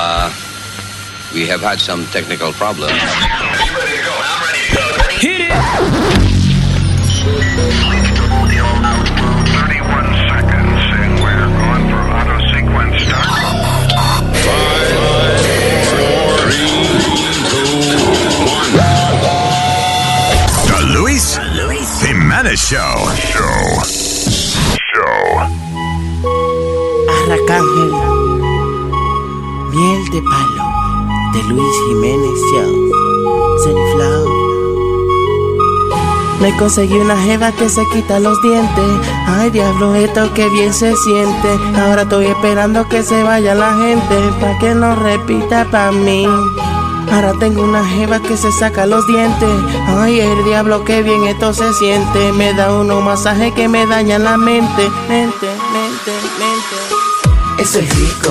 Uh, we have had some technical problems. Hit it! The Luis Jimenez Show. Show. De palo. De Luis Jiménez. Sunflower. Me conseguí una jeva que se quita los dientes. Ay, diablo, esto que bien se siente. Ahora estoy esperando que se vaya la gente. Pa' que no repita pa' mí. Ahora tengo una jeva que se saca los dientes. Ay, el diablo, que bien esto se siente. Me da uno masaje que me daña la mente. Mente, mente, mente. Eso es rico,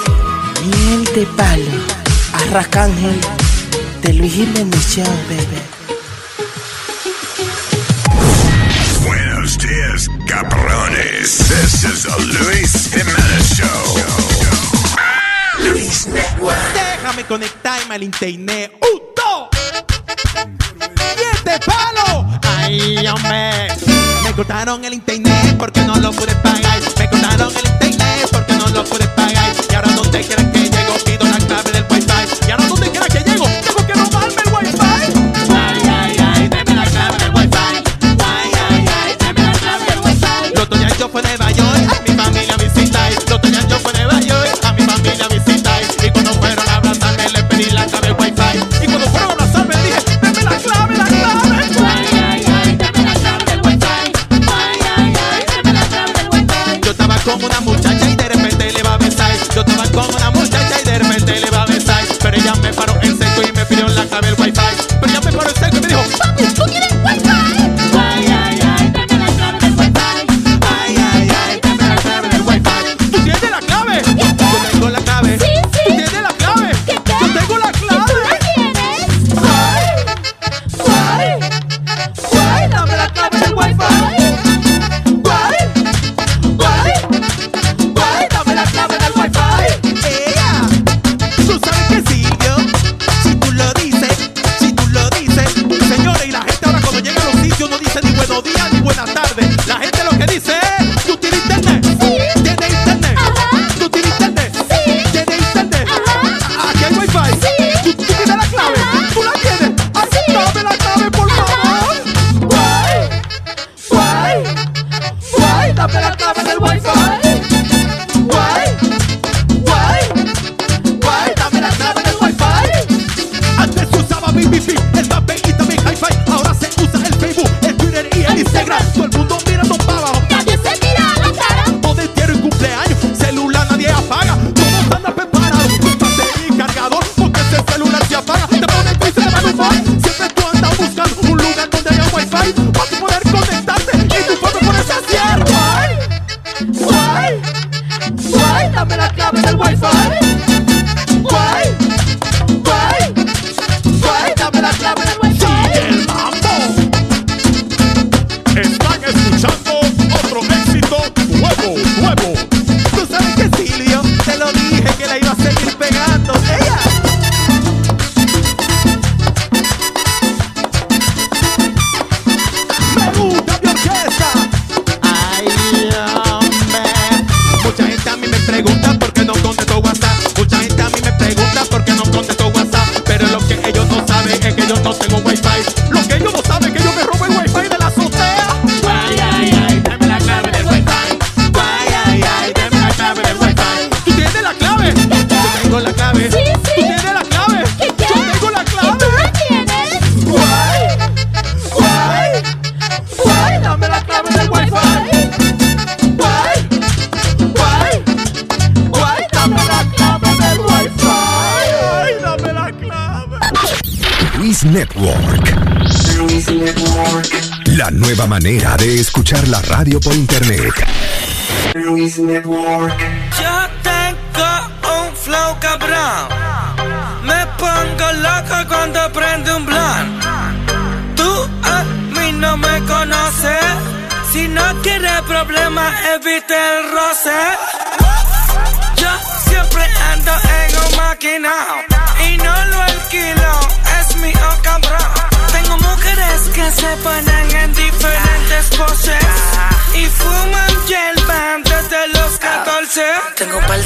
Miel de palo, arracángel, de Luis Jiménez Show, baby. Buenos dias, cabrones. This is the Luis Jimenez Show. Luis Network. Déjame conectarme al internet. ¡Un, dos! ¡Y este palo! ¡Ay, hombre! Me cortaron el internet porque no lo pude pagar. Me cortaron el internet porque no lo pude pagar. Y ahora donde quiera que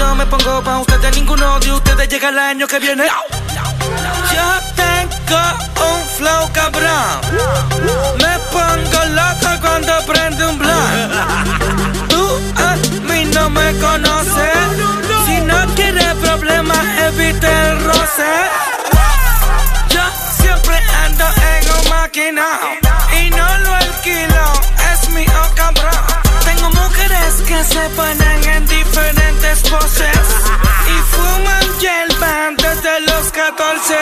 Yo me pongo pa' ustedes, ninguno de ustedes llega el año que viene. Yo tengo un flow cabrón. Me pongo loco cuando prende un blunt. Tú a mí no me conoces. Si no quieres problemas, evite el roce. Yo siempre ando en un maquinao y no lo alquilo. Es mi oh cabrón. Que se ponen en diferentes poses y fuman hierba desde los 14.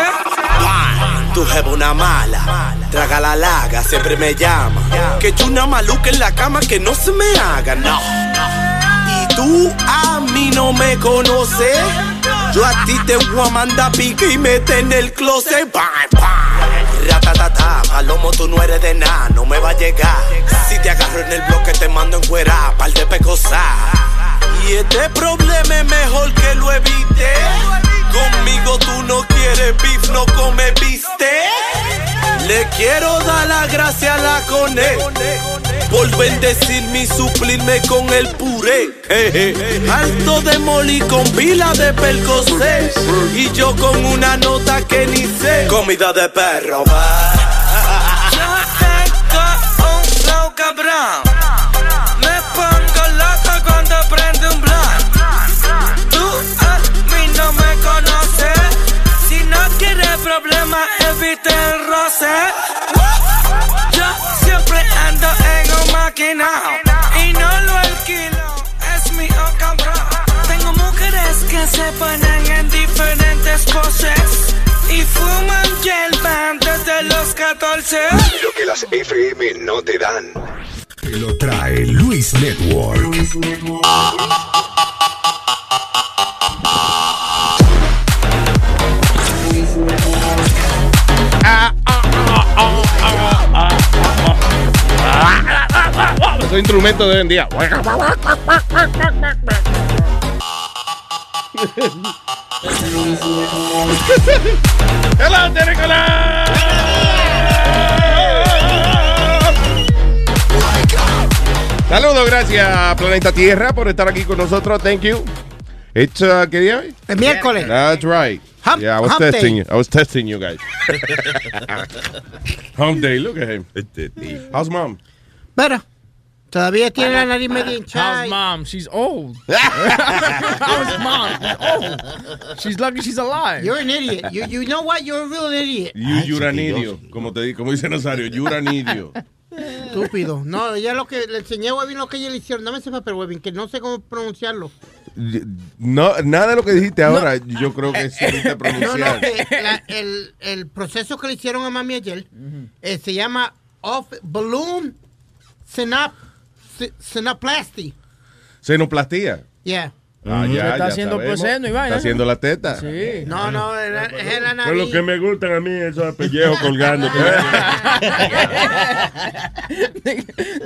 Tu jefa una mala, traga la laga, siempre me llama. Que yo una maluca en la cama que no se me haga, no. Y tú a mí no me conoces. Yo a ti te voy a mandar pique y mete en el closet. Bam, bam. Ratatata, palomo, tú no eres de nada, no me va a llegar. Si te agarro en el bloque, te mando en cuera, par de pecosas. Y este problema es mejor que lo evite. Conmigo tú no quieres beef, no come viste. Le quiero dar la gracia a la cone por bendecirme y suplirme con el puré. Alto de moli con pila de percocé y yo con una nota que ni sé. Comida de perro. Yo tengo un flow cabrón. Me pongo loco cuando prende un blunt. Tú a mí no me conoces. Si no quieres problemas, evite el roce. Y no lo alquilo. Es mi oh cabrón. Tengo mujeres que se ponen en diferentes poses y fuman hierba desde los 14. Lo que las FM no te dan. Te lo trae Luis Network. Esos instrumentos de hoy en día. Hello, Nicolás. Saludos, gracias Planeta Tierra por estar aquí con nosotros. Thank you. It's uh, ¿qué día hoy? El miércoles. That's right. Hump- yeah, I was testing day. you. I was testing you guys. Hump day, look at him. How's mom? Pero, todavía tiene la nariz medio hinchada. How's mom? She's old. How's mom? She's old. She's lucky she's alive. You're an idiot. You, you know what? You're a real idiot. You, you're an idiot. Como, te, di- como dice Nazario, you're an idiot. Estúpido. No, ella lo que le enseñé a Webin lo que ella le hicieron. Dame ese papel, Webin, que no sé cómo pronunciarlo. No, nada de lo que dijiste ahora, yo creo que sí te No, no, pronunciar. que la- el, el proceso que le hicieron a mami ayer eh, se llama off balloon synap, synaplasty. Senoplastía. Yeah. Ah, Se ya, está ya haciendo sabemos. y vaina. Está haciendo la teta. Sí. No, no, era- es la nariz. los que me gustan a mí, esos pellejos colgando.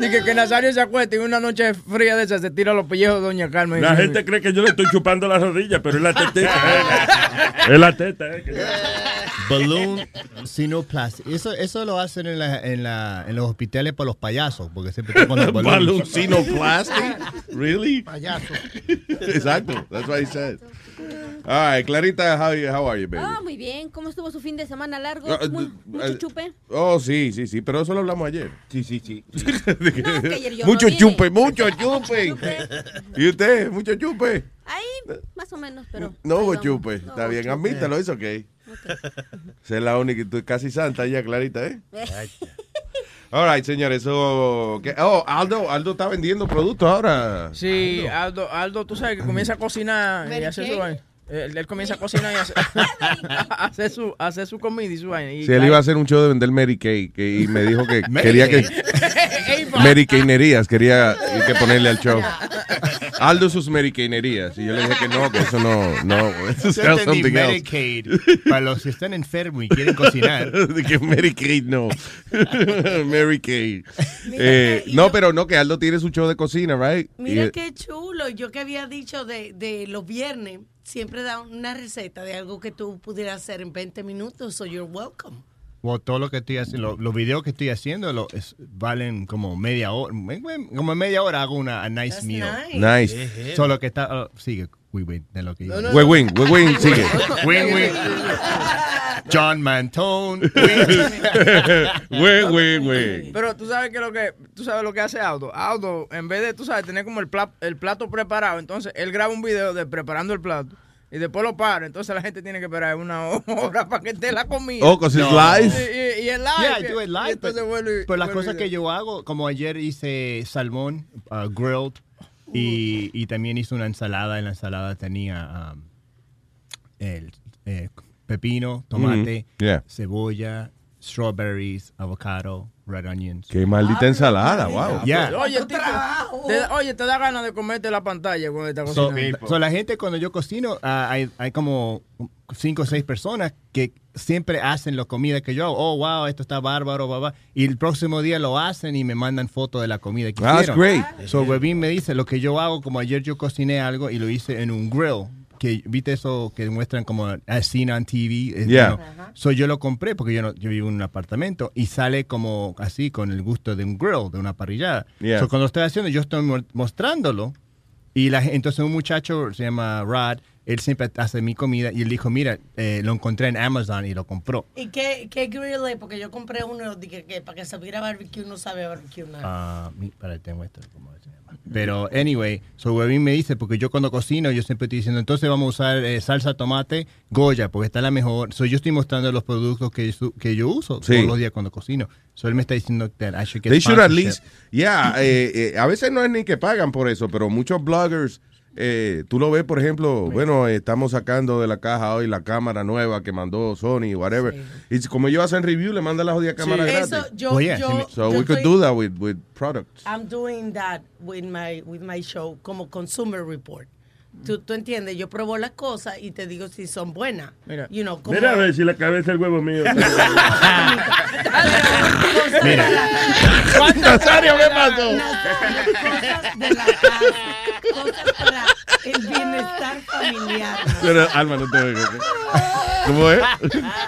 Dije que Nazario se acuesta y una noche fría de esas se tira los pellejos de Doña Carmen. La gente cree que yo le estoy chupando la rodilla, pero es la tetita. es la teta. eh, que- Balloon sinoplasty. Eso, eso lo hacen en, la, en, la, en los hospitales para los payasos, porque siempre están con el balón. Baloncinoplasty? Really? Payaso. Exacto. That's what he said. All right, Clarita, how, how are you, baby? Ah, muy bien. ¿Cómo estuvo su fin de semana largo? Ah, d- mucho eh, chupe. Oh, sí, sí, sí, pero eso lo hablamos ayer. Sí, sí, sí. No, que ayer yo mucho no chupe, mucho chupe. ¿Y usted? ¿Mucho chupe? Ahí, más o menos, pero. No hubo chupe. No Está bien, chupe. admítalo, es ok. Esa es la única, tú casi santa ya, Clarita, ¿eh? All right, señores. Oh, Aldo, Aldo está vendiendo productos ahora. Sí, Aldo, Aldo, tú sabes que comienza a cocinar y hace su. Él, él comienza a cocinar y hace, hace su, hace su comida y su vaina. Y Sí, él iba a hacer un show de vender Mary Kay que- y me dijo que quería que... Mary Kaynerías, quería que ponerle al show. Aldo sus Mary Kaynerías. Y yo le dije que no, que eso no... no eso es Yo entendí. Medicaid. Para los que están enfermos y quieren cocinar. De que Mary Kay no. Mary Kay. Eh, no, pero no, que Aldo tiene su show de cocina, right? Mira Y- qué chulo. Yo que había dicho de, de los viernes, siempre da una receta de algo que tú pudieras hacer en 20 minutos, so you're welcome. O todo lo que estoy haciendo, lo- los videos que estoy haciendo lo- es- valen como media hora. Como media hora hago una a nice That's meal. nice. Nice. Solo que está. oh, sigue, wait, wait, de lo que iba. Wing, wing, wing, wing, sigue. Wing, wing. John Mantone. Wing, wing, wing. Pero tú sabes que lo que tú sabes lo que hace Aldo. Aldo, en vez de tú sabes tener como el plato, el plato preparado, entonces él graba un video de preparando el plato y después lo para. Entonces la gente tiene que esperar una hora para que esté la comida. Oh, 'cause it's No. live. Y, y- y el live. Yeah, I do it live. entonces but las cosas que yo hago, como ayer hice salmón uh, grilled y, y también hice una ensalada. En la ensalada tenía um, el eh, pepino, tomate, Mhm, yeah. cebolla, strawberries, avocado, red onions. Qué maldita ensalada, wow. Yeah. Oye, tipo, te, da- oye, te da ganas de comerte la pantalla cuando estás So, cocinando. so la gente cuando yo cocino, ah, hay, hay como cinco o seis personas que siempre hacen la comida que yo hago. Oh, wow, esto está bárbaro, babá. Y el próximo día lo hacen y me mandan fotos de la comida que That's hicieron. great. So Webin me dice, lo que yo hago, como ayer yo cociné algo y lo hice en un grill. Que, ¿Viste eso que muestran como as seen on TV? Eh, Yeah. you know. So yo lo compré porque yo, no, yo vivo en un apartamento y sale como así con el gusto de un grill, de una parrillada. Yeah. So cuando estoy haciendo, yo estoy mo- mostrándolo y la, entonces un muchacho se llama Rod, él siempre hace mi comida y él dijo, mira, eh, lo encontré en Amazon y lo compró. ¿Y qué, qué grill es? Porque yo compré uno dije que para que se viera barbecue no sabe barbecue nada. Ah, mi- para te muestro cómo se llama. Pero, anyway, so Webin me dice, porque yo cuando cocino, yo siempre estoy diciendo, entonces vamos a usar eh, salsa tomate Goya, porque está la mejor. So yo estoy mostrando los productos que, su- que yo uso Sí. todos los días cuando cocino. So él me está diciendo that I should get They should at least, yeah, eh, eh, a veces no es ni que pagan por eso, pero muchos bloggers, eh, tú lo ves, por ejemplo, bueno, eh, estamos sacando de la caja hoy la cámara nueva que mandó Sony, whatever. Y como ellos hacen review, le mandan la jodida cámara gratis. Eso, yo, Oh, yeah, yo, sí So yo we could do that with, with products. I'm doing that with my, with my show como consumer report. Tú, tú entiendes, yo pruebo las cosas y te digo si son buenas. Mira. You know, como- Mira a ver si la cabeza del huevo mío. Mira. Nazario, ¿qué pasó? cosas de la casa, cosas para el bienestar familiar. Pero, Alma, no te oigo. ¿Cómo es?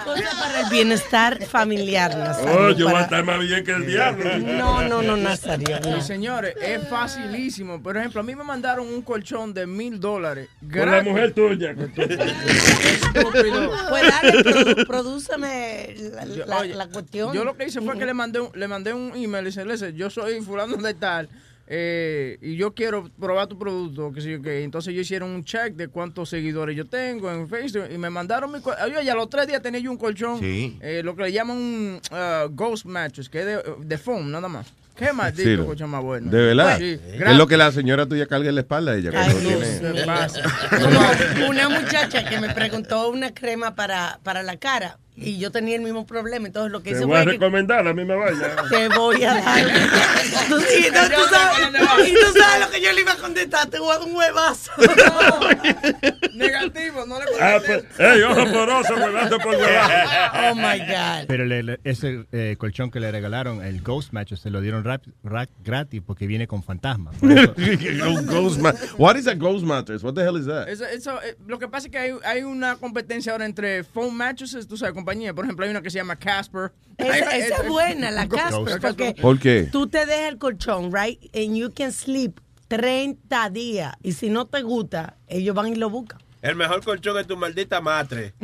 Cosas para el bienestar familiar, Nazario. Oh, yo voy a para- estar más bien que el diablo. No, no, no, Nazario. no. Y señores, es facilísimo. Por ejemplo, a mí me mandaron un colchón de mil dólares. Con la mujer tuya. Estúpido. Pues dale, produ- prodúceme la, Yo- la- la cuestión. Yo lo que hice fue que le mandé un, le mandé un email y dice, "Listen, yo soy fulano de tal eh, y yo quiero probar tu producto, que sé yo qué. Entonces ellos hicieron un check de cuántos seguidores yo tengo en Facebook y me mandaron mi... col- Oye, ya los tres días tenía yo un colchón, Sí. eh, lo que le llaman un uh, ghost mattress, que es de, de foam nada más. Qué maldito Sí, colchón más bueno. De verdad. Sí, es lo que la señora tuya carga en la espalda de ella. Ay, no, tiene- ¿Qué pasa? Como una muchacha que me preguntó una crema para, para la cara y yo tenía el mismo problema. Entonces lo que Te hice voy a fue que recomendar la misma vaina. te voy a dar. Tú, sí, no, tú sabes, y tú sabes lo que yo le iba a contestar. Te voy a dar un huevazo. Negativo, no le Ah, pues, ey, ojo poroso, huevazo por huevazo. Oh my God. Pero le- le- ese eh, colchón que le regalaron, el Ghost Mattress, se lo dieron rap- ra- gratis porque viene con fantasma. Ghost ma- What is a ghost mattress? What the hell is that? Eso, eso, eh, lo que pasa es que hay, hay una competencia ahora entre foam mattresses, tú sabes, compañía. Por ejemplo, hay una que se llama Casper. Esa, esa es buena, la Casper, porque ¿Por qué? tú te dejas el colchón, right? And you can sleep 30 días. Y si no te gusta, ellos van y lo buscan. El mejor colchón es tu maldita madre.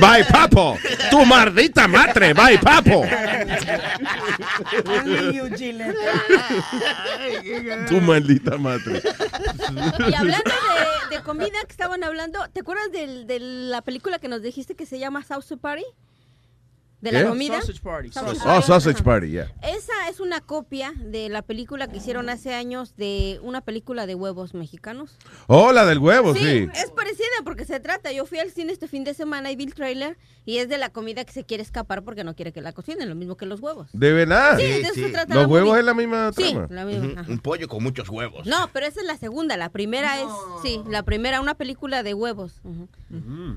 Bye, papo. Tu maldita madre. Bye, papo. Tu maldita madre. Y hablando de, de comida que estaban hablando, ¿te acuerdas del- de la película que nos dijiste que se llama Sausage Party? ¿De la ¿Qué? comida? Sausage Party. Sausage Oh, Sausage. Party, yeah. Esa es una copia de la película que hicieron hace años de una película de huevos mexicanos. Oh, la del huevo, sí. es parecida porque se trata. Yo fui al cine este fin de semana y vi el trailer y es de la comida que se quiere escapar porque no quiere que la cocinen, lo mismo que los huevos. ¿De verdad? Sí, de eso se trata ¿Los la huevos movie. es la misma Sí, trama? la misma, ajá. Un pollo con muchos huevos. No, pero esa es la segunda. La primera es, sí, la primera, una película de huevos. Ujú.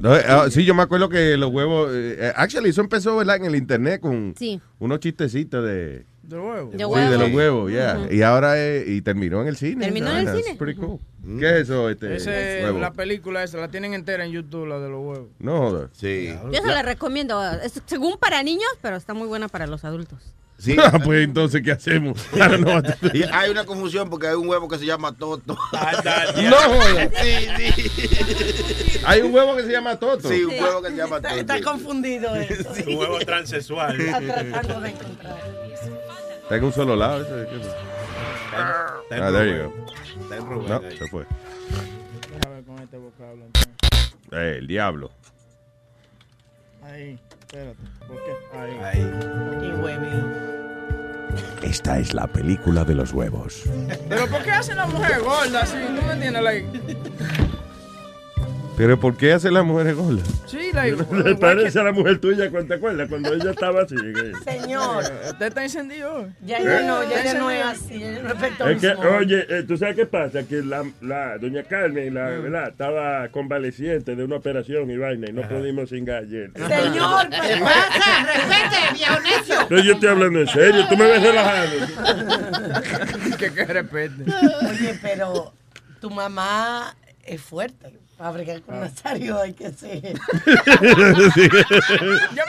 No, eh, ah, sí, yo me acuerdo que los huevos. eh, eh, actually, eso empezó ¿verdad? en el internet con Sí. unos chistecitos de. De huevos. De sí, de los huevos, yeah. Ujú. Y ahora eh, y terminó en el cine. Terminó en el That's cine. pretty cool. ¿Qué es eso? Este, Ese, huevo? la película esa, la tienen entera en YouTube, la de los huevos. No jodas. Sí. Yo se la recomiendo. Es según para niños, pero está muy buena para los adultos. Sí. Ah, pues entonces, ¿qué hacemos? Ahora no- Y hay una confusión porque hay un huevo que se llama Toto. No jodas. Hay un huevo que se llama Toto. Sí, un huevo que se llama Toto. está confundido eso. Un huevo transexual. Está tratando de encontrar. Está en un solo lado. Ah, there you go. Está en Rubén No, ahí. se fue. Déjame ver con este vocablo. Eh, el diablo. Ahí, espérate. ¿Por qué? Ahí. Ahí. Huevín. Esta es la película de los huevos. Pero ¿por qué hacen la mujer gorda así? ¿Tú me entiendes? Like, Pero ¿por qué hacen las mujeres gordas? sí, like, Le parece a la mujer tuya, cuando te acuerdas, cuando ella estaba así. Señor, Usted está encendido. ya ella no, ya ella no es así. no es que, oye, eh, ¿tú sabes qué pasa? Que la, la doña Carmen, la, ¿verdad? Estaba convaleciente de una operación y vaina y no pudimos cingar ayer. Señor, ¿qué pasa? Respete, viejo necio. Pero yo estoy hablando en serio, tú me ves relajando. que, que repente. Oye, pero tu mamá es fuerte. Para bregar con Nazario hay que ser. Yo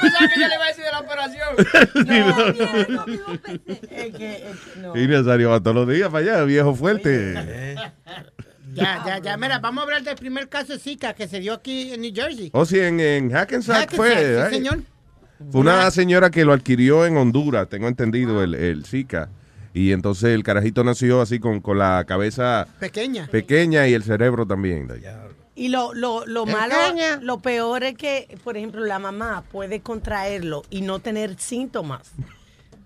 pensaba que ya le iba a decir de la operación. No, no, no. Es que, es que no. Y Nazario va todos los días para allá, viejo fuerte. Ya, ya, ya. Mira, vamos a hablar del primer caso de Zika que se dio aquí en New Jersey. O si en, en Hackensack Hackensack, fue. sí, señor. Fue una señora que lo adquirió en Honduras, tengo entendido, el, el Zika. Y entonces el carajito nació así con, con la cabeza Pequeña. pequeña y el cerebro también. Y lo, lo, lo malo, Engaña. lo peor es que, por ejemplo, la mamá puede contraerlo y no tener síntomas.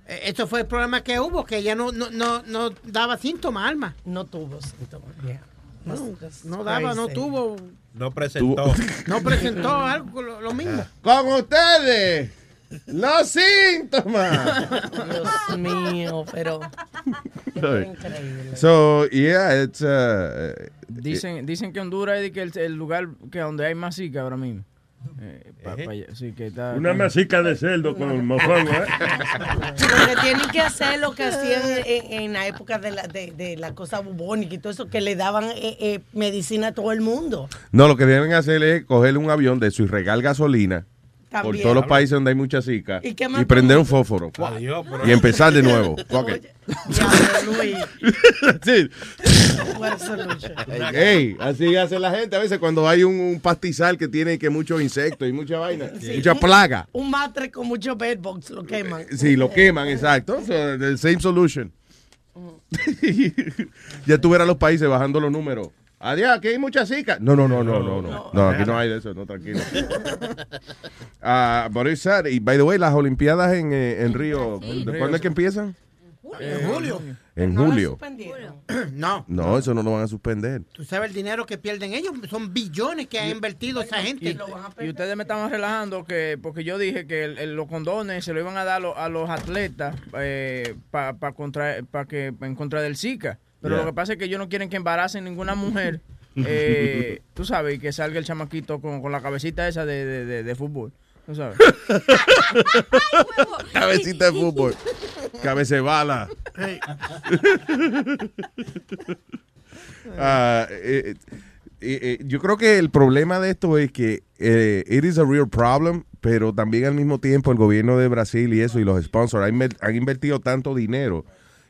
Eh, Eso fue el problema que hubo, que ella no, no, no, no daba síntomas, Alma. No tuvo síntomas. yeah. No, That's no daba, no tuvo, No presentó. no presentó algo lo, lo mismo. Con ustedes, los síntomas. Dios mío, pero increíble. So, yeah, it's, uh, Dicen, dicen que Honduras es el, el lugar que donde hay más zika ahora mismo. Eh, pa- pa allá. Sí, que está, Una masica de cerdo con el mofongo, ¿eh? Lo que tienen que hacer lo que hacían en, en la época de la, de, de la cosa bubónica y todo eso, que le daban eh, eh, medicina a todo el mundo. no, lo que deben hacer es coger un avión de eso y regar gasolina por todos los países donde hay mucha zika ¿Y y, qué más prender un fósforo Adiós, pero- y empezar de nuevo. Así hace la gente a veces cuando hay un, un pastizal que tiene que muchos insectos y mucha vaina, mucha plaga. Un matre con muchos bedbugs lo queman. Sí, lo queman, exacto. So, the same solution. ya tú verás los países bajando los números. Adiós, aquí hay mucha zika. No, no, no, no, no, no. No, aquí no hay de eso, no, tranquilo. Ah, sad. Y by the way, las Olimpiadas en, eh, en Río, ¿cuándo es que empiezan? En julio. En No julio. No. No, eso no lo van a suspender. Tú sabes el dinero que pierden ellos. Son billones que ha invertido esa gente. Y ustedes me estaban relajando que porque yo dije que el- el- los condones se lo iban a dar a los, a los atletas para contra pa que en contra del Zika. Pero Yeah. lo que pasa es que ellos no quieren que embaracen ninguna mujer. eh, tú sabes, y que salga el chamaquito con, con la cabecita esa de, de, de- de fútbol. Tú sabes. Cabecita de fútbol. Cabeza de bala. Ah, eh, eh, eh, yo creo que el problema de esto es que eh, it is a real problem, pero también al mismo tiempo el gobierno de Brasil y eso y los sponsors han invertido tanto dinero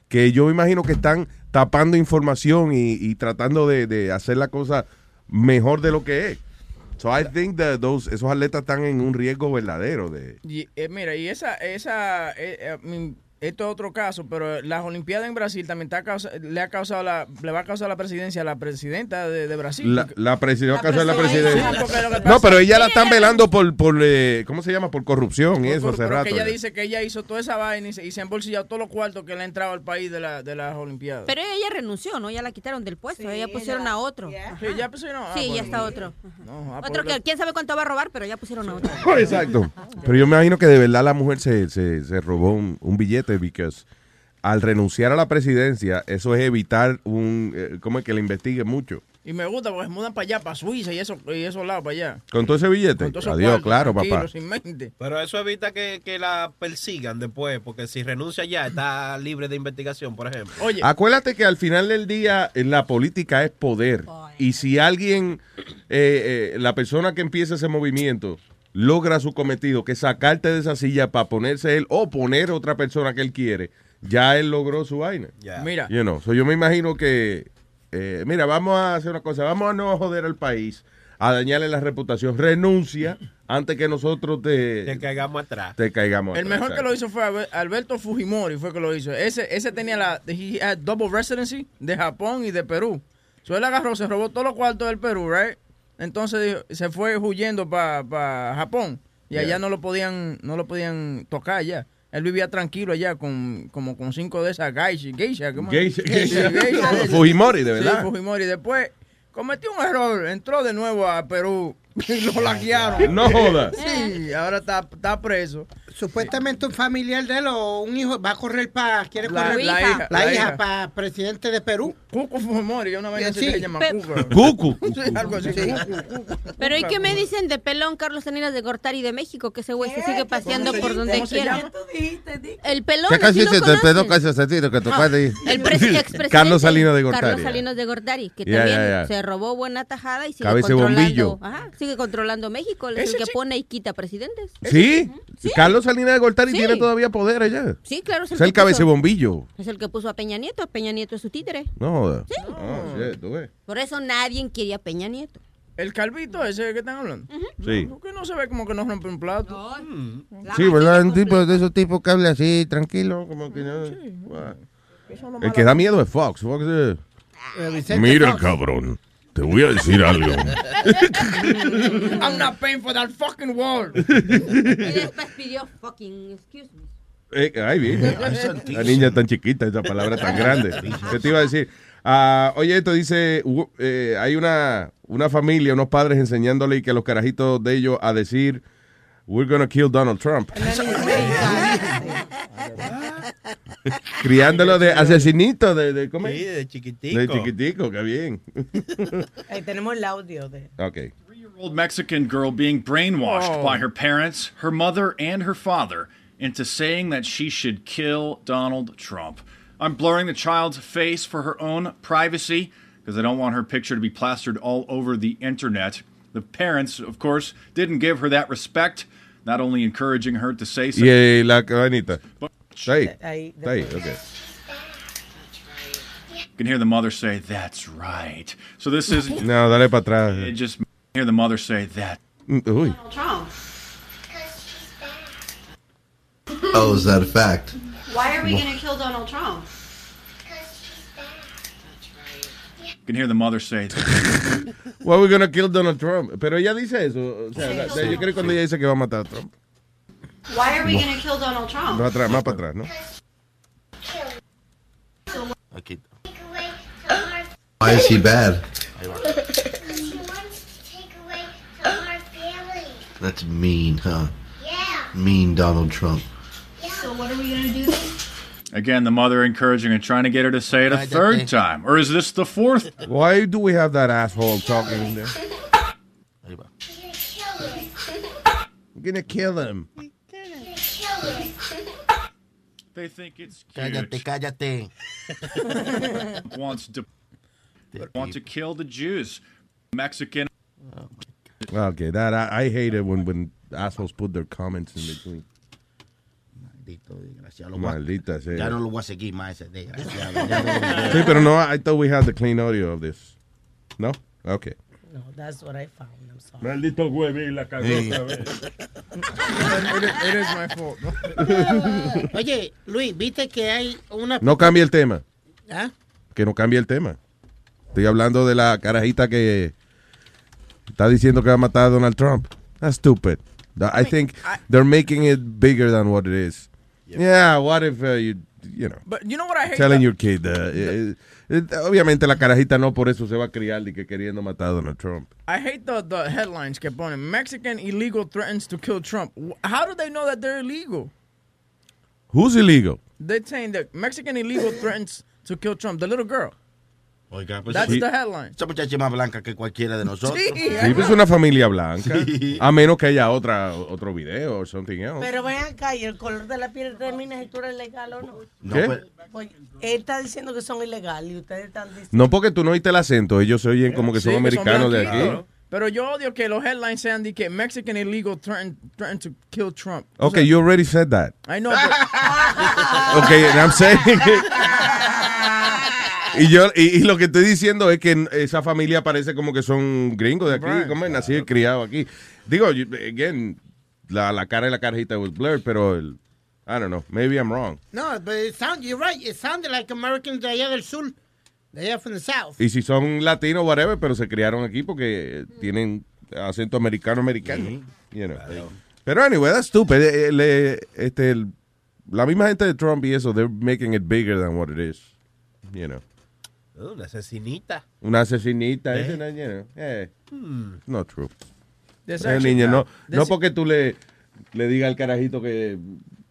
que yo me imagino que están tapando información y, y tratando de, de hacer la cosa mejor de lo que es. So I think that those, esos atletas están en un riesgo verdadero de... Y, eh, mira, y esa, esa, eh, eh, esto es otro caso, pero las Olimpiadas en Brasil también está causa- le ha causado la, le va a causar la presidencia a la presidenta de, de Brasil. La, la presidenta, La la presidencia. Sí, que No, pero ella la están velando por, por eh, ¿cómo se llama? Por corrupción y eso hace rato. que ella ya. dice que ella hizo toda esa vaina y se, y se ha embolsillado todos los cuartos que le ha entrado al país de, la, de las Olimpiadas. Pero ella renunció, ¿no? Ya la quitaron del puesto. ella pusieron a otro. Sí, ya pusieron a- Sí, ah, ya está otro. No, ah, Otro que quién sabe cuánto va a robar, pero ya pusieron a otro. Exacto. Pero yo me imagino que de verdad la mujer se, se, se robó un, un billete porque al renunciar a la presidencia, eso es evitar un, eh, ¿cómo es que le investigue mucho? Y me gusta porque se mudan para allá, para Suiza y, eso, y esos lados para allá. Con todo ese billete. Con todos esos Adiós, claro, papá. sin mente. Pero eso evita que, que la persigan después, porque si renuncia ya está libre de investigación, por ejemplo. Oye, Acuérdate que al final del día eh, la política es poder. Y si alguien, eh, eh, la persona que empieza ese movimiento, logra su cometido, que es sacarte de esa silla para ponerse él o poner otra persona que él quiere, ya él logró su vaina. Mira. You know, so yo me imagino que, eh, mira, vamos a hacer una cosa, vamos a no joder al país, a dañarle la reputación. Renuncia antes que nosotros te, Que caigamos atrás. te caigamos. El atrás, mejor que lo hizo fue Albe- Alberto Fujimori, fue que lo hizo. Ese, ese tenía la he had double residency de Japón y de Perú. So él agarró, se robó todos los cuartos del Perú, right? Entonces se fue huyendo para Japón y allá no lo podían no lo podían tocar ya. Él vivía tranquilo allá con como con cinco de esas geisha, geisha, ¿cómo? Geisha, geisha. Fujimori, de verdad. Sí, Fujimori. Después cometió un error, entró de nuevo a Perú lo laquearon. No joda. Sí, ahora está, está preso. Supuestamente un familiar de él o un hijo va a correr para. Quiere La- correr la hija, la la hija hija. para presidente de Perú. Cuco Fujimori, una vaina Sí. que se llama. Cucu. Sí, algo así. Sí. Cucu, Cucu. Pero ¿y qué me dicen de pelón Carlos Salinas de Gortari de México? Que ese güey se sigue paseando por donde ¿Cómo se quiera. El pelón, ¿Qué ¿sí casi se te pedo casi se tira que tocaste ahí? El presi- expresidente Carlos Salinas de Gortari. Carlos Salinas de Gortari, que también se robó buena tajada y sigue Cabeza controlando. bombillo. Ajá, sigue controlando México. Es el que pone y quita presidentes. ¿Sí? Carlos Salinas de Gortari Sí. tiene todavía poder allá. Sí, claro, es el, Es el que puso- cabeza de bombillo. Es el que puso a Peña Nieto. Peña Nieto es su títere. No joda. Oh, shit, tú ves. Por eso nadie quería a Peña Nieto. El calvito ese que están hablando. Sí. No, que no se ve como que no rompe un plato. Sí, ¿verdad? Un tipo de esos tipos que habla así, tranquilo, como que no. El que da miedo es Fox. Fox es- Eh, Mira, Fox. cabrón. Te voy a decir algo. I'm not paying for that fucking wall. Y después pidió fucking excuse me. Eh, ay, bien. La niña tan chiquita, esa palabra tan grande. ¿Qué te iba a decir? Ah, oye, esto dice, eh, hay una, una familia, unos padres enseñándole que los carajitos de ellos a decir, we're gonna kill Donald Trump. Criándolo de asesinito, de, de, ¿cómo es? Sí, de chiquitico. De chiquitico, qué bien. Ahí tenemos el audio de. Ok. old Mexican girl being brainwashed Oh. by her parents, her mother, and her father into saying that she should kill Donald Trump. I'm blurring the child's face for her own privacy because I don't want her picture to be plastered all over the internet. The parents, of course, didn't give her that respect, not only encouraging her to say Y something. eh, la cabanita. Está ahí. Ahí, Está ahí, ok. You can hear the mother say, That's right. So this is. No, dale para atrás. It just hear the mother say that. Mm, Uy. Trump. Oh, is that a fact? Why are we going to kill Donald Trump? You can hear the mother say, Well, we're we gonna kill Donald Trump. Pero ella dice eso. O sea, la- Sí. yo creo que cuando ella dice que va a matar a Trump. Why are we going to kill Donald Trump? Más atrás, más para atrás, ¿no? Aquí. Why is he bad? That's mean, huh? Yeah. Mean Donald Trump. So what are we going to do? Again, the mother encouraging and trying to get her to say it a third time. Or is this the fourth? Why do we have that asshole talking in there? We're gonna kill him. They think it's cute. Cállate, cállate. wants to want to kill the Jews. Mexican. Okay, that I, I hate it when when assholes put their comments in between. desgraciado. Lo Maldita sea. Ya no lo voy a seguir más ese desgraciado. Sí, pero no, I thought we had the clean audio of this. No? Okay. No, that's what I found. Maldito huevín la cagó Sí. otra vez. Is my fault. Oye, Luis, viste que hay una. No cambie el tema. ¿Ah? Que no cambie el tema. Estoy hablando de la carajita que está diciendo que va a matar a Donald Trump. That's stupid. I think they're making it bigger than what it is. Yeah, what if uh, you, you know, But you know what I hate? telling your kid, uh, eh, eh, obviamente la carajita no por eso se va a criar y que queriendo matar a Donald Trump. I hate the, the headlines que ponen. Mexican illegal threatens to kill Trump. How do they know that they're illegal? Who's illegal? They're saying that Mexican illegal threatens to kill Trump. The little girl. Oiga, pues That's sí. the headline. Esa muchacha es más blanca que cualquiera de nosotros. Sí, Sí, pues es una familia blanca. A menos que haya otra, otro video o something else. Pero ven acá, ¿y el color de la piel determina si tú eres legal o no? ¿Qué? pues, Pues, él está diciendo que son ilegales y ustedes están diciendo... No porque tú no oíste el acento, ellos se oyen como que son Sí, americanos de blanquitos. aquí. Pero yo odio que los headlines sean de que Mexican illegal threaten, threaten to kill Trump. Okay, you already said that. I know, but- Okay, and I'm saying. Y yo y, y lo que estoy diciendo es que esa familia parece como que son gringos de aquí, Right. como nacido y criado aquí. Digo, again, la, la cara de la carajita was blurred, pero el, I don't know, maybe I'm wrong. No, but it sound, you're right. It sounded like Americans de allá del sur. De allá from the south. Y si son latinos, whatever, pero se criaron aquí porque tienen acento americano americano. you know. Pero anyway, that's stupid. Eh, eh, le- este, el- la misma gente de Trump y eso, they're making it bigger than what it is. You know. Uh, Una asesinita. Una asesinita, Eh. ese, no, know, eh, Hmm. not true. Actually- niña, no, no porque tú le, le digas al carajito que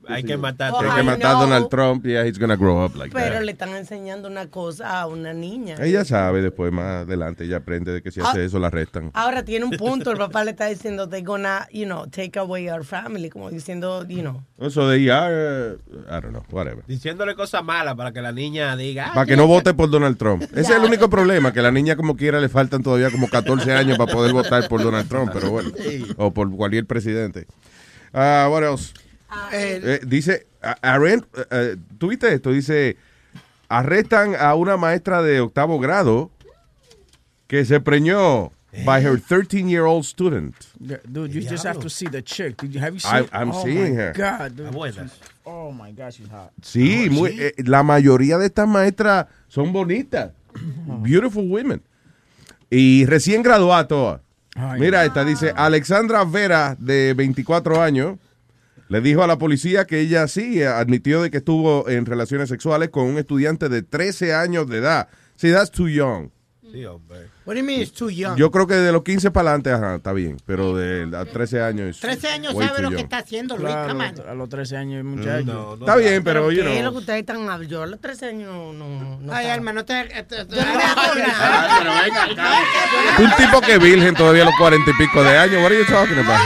Hay que matar hay que matar a Donald. Trump, yeah, he's gonna grow up like Pero that. le están enseñando una cosa a una niña. Ella sabe después, más adelante, ella aprende de que si hace Ah. eso la arrestan. Ahora tiene un punto, el papá le está diciendo, they're gonna, you know, take away our family, como diciendo, you know. Eso de IA, eh, I don't know, whatever. Diciéndole cosas malas para que la niña diga. "Ah, Para que no vote por Donald Trump. Ese es el único problema, que la niña como quiera le faltan todavía como 14 años para poder votar por Donald Trump, pero bueno. O por cualquier presidente. Ah, what else? Eh, dice, a- arren- eh, eh, ¿tú viste esto? Dice, arrestan a una maestra de octavo grado que se preñó by her 13-year-old student. Dude, you just have to see the chick. Did you, have you I- seen? I'm oh seeing my her. God, dude. Abuela. Oh my God, she's hot. Sí, muy- eh, la mayoría de estas maestras son bonitas. Beautiful women. Y recién todas. Ay, Mira, esta dice, Alexandra Vera, de 24 años, le dijo a la policía que ella sí admitió de que estuvo en relaciones sexuales con un estudiante de 13 años de edad. Sí, that's too young. Sí, hombre. What do you mean it's too young? Yo creo que de los 15 para adelante, ajá, está bien. Pero de a 13 años. es 13 años sabe lo que está haciendo, Luis. Claro, Come on. a los 13 años, muchacho. Está bien, pero, ¿Qué es lo que ustedes están hablando? Yo a los 13 años no... no, no Ay. Alma, no te... te- te- Yo no hago nada. Un tipo que es virgen todavía a los 40 y pico de años. What are you talking about?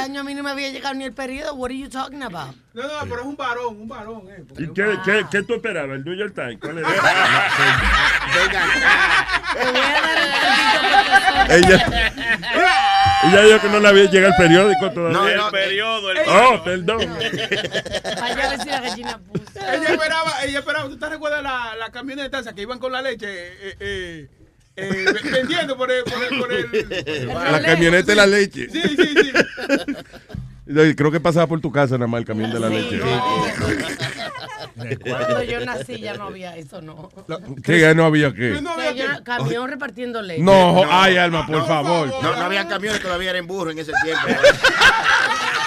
No, a los 13 años a mí no me había llegado ni el periodo. What are you talking about? No, no, pero es un varón, un varón. Eh, ¿Y qué, qué, qué tú esperabas? ¿El New York Times? ¿Cuál era? Te voy a dar el tantito Ella, Ella dijo que no le había llegado el periódico todavía. No, El no, periodo, el Oh, perdón. Vaya a ver si la gallina puso. Ella esperaba, ella esperaba. ¿Tú te recuerdas la, la camioneta esa que iban con la leche eh, eh, eh, vendiendo por el... Por el, por el la camioneta de la leche. Sí, sí, sí. Creo que pasaba por tu casa nada más el camión de la leche. Cuando yo nací ya no había eso, no. Sí, ya no había yo- camión repartiendo leche. No, ay, Alma, por favor. No, no había camiones, todavía eran burro en ese tiempo.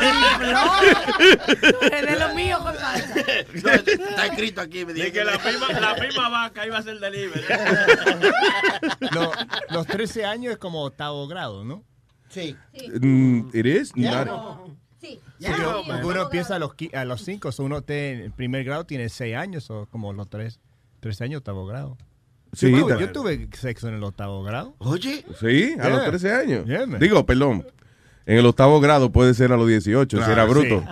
Es de lo mío, compadre. No, está escrito aquí. Me De dice que la misma, la misma vaca iba a ser delivery. Lo- los 13 años es como octavo grado, ¿no? Sí. Mm, it is? Ya. Not- Sí. Porque no, porque uno empieza a los, a los 5, uno te- en primer grado tiene 6 años, o como los 3, 13 años, octavo grado. Sí, Yo yo tuve sexo en el octavo grado. Oye, Sí, a los Yeah. 13 años. Yeah. Digo, perdón. En el octavo grado puede ser a los 18, si Claro, era bruto.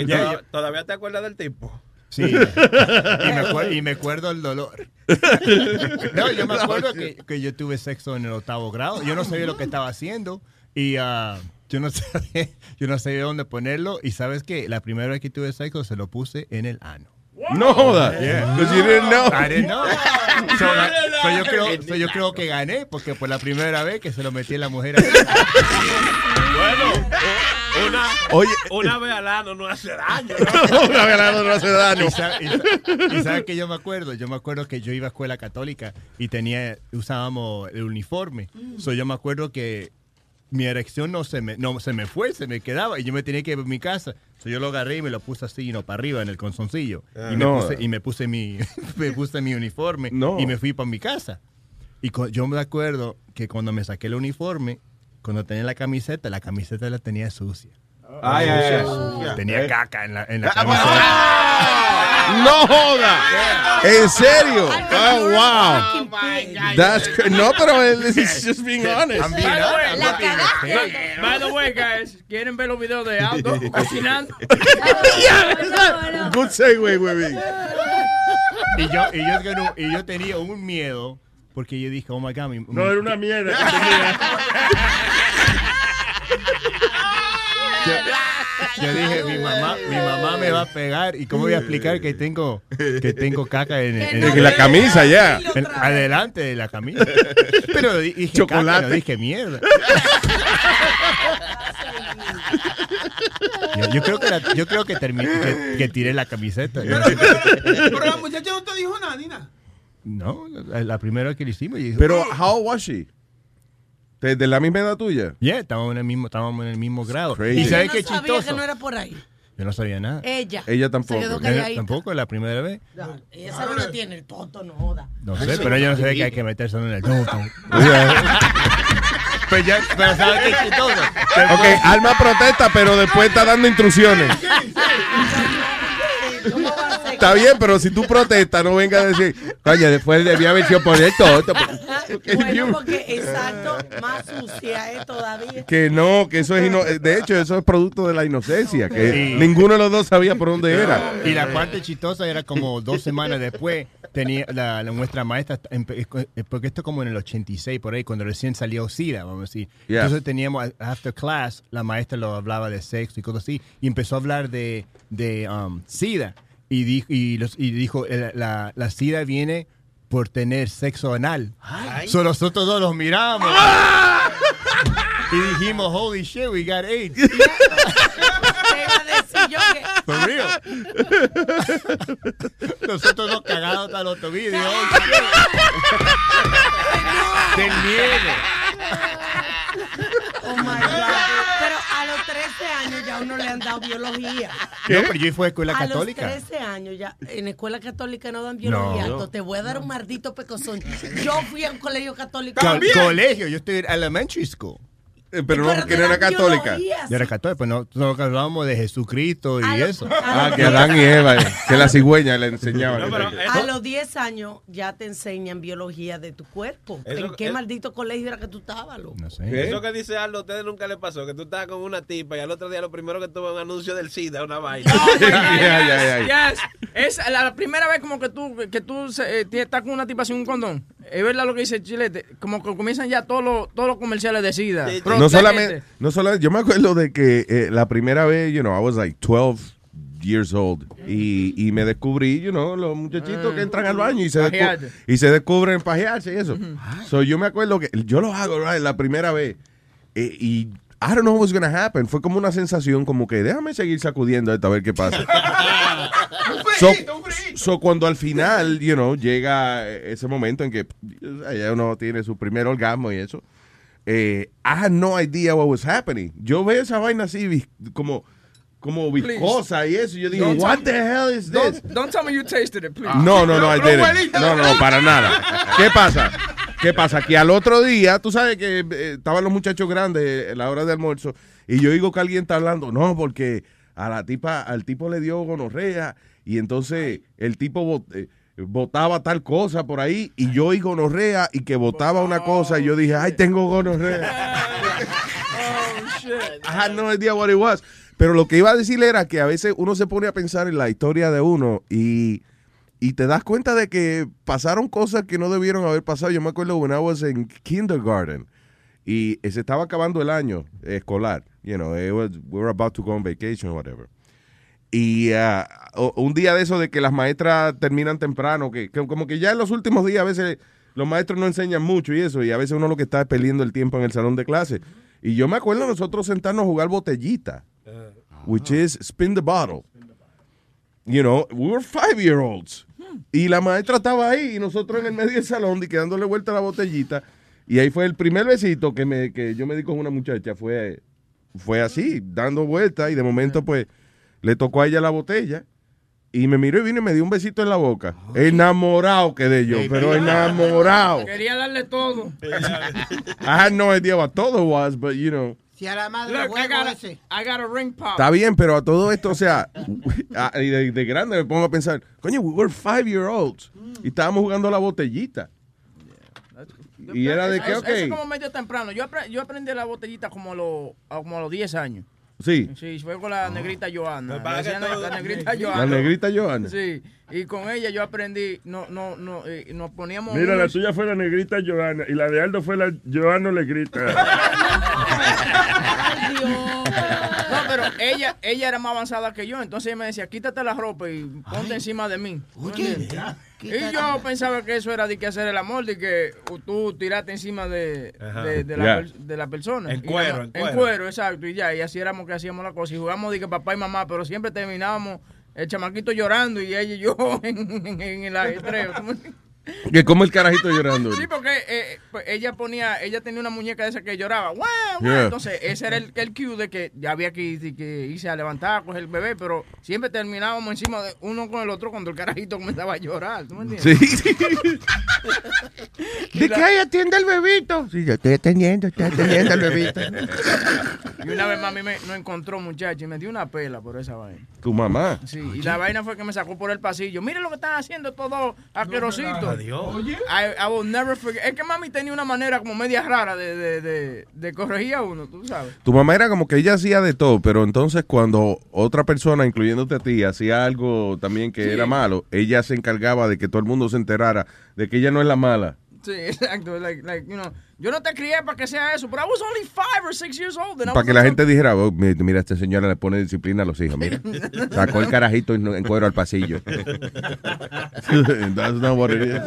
¿Y Ya, toda- ¿Todavía te acuerdas del tipo? Sí. y, me acuerdo, y me acuerdo el dolor. No, yo me acuerdo que, que yo tuve sexo en el octavo grado. Yo no sabía lo que estaba haciendo. Y, ah, yo no sé, yo no sé dónde ponerlo. Y sabes que la primera vez que tuve sexo se lo puse en el ano. No joda. Yeah. 'Cause you didn't know. I didn't know. So, so yo, creo, so yo creo que gané porque fue la primera vez que se lo metí a la mujer. Bueno, una, Oye. una vez al año no hace daño. Una vez al año no hace daño. Y, sa- y sa- y sabes que yo me acuerdo, yo me acuerdo que yo iba a escuela católica y tenía, usábamos el uniforme. So yo me acuerdo que mi erección no se me, no se me fue, se me quedaba y yo me tenía que ir a mi casa. So yo lo agarré y me lo puse así, no, para arriba en el consoncillo. Ah. y, me No. puse, y me puse mi, me puse mi uniforme No. y me fui para mi casa. Y yo me acuerdo que cuando me saqué el uniforme, cuando tenía la camiseta, la camiseta la tenía sucia. Ay, ay, ay. Sucia. Tenía Eh. caca en la, en la Ah, camiseta. No joda. ¿En serio? Oh, wow. That's cr- no, pero él is just being honest. I'm being By the way, honest. by the way- by the way, guys, ¿quieren ver los videos de Aldo cocinando? Good segue, güey. Y yo, y, yo, tenía un- y yo tenía un miedo porque yo dije, oh my God, mi, No, era una mierda yo dije, mi mamá, mi mamá me va a pegar y cómo voy a explicar que tengo, que tengo caca en, en- En la camisa, ya. en- adelante de la camisa. Pero di- dije Chocolate. caca, no dije mierda. Yo, yo creo que la- yo creo que, terminé, que, que tiré la camiseta. Pero la muchacha no te dijo nada, ni nada. No, la, la primera vez que lo hicimos. yo dije, Pero, how was she? ¿De, la misma edad tuya? Yeah, estábamos en el mismo, estábamos en el mismo grado. Crazy. ¿Y Yo sabes no qué sabía chistoso? que no era por ahí. Yo no sabía nada. Ella. Ella Se tampoco. quedó Ella tampoco, la primera vez. No, ella sabe que tiene el toto, no joda. No sé, pero yo no sabía que hay que meterse en el toto. Pues ya, pero ¿sabes qué chistoso? Ok, Alma protesta, pero después está dando instrucciones. Está bien, pero si tú protestas, no venga a decir, coño, después debía haber sido por esto. otro". Bueno, porque exacto, más sucia es todavía. Que no, que eso es ino- de hecho, eso es producto de la inocencia, que Sí. ninguno de los dos sabía por dónde era. Y la parte chistosa era como dos semanas después, tenía la, la- nuestra maestra, empe- eh, porque esto como en el 86, por ahí, cuando recién salió SIDA, vamos a decir. Yeah. Entonces teníamos, after class, la maestra lo hablaba de sexo y cosas así, y empezó a hablar de, de um, SIDA. Y, dijo y, los- y dijo, eh, la, la SIDA viene por tener sexo anal. So nosotros dos los miramos. Y dijimos, holy shit, we got AIDS. Te iba a decir yo que For real. Nosotros nos cagados hasta los tobillos. oh. Del miedo. Oh my God. Pero a los 13 años ya a uno le han dado biología. No, pero yo fui a escuela a católica. los 13 años ya en escuela católica no dan biología. No. Entonces, te voy a dar un maldito pecozón. Yo fui a un colegio católico. Co- colegio, yo estoy en elementary school. Eh, Pero no, porque no era católica. Yo era católica, pues no, no hablábamos de Jesucristo y A lo- eso. Ah, que Adán y Eva, eh, que la cigüeña le enseñaban. A los 10 años ya te enseñan biología de tu cuerpo. Eso- ¿En qué es- maldito colegio era que tú estabas, loco? No Eso que dice Aldo, a ustedes nunca les pasó, que tú estabas con una tipa y al otro día lo primero que tuvo un anuncio del SIDA, una vaina. Yes. Es la, primera vez como que tú, que tú se- eh, estás con una tipa sin un condón. Es verdad lo que dice Chilete. Como que comienzan ya todos los, todos los comerciales de SIDA. No solamente, no solamente, yo me acuerdo de que eh, la primera vez, you know, I was like 12 years old y, y me descubrí, you know, los muchachitos que entran al baño y se, descu- y se descubren pajearse y eso. So yo me acuerdo que yo lo hago, right, la primera vez eh, y I don't know what was gonna happen. Fue como una sensación como que déjame seguir sacudiendo esto a ver qué pasa. So, so cuando al final, you know, llega ese momento en que ya uno tiene su primer orgasmo y eso, eh, I had no idea what was happening. Yo veo esa vaina así como, como viscosa y eso. y Yo digo, what the hell is this? don't tell me you tasted it, please. No, no, no, I didn't. No, no, para nada. ¿Qué pasa? ¿Qué pasa? Que al otro día, tú sabes que eh, estaban los muchachos grandes en la hora de almuerzo y yo digo que alguien está hablando, no, porque a la tipa, al tipo le dio gonorrea y entonces el tipo bot- eh, votaba tal cosa por ahí y yo oí gonorrea y que votaba una cosa y yo dije, ay, tengo gonorrea. Oh, shit. I had no idea what it was. Pero lo que iba a decir era que a veces uno se pone a pensar en la historia de uno y, y te das cuenta de que pasaron cosas que no debieron haber pasado. Yo me acuerdo when I was in kindergarten y se estaba acabando el año escolar. You know, we were about to go on vacation or whatever. Y o- un día de eso de que las maestras terminan temprano, que, que como que ya en los últimos días a veces los maestros no enseñan mucho y eso, y a veces uno lo que está es perdiendo el tiempo en el salón de clase. Y yo me acuerdo nosotros sentarnos a jugar botellita, which is spin the bottle. You know, we were five year olds. Y la maestra estaba ahí y nosotros en el medio del salón y quedándole vuelta a la botellita. Y ahí fue el primer besito que, me, que yo me di con una muchacha. Fue, fue así, dando vueltas y de momento pues le tocó a ella la botella. Y me miró y vino y me dio un besito en la boca. Enamorado quedé yo, pero enamorado. Quería darle todo. I had no idea what todo was, but you know. Si a la madre Look, I got, ese. I got a ring pop. Está bien, pero a todo esto, o sea, y de, de grande me pongo a pensar, coño, we were five year olds y estábamos jugando a la botellita. Y era de que, Eso- ok. Eso es como medio temprano. Yo, apre- yo aprendí la botellita como a, los- a como a los 10 años. Sí. Sí, fue con la negrita Joana. la, la negrita La Joana. negrita Joana. Sí, y con ella yo aprendí, no, no, no, eh, nos poníamos... Mira, la tuya fue la negrita Joana y la de Aldo fue la Joana Negrita. No, pero ella, ella era más avanzada que yo, entonces ella me decía, quítate la ropa y ponte encima de mí. Oye, Y yo pensaba que eso era de que hacer el amor, de que tú tiraste encima de, de, de la, de la persona. En cuero, en En cuero. cuero, exacto. Y ya, y así éramos que hacíamos la cosa. Y jugamos de que papá y mamá, pero siempre terminábamos el chamaquito llorando y ella y yo en, en- en el ajetreo. Que como el carajito llorando. Sí, porque eh, pues, ella ponía, ella tenía una muñeca de esa que lloraba. Entonces, ese era el, el cue de que ya había que, ir- que irse a levantar, a coger el bebé, pero siempre terminábamos encima de uno con el otro cuando el carajito comenzaba a llorar. ¿Tú me entiendes? Sí. ¿De qué hay atiende el bebito? Sí, yo estoy atendiendo, estoy atendiendo al bebito. Y una vez mami me, no encontró muchacho y me dio una pela por esa vaina. Tu mamá. Sí, y la vaina fue que me sacó por el pasillo. Mire lo que están haciendo todos asquerositos. I, I will never forget. Es que mami tenía una manera como media rara de, de, de, de corregir a uno, tú sabes. Tu mamá era como que ella hacía de todo, pero entonces cuando otra persona, incluyéndote a ti, hacía algo también que Sí. era malo, ella se encargaba de que todo el mundo se enterara de que ella no es la mala. Sí, exacto. Like, like, you know, yo no te crié para que sea eso, pero I was only five or six years old. Para que la gente dijera, oh, mi- mira, esta señora le pone disciplina a los hijos, mira. Sacó el carajito en, cuero al pasillo. That's not what it is.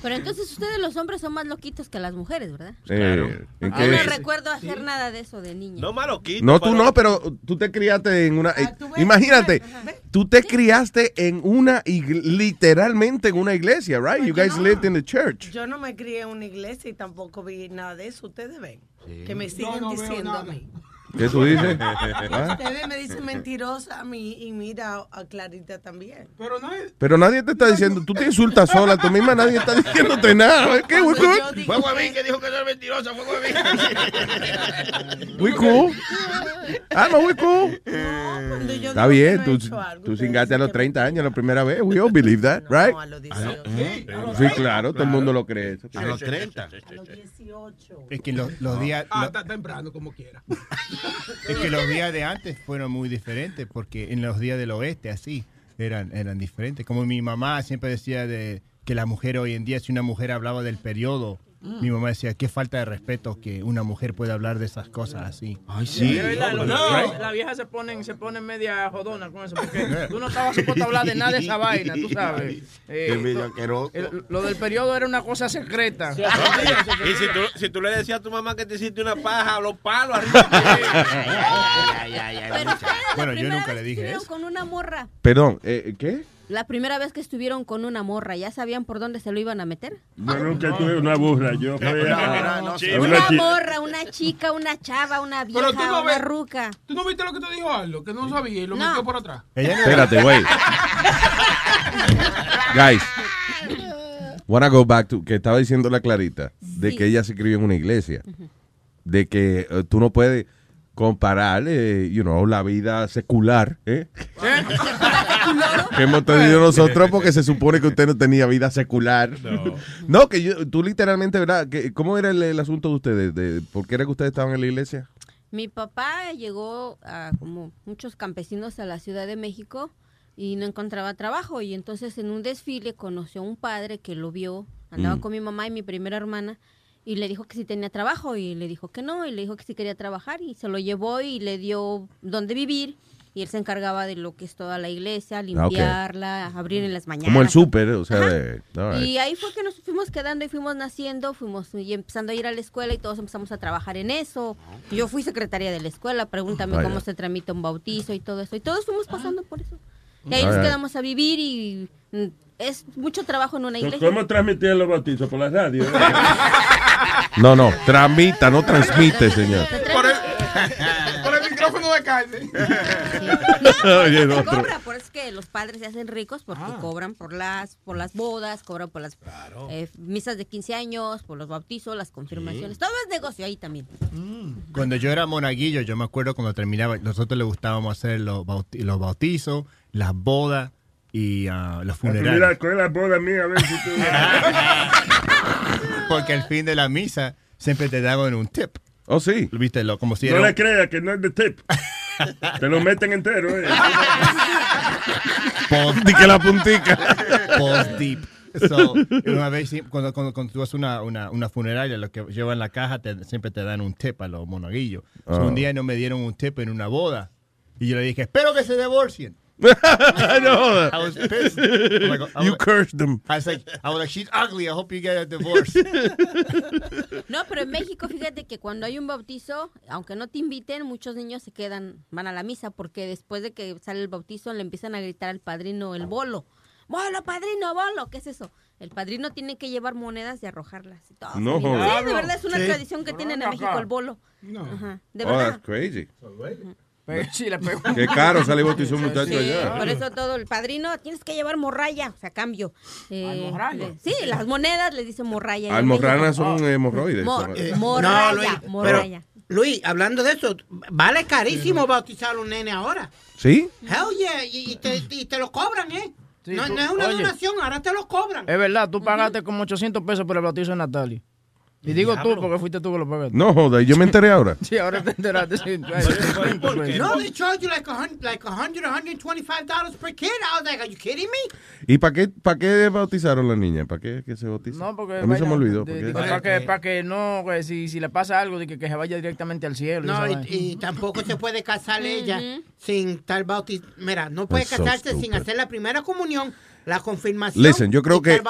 Pero entonces ustedes los hombres son más loquitos que las mujeres, ¿verdad? Eh, ¿en Yo no recuerdo hacer nada de eso de niña. No maloquito. No, tú no, pero tú te criaste en una... eh, imagínate, tú te criaste en una... literalmente en una iglesia, right? You guys lived in the church. Yo no me crié en una iglesia y tampoco vi nada de eso. Ustedes ven. Que me siguen no diciendo a mí. ¿Qué tú dices? ¿Ah? Ustedes me dicen mentirosa a mí y mira a Clarita también. Pero no es. Pero nadie te está diciendo, tú te insultas sola, tú misma nadie está diciéndote nada. ¿Qué? Yo digo Fue Huevín que dijo que no es mentirosa, fue Huevín. We cool. Ah, no, we cool. yo Está bien, no tú, algo, tú cingaste a los que 30 años la primera vez. We all believe that, right? No, a los 18. Sí, claro, todo el mundo lo cree. eso. A los 30. A los 18. Es que los, los días... Ah, lo- está temprano, como quiera. Es que los días de antes fueron muy diferentes, porque en los días del oeste, así, eran, eran diferentes. Como mi mamá siempre decía de que la mujer hoy en día, si una mujer hablaba del periodo, mi mamá decía, qué falta de respeto que una mujer pueda hablar de esas cosas así. Ay, De verdad, los- La vieja se ponen, se ponen media jodona con eso, porque tú no estabas supuesto a hablar de nada de esa vaina, tú sabes. Eh, el- lo del periodo era una cosa secreta. Y si tú, si tú le decías a tu mamá que te hiciste una paja, los palos arriba. Pero ustedes la Bueno, yo nunca le dije eso. con una morra. Perdón, eh, ¿qué? La primera vez que estuvieron con una morra, ¿ya sabían por dónde se lo iban a meter? Yo nunca tuve una burra. Yo fui a, no, a sí. una morra, una chica, una chava, una Pero tú vieja, no una ves- ruca. ¿Tú no viste lo que te dijo Aldo? Que no sabía y lo No. metió por atrás. Ella no- Espérate, güey. Guys, wanna go back to que estaba diciendo la Clarita de Sí. que ella se crió en una iglesia, de que eh, tú no puedes comparar, eh, you know, la vida secular, ¿eh? Que hemos tenido nosotros porque se supone que usted no tenía vida secular. No, que yo, tú literalmente, ¿verdad? Que, ¿Cómo era el, el asunto de ustedes? De, ¿Por qué era que ustedes estaban en la iglesia? Mi papá llegó a como muchos campesinos a la Ciudad de México y no encontraba trabajo y entonces en un desfile conoció a un padre que lo vio, andaba Mm. con mi mamá y mi primera hermana Y le dijo que si tenía trabajo y le dijo que no, y le dijo que si quería trabajar y se lo llevó y le dio donde vivir. Y él se encargaba de lo que es toda la iglesia, limpiarla, abrir en las mañanas. Como el súper, o sea, de... right. Y ahí fue que nos fuimos quedando y fuimos naciendo, fuimos y empezando a ir a la escuela y todos empezamos a trabajar en eso. Yo fui secretaria de la escuela, pregúntame Vaya. cómo se tramita un bautizo y todo eso. Y todos fuimos pasando por eso. Y ahí Ah, nos quedamos a vivir y mm, es mucho trabajo en una iglesia. ¿Cómo transmitían los bautizos? Por la radio. No, no, tramita, no transmite, señor. Por el, de carne. Oye, el Se otro. cobra, por eso es que los padres se hacen ricos porque cobran por las por las bodas, cobran por las eh, misas de 15 años, por los bautizos, las confirmaciones. Todo es negocio ahí también. Cuando yo era monaguillo, yo me acuerdo cuando terminaba, nosotros le gustábamos hacer los, bauti- los bautizos, las bodas y ah, los funerales. Mira, coge la boda mía a ver si tú... Porque al fin de la misa siempre te daban un tip. Oh, sí. ¿Viste? Lo, como si No era le creas que no es de tip. Te lo meten entero, eh. Post, Di que la puntica. Post deep. So, una vez, cuando, cuando, cuando tú haces una, una, una funeraria, lo que llevan la caja te- siempre te dan un tip a los monaguillos. So, Ah. un día no me dieron un tip en una boda. Y yo le dije, espero que se divorcien. no. I was pissed. I'm like, You like- cursed them. I was like, I was like, she's ugly. I hope you get a divorce. No, pero en México, fíjate que cuando hay un bautizo, aunque no te inviten, muchos niños se quedan, van a la misa, porque después de que sale el bautizo le empiezan a gritar al padrino el bolo. Bolo, padrino, bolo, ¿qué es eso? El padrino tiene que llevar monedas y arrojarlas. y todo. No Sí, de verdad es una tradición que tienen en México, el bolo. Ajá, de Oh, verdad. that's crazy. Sí, le pegó. Qué caro sale bautizar un muchacho Sí, allá. por eso todo el padrino tienes que llevar morraya, o sea, cambio. Eh, morralla? le- sí, las monedas le dicen morraya. en Almorranas México. son hemorroides. Eh, No, morraya, Luis, morraya. pero, Luis, hablando de eso, vale carísimo bautizar a un nene ahora. ¿Sí? Hell yeah, y, y te, y te lo cobran, ¿eh? no, tú- no es una oye. donación, ahora te lo cobran. Es verdad, tú pagaste como 800 pesos por el bautizo de Natalie. Y digo tú, porque fuiste tú que lo pagaste. No joda, yo me enteré ahora. Sí, ahora te enteraste. Sí, No, they charge you like a hundred, like a hundred, a hundred twenty-five dollars per kid. I was like, are you kidding me? ¿Y para qué, para qué bautizaron a la niña? ¿Para qué que se bautiza? No, porque. a mí se me olvidó. Para que, para que no, pues, si, si le pasa algo, de que, que se vaya directamente al cielo. No, y, tampoco se puede casar ella sin tal bautizar. Mira, no puede That's so casarse sin hacer la primera comunión, la confirmación. Listen, yo creo que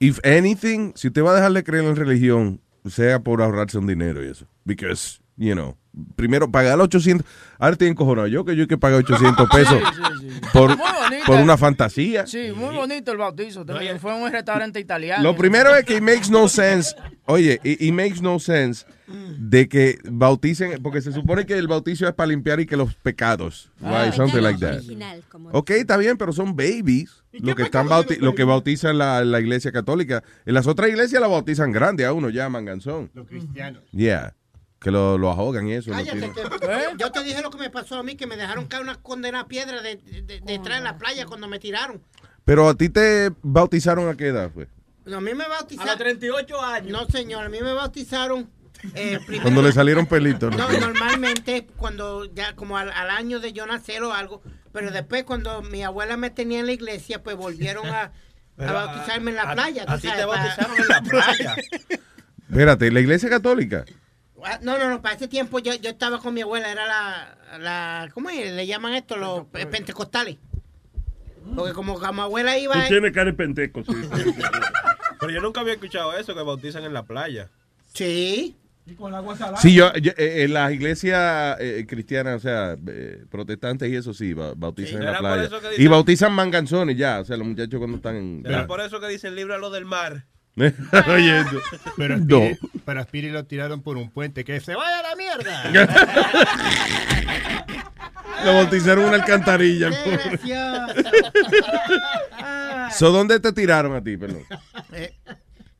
if anything, si usted va a dejar de creer en religión, sea por ahorrarse un dinero y eso. Because, you know, primero pagar 800, ahora estoy encojonado yo que yo hay que pagar 800 pesos por, por una fantasía. Sí, muy bonito el bautizo. también. Fue en un restaurante italiano. Lo primero es que it makes no sense, oye, it, it makes no sense de que bauticen, porque se supone que el bautizo es para limpiar y que los pecados, Ah, right, something like that. original, como Ok, está bien, pero son babies. Lo que están bauti- lo que bautizan la, la iglesia católica. En las otras iglesias la bautizan grande a uno ya, manganzón. Los cristianos. Yeah. Que lo, lo ahogan y eso. Cállate, que- yo te dije lo que me pasó a mí, que me dejaron caer una condenada piedra de, de- de- detrás de la playa cuando me tiraron. Pero a ti te bautizaron a qué edad fue? No, a mí me bautizaron. A los 38 años. No, señor, a mí me bautizaron. eh, primero- Cuando le salieron pelitos. No, ¿no? normalmente cuando ya como al, al año de yo nacer o algo, pero después cuando mi abuela me tenía en la iglesia, pues volvieron a, bautizarme en la playa. a tú ti sabes, te bautizaron en la playa. Espérate, la iglesia católica. Ah, No, no, no, para ese tiempo yo, yo estaba con mi abuela, era la, la ¿cómo es? Le llaman esto los pe- pentecostales. Porque como, como abuela iba... Tú tienes cara de penteco, sí. Pero yo nunca había escuchado eso, que bautizan en la playa. Sí. Y con agua salada. Sí, yo, yo, eh, en las iglesias eh, cristianas, o sea, eh, protestantes y eso sí, ba- bautizan Sí, en la playa. Y dicen- bautizan manganzones ya, o sea, los muchachos cuando están en... Será por eso que dice el libro a lo del mar. Oye, Pero a no. Spiri, pero a Spiri lo tiraron por un puente. Que se vaya a la mierda. Lo bautizaron en una alcantarilla. so, ¿Dónde te tiraron a ti, perdón? Eh,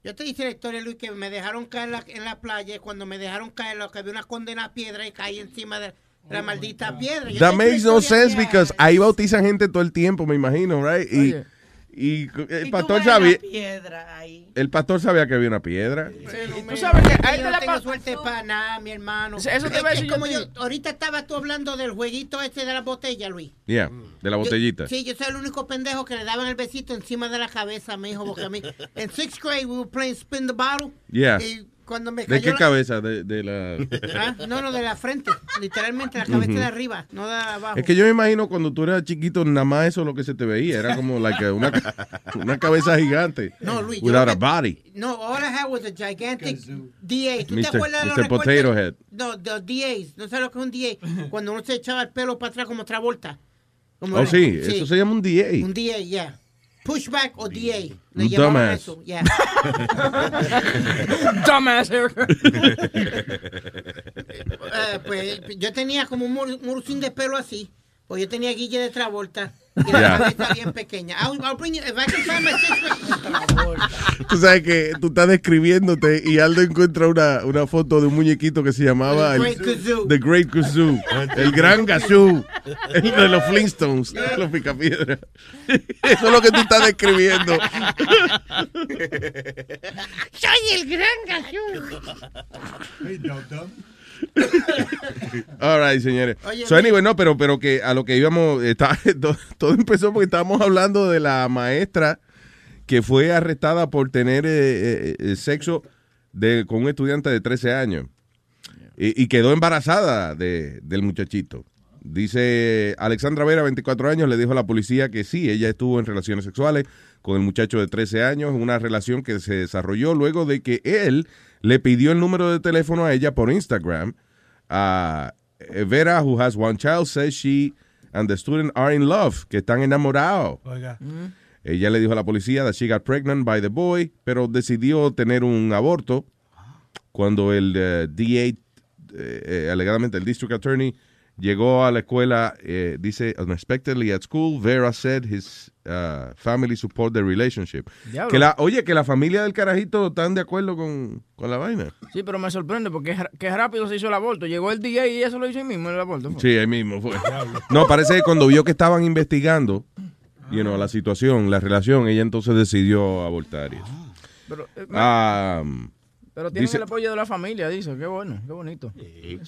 yo te dije la historia, Luis, que me dejaron caer la- en la playa y cuando me dejaron caer, lo que había una condena piedra y caí encima de la maldita piedra. Yo That makes no sense because ahí bautizan gente todo el tiempo, me imagino, right? Y, Oye. y el Y tú pastor ves la sabía, piedra ahí. el pastor sabía que había una piedra. Tú sabes que ahí te la tengo pa- suerte para nada, mi hermano. Eso- eso te Es iba a que decir yo como a ti. yo, ahorita estabas tú hablando del jueguito este de la botella, Luis. Yeah, de la Yo- botellita. sí, yo soy el único pendejo que le daban el besito encima de la cabeza, mi hijo, porque a mí, en sixth grade we were playing spin the bottle. Yeah. Y cuando me ¿De cayó qué la- cabeza? De, de la... Ah, No, no, de la frente. Literalmente la cabeza Ujú. de arriba, no de abajo. Es que yo me imagino cuando tú eras chiquito, nada más eso es lo que se te veía. Era como like, una, una cabeza gigante. No, Luis, yo Without lo a body. No, all I had was a gigantic DA. ¿Tú te Mr. acuerdas de los Mr. Potato Head. No, los DAs. ¿No sabes lo que es un DA? Cuando uno se echaba el pelo para atrás como Travolta. Como Oh, sí, eso se llama un DA. Un DA, yeah. Pushback o DA. Le Un llamaban dumbass. eso, yeah. Dumbass Eh, pues yo tenía como un mur- murcín de pelo así. Pues yo tenía guille de Travolta. Y la Ya. cabeza bien pequeña. I'll, I'll bring you, if I can find my sister. Tú sabes que tú estás describiéndote y Aldo encuentra una, una foto de un muñequito que se llamaba The Great Kazoo. The Great Kazoo. El gran Kazoo. El de los Flintstones. Los picapiedras. Eso es lo que tú estás describiendo. Soy el gran gallo. All right, señores. Oye, so, anyway, no, pero, pero que a lo que íbamos, está- todo, empezó porque estábamos hablando de la maestra que fue arrestada por tener eh, eh, eh, sexo de, con un estudiante de 13 años y, y quedó embarazada de- del muchachito. Dice Alexandra Vera, 24 años, le dijo a la policía que sí, ella estuvo en relaciones sexuales con el muchacho de 13 años, una relación que se desarrolló luego de que él le pidió el número de teléfono a ella por Instagram. Uh, Vera, who has one child, says she and the student are in love, que están enamorados. Oiga. Ella le dijo a la policía that she got pregnant by the boy, pero decidió tener un aborto cuando el eh, DA, eh, eh, alegadamente el district attorney, llegó a la escuela, eh, dice, unexpectedly at school, Vera said his uh, family support the relationship. Diablo. Que la, oye, que la familia del carajito están de acuerdo con, con la vaina. Sí, pero me sorprende porque que rápido se hizo el aborto. Llegó el día y eso lo hizo ahí mismo el aborto. fue. Sí, ahí mismo fue. No, parece que cuando vio que estaban investigando, you know, la situación, la relación, ella entonces decidió abortar. y eso. Pero, eh, Ah, pero tienen dice- el apoyo de la familia, dice. Qué bueno, qué bonito.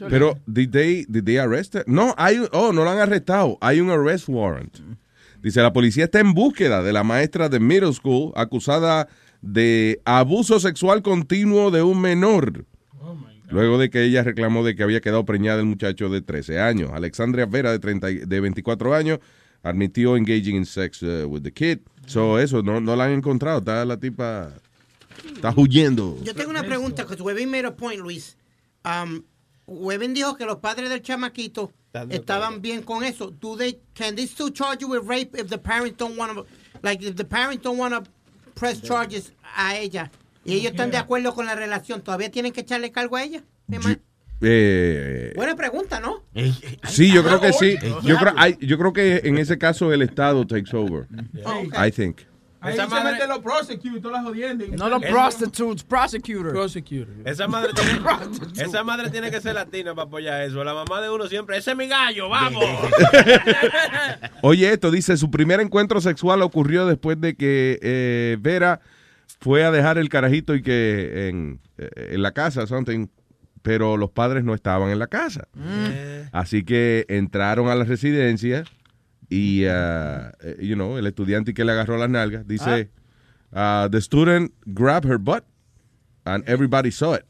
Pero, did they, did they arrest her? No, hay, un- oh, no la han arrestado. Hay un arrest warrant. Dice, la policía está en búsqueda de la maestra de middle school acusada de abuso sexual continuo de un menor. Luego de que ella reclamó de que había quedado preñada del muchacho de 13 años. Alexandria Vera, de, 30, y- de 24 años, admitió engaging in sex uh, with the kid. So, eso, no, no la han encontrado. Está la tipa, está huyendo. Yo tengo una pregunta, porque Webin made a point, Luis. Um, Webin dijo que los padres del chamaquito estaban bien con eso. Do they, can they still charge you with rape if the parents don't want to, like, if the parents don't want to press charges a ella? Y ellos están de acuerdo con la relación, ¿todavía tienen que echarle cargo a ella? Eh, Buena pregunta, ¿no? Sí, yo creo que sí. Yo creo, yo creo que en ese caso el Estado takes over. I think. Ahí Esa se madre- meten los prosecutors, todas las jodiendas. No los prostitutes, prosecutors. Prosecutors. Esa madre, tiene, esa madre tiene que ser latina para apoyar eso. La mamá de uno siempre, ese es mi gallo, vamos. Oye, esto dice, su primer encuentro sexual ocurrió después de que eh, Vera fue a dejar el carajito y que en, eh, en la casa, something, pero los padres no estaban en la casa. Así que entraron a la residencia y, uh, eh, you know, el estudiante que le agarró las nalgas dice, uh, the student grabbed her butt and everybody saw it.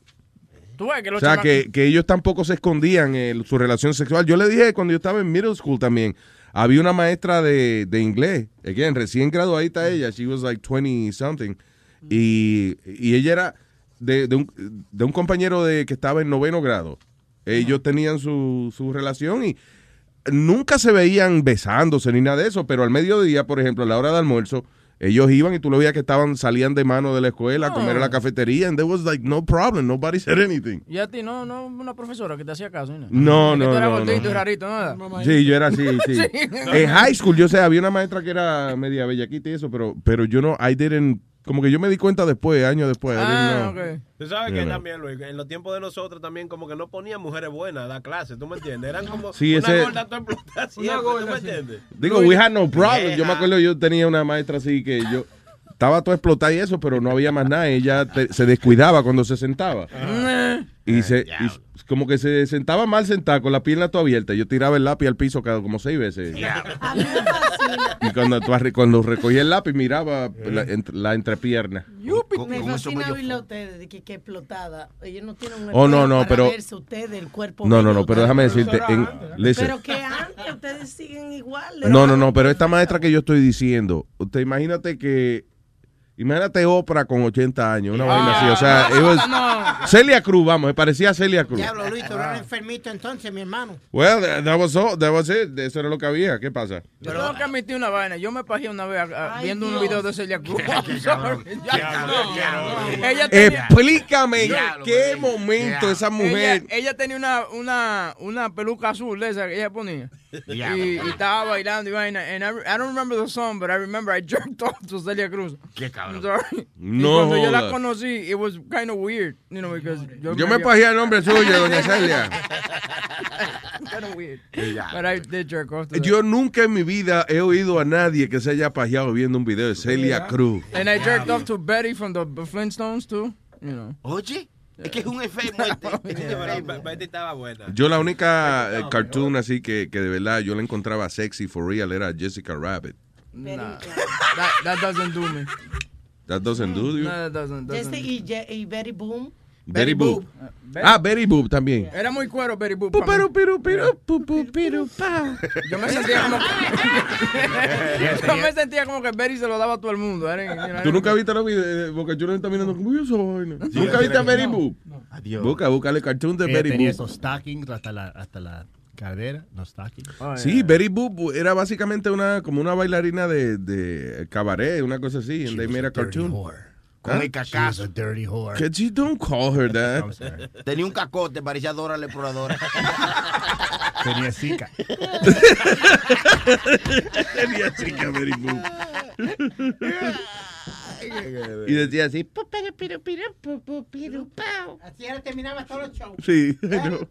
Tú ves que O sea, que, que ellos tampoco se escondían en su relación sexual. Yo le dije cuando yo estaba en middle school también, había una maestra de, de inglés, again, recién graduadita ella, she was like 20 something, y, y ella era de, de un, de un compañero de que estaba en noveno grado. Ellos tenían su, su relación y nunca se veían besándose ni nada de eso, pero al mediodía, por ejemplo, a la hora de almuerzo, ellos iban y tú lo veías que estaban, salían de mano de la escuela a comer a la cafetería, and there was like no problem, nobody said anything. Y a ti, no, no, una profesora que te hacía caso. ¿no? No, Que no, tú eras no, gordito no. y rarito, ¿no? Sí, yo era así, sí. Sí. En high school, yo sé, había una maestra que era media bellaquita y eso, pero, pero yo no, I didn't, como que yo me di cuenta después, años después. I didn't Ah, know. ok. Tú sabes que know. también, Luis, en los tiempos de nosotros también como que no ponían mujeres buenas a la clase, ¿tú me entiendes? Eran como Sí, una ese- gorda toda explotada siempre, ¿tú me entiendes? Digo, we had no problem. Yo me acuerdo, yo tenía una maestra así que yo, estaba todo explotado y eso, pero no había más nada. Ella te- se descuidaba cuando se sentaba. Y se y como que se sentaba mal sentada con la pierna toda abierta. Yo tiraba el lápiz al piso cada como seis veces. Y cuando, cuando recogía el lápiz miraba la, la entrepierna. Me fascina oírlo a ustedes de que, que explotada. Ellos no tienen un Oh, no, no, para pero- verse ustedes, el cuerpo. No, no, no, pero déjame decirte. En, listen. Pero que antes ustedes siguen igual. No, no, no, pero esta maestra que yo estoy diciendo, usted imagínate que, imagínate Oprah con 80 años, una vaina así, o sea, it was- No. Celia Cruz, vamos, me parecía Celia Cruz. Diablo, Luis, tú eres enfermito entonces, mi hermano. Well, that, that was all, that was it, eso era lo que había, ¿qué pasa? Yo tengo que admitir una vaina. Yo me pajeé una vez ah, Ay, viendo un video de Celia Cruz. Explícame en qué momento esa mujer... Ella, ella tenía una, una, una peluca azul de esa que ella ponía. Y, estaba bailando y vaina. And I, I don't remember the song, but I remember I jerked off to Celia Cruz. Qué cabrón. I'm sorry. No cuando yo la joda. conocí, it was kind of weird, you know, because Yo me pajeé al nombre suyo, doña Celia. kind of weird. But I did jerk off to. Yo nunca en mi vida he oído a nadie que se haya pajeado viendo un video de Celia Cruz. And I jerked off to Betty from the Flintstones too, you know. Oye, es que es un efecto. Betty estaba buena. Yo la única eh, cartoon así que, que de verdad yo la encontraba sexy for real era Jessica Rabbit. Nah, that, that doesn't do me. That doesn't do you. No, that doesn't. doesn't. Jesse y, y Betty Boom. Betty Boop. Ah, Betty Boop también. Era muy cuero Betty Boop. Pero, pu, pu, pero, pa. Yo me sentía como que, yo me sentía como que Betty se lo daba a todo el mundo. Era- ¿Tú nunca viste los videos? Porque yo no está mirando como yo soy. ¿Nunca viste a Betty Boop? Adiós. Busca, búscale cartoon de Ella Betty tenía Boop. esos stockings hasta la, hasta la cadera, los stockings. Sí, Betty Boop era básicamente una como una bailarina de, de cabaret, una cosa así, and they made a cartoon. Con ¿Ah? el cacazo. dirty whore. Que you don't call her that. Tenía un cacote, parecía Dora la exploradora. Tenía zika. Tenía zika, Betty Boop. Y decía así. Así era terminaba todos los shows. Sí, I know.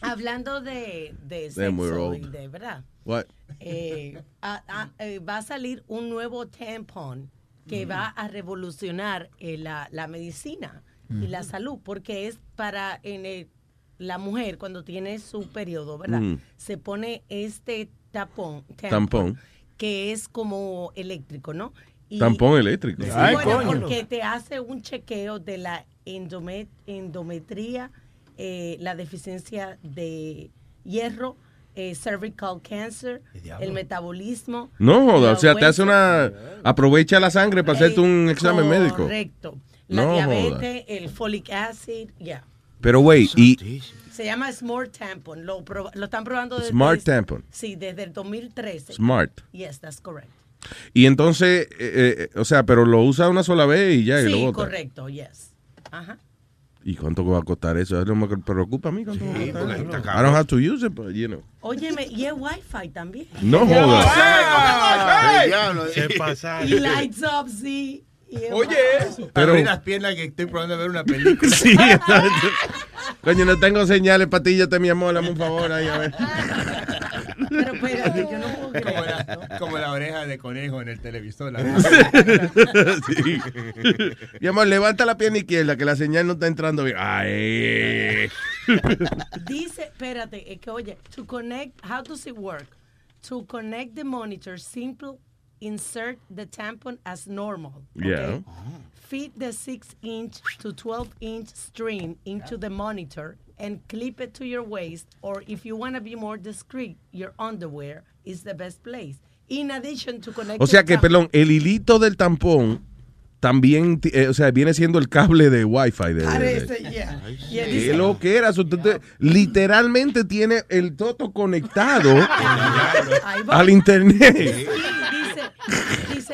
Hablando de, de sexo y de verdad. What? eh, a- a- eh, va a salir un nuevo tampon que va a revolucionar eh, la, la medicina y la salud, porque es para en el- la mujer cuando tiene su periodo, ¿verdad? Mm. Se pone este tapón, Tampón. que es como eléctrico, ¿no? Y- Tampón eléctrico. Sí, Ay, bueno, coño. porque te hace un chequeo de la endome- endometría, eh, la deficiencia de hierro, eh, cervical cancer, el metabolismo. No o sea, te hace una. Aprovecha la sangre para hacerte un examen médico. Correcto. La No diabetes, joda. el folic acid, ya. Pero, güey, y. Se llama Smart Tampon. Lo, lo están probando desde Smart Tampon. Sí, desde el 2013. Smart. Yes, that's correct. Y entonces, eh, eh, o sea, pero lo usa una sola vez y ya, y lo sí, bota. correcto, yes. Ajá. ¿Y cuánto va a costar eso? Eso no me preocupa a mí. ¿cuánto va a costar porque I don't have to use it, but, you know. Óyeme, y es Wi-Fi también. No jodas. Se pasaron. Y lights up, sí. Es Oye, eso. Pero- Abrí las piernas que estoy probando a ver una película. Sí, exacto. Coño, no tengo señales yo te mi amor, dame un favor ahí, a ver. Pero espérate, yo no puedo creer. Como la, oreja de conejo en el televisor. Sí. Mi amor, levanta la pierna izquierda, que la señal no está entrando bien. Ay. Dice, espérate, es que oye, to connect, how does it work? To connect the monitor, simple insert the tampon as normal. Yeah. Feed the 6 inch to 12 inch string into the monitor and clip it to your waist, or if you want to be more discreet, your underwear is the best place. In addition to connect O sea que, perdón, el hilito del tampón también, eh, o sea, viene siendo el cable de Wi-Fi. De, de- de- Parece, yeah. Yeah, ¿Qué lo que era? Tú te- literalmente tiene el toto conectado al internet.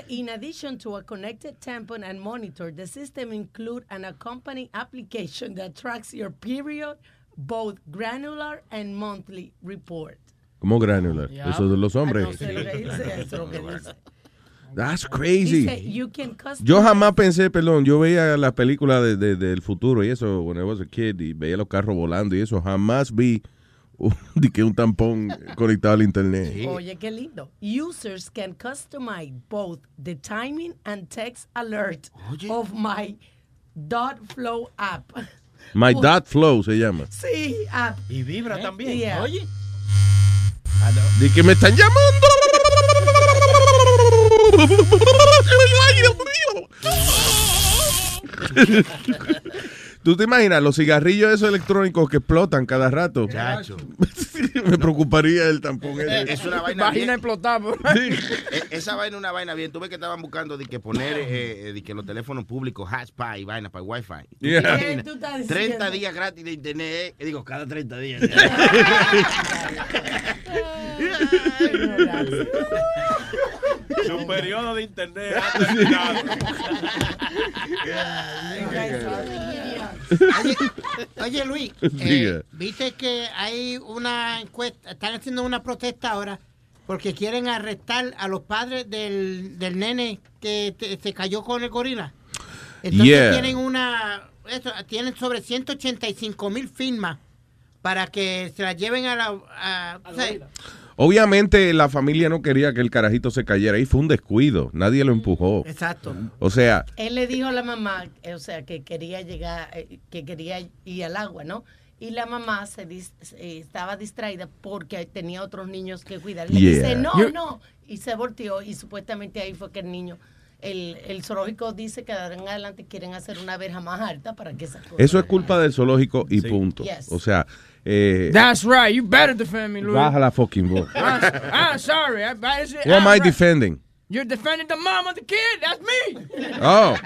In addition to a connected tampon and monitor, the system include an accompanying application that tracks your period, both granular and monthly report. Como granular. Eso de los hombres. No sé eso que dice. That's crazy. Dice, you can customize- Yo jamás pensé, perdón, yo veía las películas de, de- del futuro y eso, when I was a kid, y veía los carros volando y eso, jamás vi de que un tampón conectado al internet. Oye, qué lindo. Users can customize both the timing and text alert of my dot flow app. My. Dot Flow se llama. Sí, app. Y vibra también. Yeah. Oye. De que me están llamando. ¿Tú te imaginas los cigarrillos esos electrónicos que explotan cada rato? Chacho. me preocuparía el tampón ese. Es una vaina Vagina bien. explotada. por E- Esa vaina es una vaina bien. Tú ves que estaban buscando de que poner eh, eh, de que los teléfonos públicos hotspot y vaina para Wi-Fi. ¿Tú te Yeah. ¿Qué tú estás 30 diciendo? días gratis de internet. eh, Digo, cada 30 días. Su periodo de internet ha terminado. Oye, oye, Luis, eh, viste que hay una encuesta, están haciendo una protesta ahora porque quieren arrestar a los padres del, del nene que te- se cayó con el gorila. Entonces Yeah. tienen una, eso, tienen sobre 185 mil firmas para que se la lleven a la... a- o sea, Obviamente la familia no quería que el carajito se cayera. Ahí fue un descuido. Nadie lo empujó. Exacto. O sea, Él le dijo a la mamá, eh, o sea, que quería llegar, eh, que quería ir al agua, ¿no? Y la mamá se dis- eh, estaba distraída porque tenía otros niños que cuidar. Le Yeah. dice, no, no. Y se volteó y supuestamente ahí fue que el niño, el, el zoológico dice que de ahora en adelante quieren hacer una verja más alta para que esa cosa. eso es culpa del zoológico y punto. Yes. O sea, eh, That's right. You better defend me, Luis. baja la fucking voz. I'm, I'm sorry. I, I, What am I defending? You're defending the mom of the kid. That's me. Oh.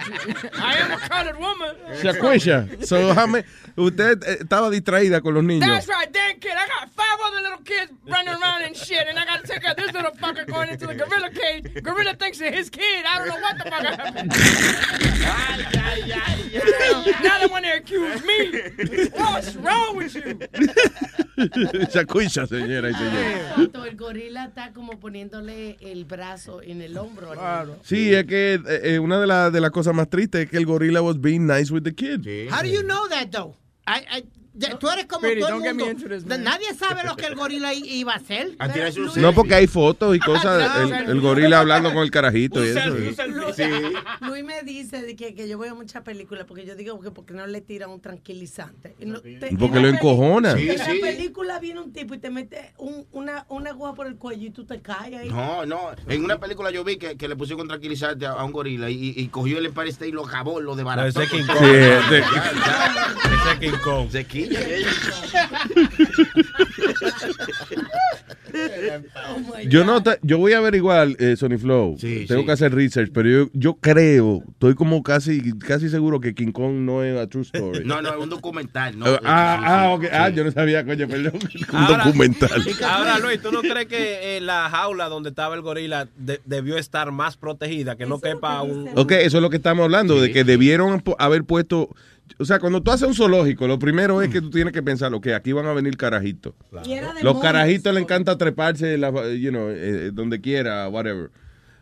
I am a colored woman. Shaquisha. So, how many- usted eh, estaba distraída con los niños. That's right, damn kid. I got five other little kids running around and shit, and I gotta take out this little fucker going into the gorilla cage. Gorilla thinks it's his kid. I don't know what the fuck happened. now they want to accuse me. What's wrong with you? Shaquisha, señora y señores. Exacto, El gorila está como poniéndole el brazo en el hombro. al niño. Sí, es que eh, eh, una de, las de las cosas más tristes es que el gorila was being nice with the kid. How do you know that though? I, I, ya- tú eres como todo el mundo. Nadie sabe lo que el gorila iba a hacer. No, porque hay fotos y cosas. claro. El, el gorila hablando con el carajito y eso. Luis me dice de que, que yo veo muchas películas porque yo digo que porque no le tiran un tranquilizante. Y no- te- Porque en lo encojona. peli- Sí, en la película viene un tipo y te mete un- una, una aguja por el cuello y tú te caes ahí. No, no. En una película yo vi que, que le pusieron un tranquilizante a, a un gorila y, y cogió el Empire State y lo acabó, lo desbarató. ese es King Kong. Sí, ese- King Kong. Yo no yo voy a averiguar eh, Sony Flow. Tengo sí. que hacer research, pero yo, yo creo, estoy como casi casi seguro que King Kong no es a true story. No, no, es un documental. No, ah, sí, ah, sí. ok. Ah, yo no sabía, coño, perdón. Un Ahora- documental. Ahora, Luis, ¿tú no crees que eh, la jaula donde estaba el gorila de- debió estar más protegida, que no quepa un... Ok, eso es lo que estamos hablando, de que debieron haber puesto. O sea, cuando tú haces un zoológico, lo primero es que tú tienes que pensar, ok, aquí van a venir carajitos. Los carajitos les encanta treparse, la- you know, eh, donde quiera, whatever.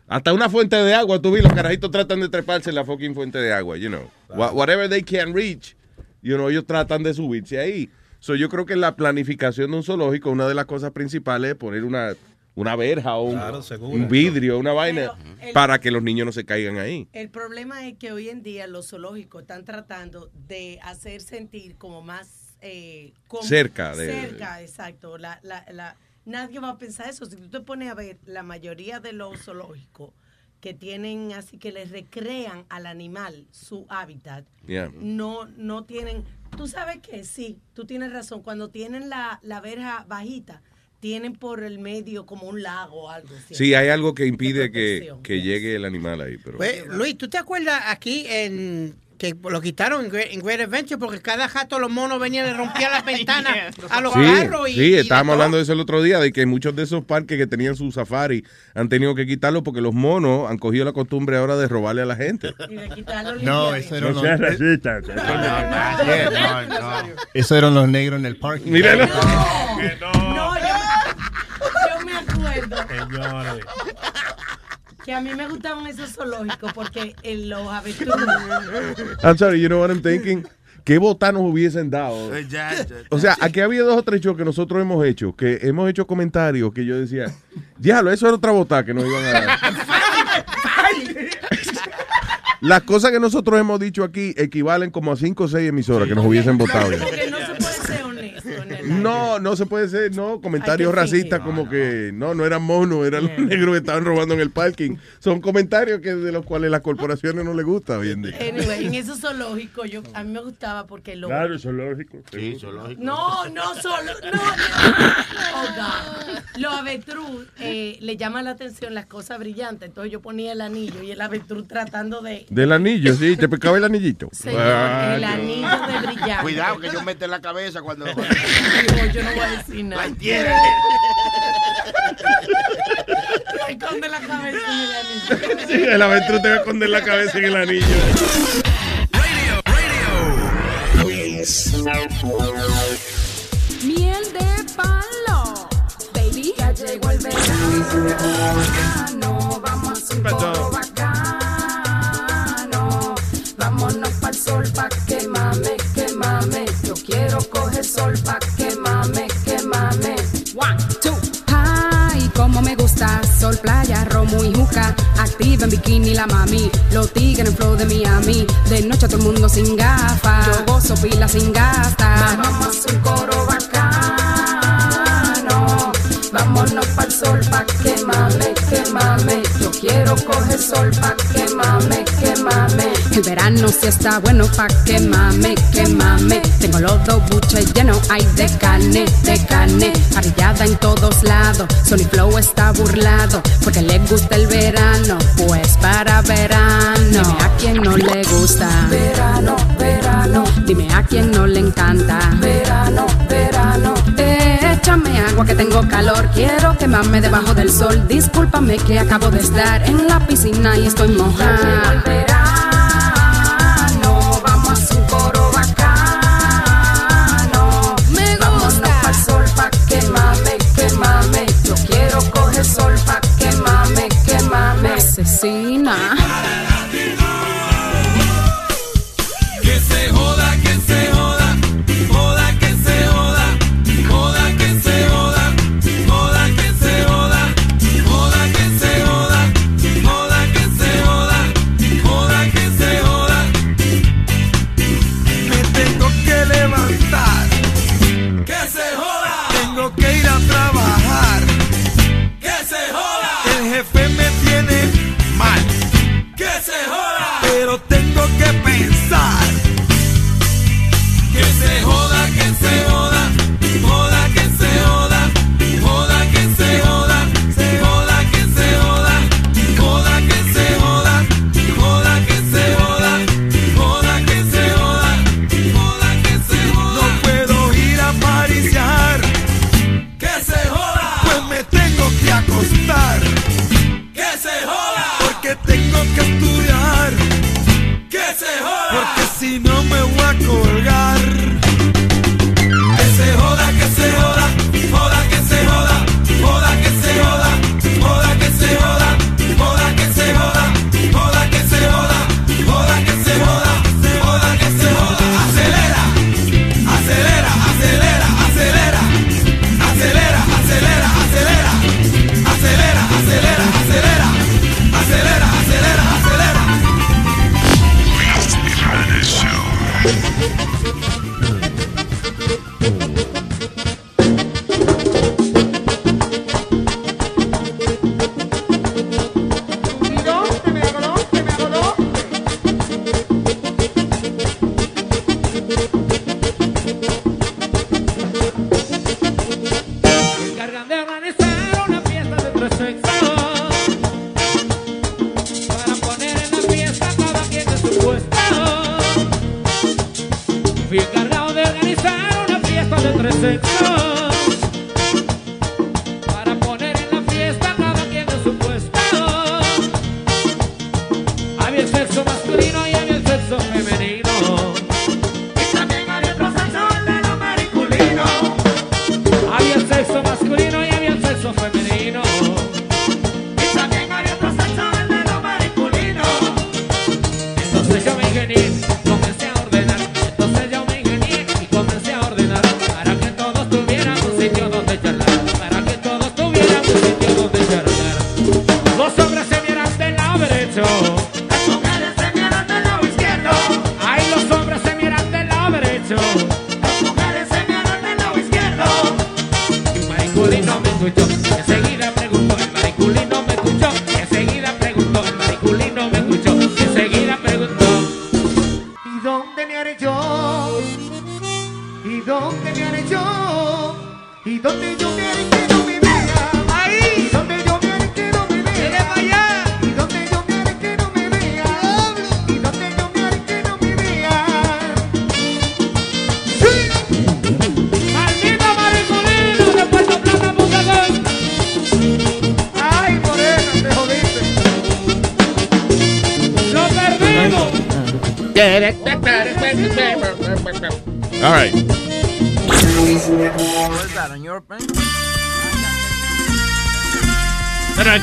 Hasta una fuente de agua, tú ves, los carajitos tratan de treparse en la fucking fuente de agua, you know. Wha- Whatever they can reach, you know, ellos tratan de subirse ahí. So, yo creo que la planificación de un zoológico, una de las cosas principales es poner una, una verja o un, Claro, seguro. un vidrio, una vaina, el- para que los niños no se caigan ahí. El problema es que hoy en día los zoológicos están tratando de hacer sentir como más eh, como- Cerca de- cerca, exacto. La, la, la- nadie va a pensar eso. Si tú te pones a ver la mayoría de los zoológicos que tienen así que les recrean al animal su hábitat, Yeah. no no tienen. Tú sabes que sí, tú tienes razón. Cuando tienen la, la verja bajita, tienen por el medio como un lago o algo. ¿cierto? Sí, hay algo que impide que, que llegue el animal ahí. Pero... Pues, Luis, ¿tú te acuerdas aquí en que lo quitaron en Great, en Great Adventure porque cada jato los monos venían y le rompían las ventanas a los Sí, carros y, sí, y de estábamos hablando de eso el otro día, de que muchos de esos parques que tenían su safari han tenido que quitarlo porque los monos han cogido la costumbre ahora de robarle a la gente. No, eso era No los, seas racista. no, no. Eso eran los negros en el parque. Míralo. No, Señores. que a mí me gustaban esos zoológicos porque en los avestruces. I'm sorry, you know what I'm thinking? ¿qué botas nos hubiesen dado? Eh, ya, ya. O sea, aquí había dos o tres shows que nosotros hemos hecho, que hemos hecho comentarios que yo decía, diablo, eso era otra bota que nos iban a dar. Las cosas que nosotros hemos dicho aquí equivalen como a cinco o seis emisoras que nos hubiesen votado. ya. Porque no se puede ser honesto en el No, no se puede ser, no, comentarios racistas como que no, no eran monos, eran los negros que estaban robando en el parking. Son comentarios que de los cuales las corporaciones no les gusta hoy en día. Anyway, en esos zoológicos yo, a mí me gustaba porque lo... Claro, eso es lógico. Sí, zoológico. No, no solo, no, oh God. Los avestruz eh, le llama la atención las cosas brillantes, entonces yo ponía el anillo y el avestruz tratando de... Del anillo, sí, te pescaba el anillito. Señor, Ah, el anillo de brillar. Cuidado que yo meto en la cabeza cuando... Digo, yo no voy a decir nada. entiende. Me esconde la cabeza en el anillo. Sí, el avestruz te va a esconder la cabeza en el anillo. Miel de palo. Baby, ya llegó el verano. Vamos a un coro bacano. Vámonos pa'l sol pa' que mame, que mame. Yo quiero coger sol pa' que playa, romo y juca. Activa en bikini la mami. Los tigres en flow de Miami. De noche todo el mundo sin gafas. Yo gozo pila sin gasta. Vamos un coro bacano. Vámonos pa'l sol pa' que mame, que mame. Yo quiero coger sol pa' que mame, que mame. El verano sí está bueno pa' que mame, que mame. Tengo los dos buches llenos, hay de carne, de carne. Parrillada en todos lados. Sony Flow está burlado porque le gusta el verano. Pues para verano. Dime a quien no le gusta. Verano, verano. Dime a quien no le encanta. Verano, verano. Échame agua que tengo calor. Quiero quemarme debajo del sol. Discúlpame que acabo de estar en la piscina y estoy mojada. verano. Vamos a un coro bacano. Me gusta. Vámonos pa'l sol pa' que mame, que mame. Yo quiero coger sol pa' que mame, que mame. Asesina.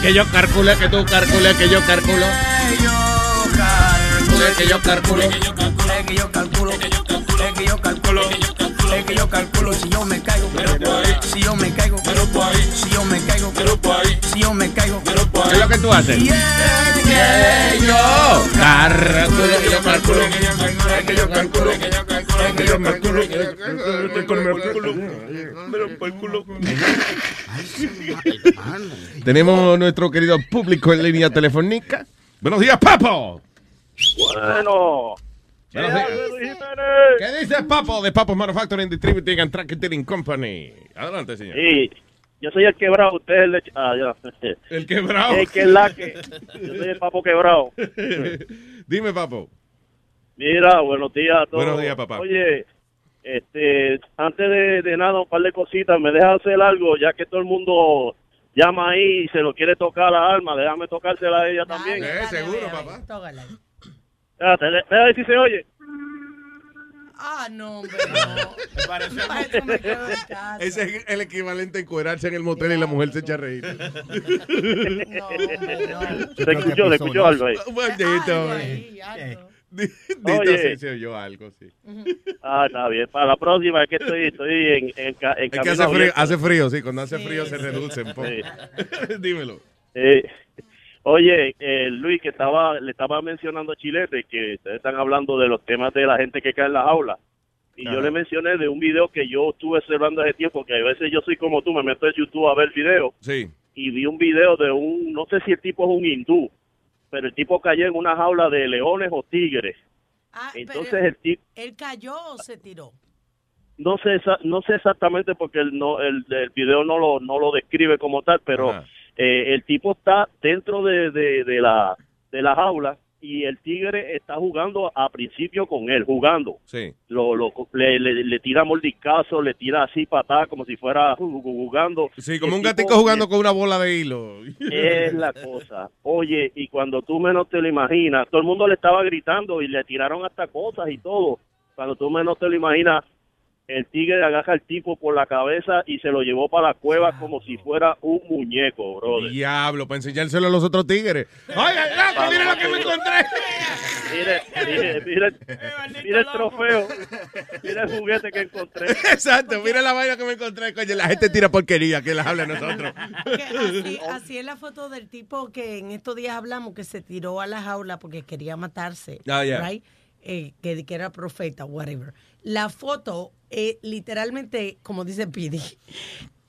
Que yo calcule, que tú calcule, que yo calculo. Que yo calculo. Que yo calculo, que yo calculo, que yo calculo, es que yo calculo si yo me caigo, si yo me caigo, si yo me caigo, si yo me caigo, ¿Qué es lo que tú haces? que yo calculo, que yo calculo. que yo calculo, es que yo calculo, es que yo calculo, Tenemos nuestro querido público en línea telefónica. Buenos días, Papo. Bueno. Buenos días. ¿Qué dice Papo de Papo Manufacturing Distributing and Tracking Company? Adelante, señor. Sí, yo soy el quebrado, usted es el. Ah, ya. El quebrado. Es que la que... Yo soy el papo quebrado. Dime, Papo. Mira, buenos días a todos. Buenos días, papá. Oye, este, antes de, de nada, un par de cositas. Me deja hacer algo, ya que todo el mundo llama ahí y se lo quiere tocar a alma. Déjame tocársela a ella también. seguro, papá. Espérate, le- Deja ver si se oye. Ah, no, hombre, Ese es el equivalente a encuerarse en el motel y la mujer se echa a reír. Se escuchó, se escuchó algo ahí. Maldito. Dito, Oye. sí se oyó algo, sí. Ah, está bien. Para la próxima es que estoy, estoy en, en, en Es que camino hace frío, hace frío, sí. Cuando hace frío se reduce un poco. Sí. Dímelo. Eh, oye, eh, Luis, que estaba, le estaba mencionando a Chilete que ustedes están hablando de los temas de la gente que cae en las aulas. Y Ajá. yo le mencioné de un video que yo estuve observando hace tiempo, que a veces yo soy como tú, me meto en YouTube a ver videos. Sí. Y vi un video de un, no sé si el tipo es un hindú, pero el tipo cayó en una jaula de leones o tigres. Entonces pero- el tipo, ¿Él cayó o se tiró? no sé, no sé exactamente porque el, no, el, el video no lo, no lo describe como tal, pero eh, el tipo está dentro de, de, de la, de la jaula y el tigre está jugando a principio con él, jugando. Sí. Lo, lo, le, le, le tira mordiscazo, le tira así patada como si fuera ju- ju- jugando. Sí, como El un gatico jugando con una bola de hilo. es la cosa. Oye, y cuando tú menos te lo imaginas, todo el mundo le estaba gritando y le tiraron hasta cosas y todo. Cuando tú menos te lo imaginas, el tigre agarra al tipo por la cabeza y se lo llevó para la cueva como si fuera un muñeco, brother. Diablo, para enseñárselo a los otros tigres. Oiga, loco, mire lo que me encontré. Mire, mire, mire, mire el trofeo, mire el juguete que encontré. Exacto, mira la vaina que me encontré. Coño, la gente tira porquería que las habla a nosotros. Así, así es la foto del tipo que en estos días hablamos que se tiró a la jaula porque quería matarse. Ah, yeah. right? Eh, que, que era profeta, whatever. La foto, eh, literalmente, como dice Pidi,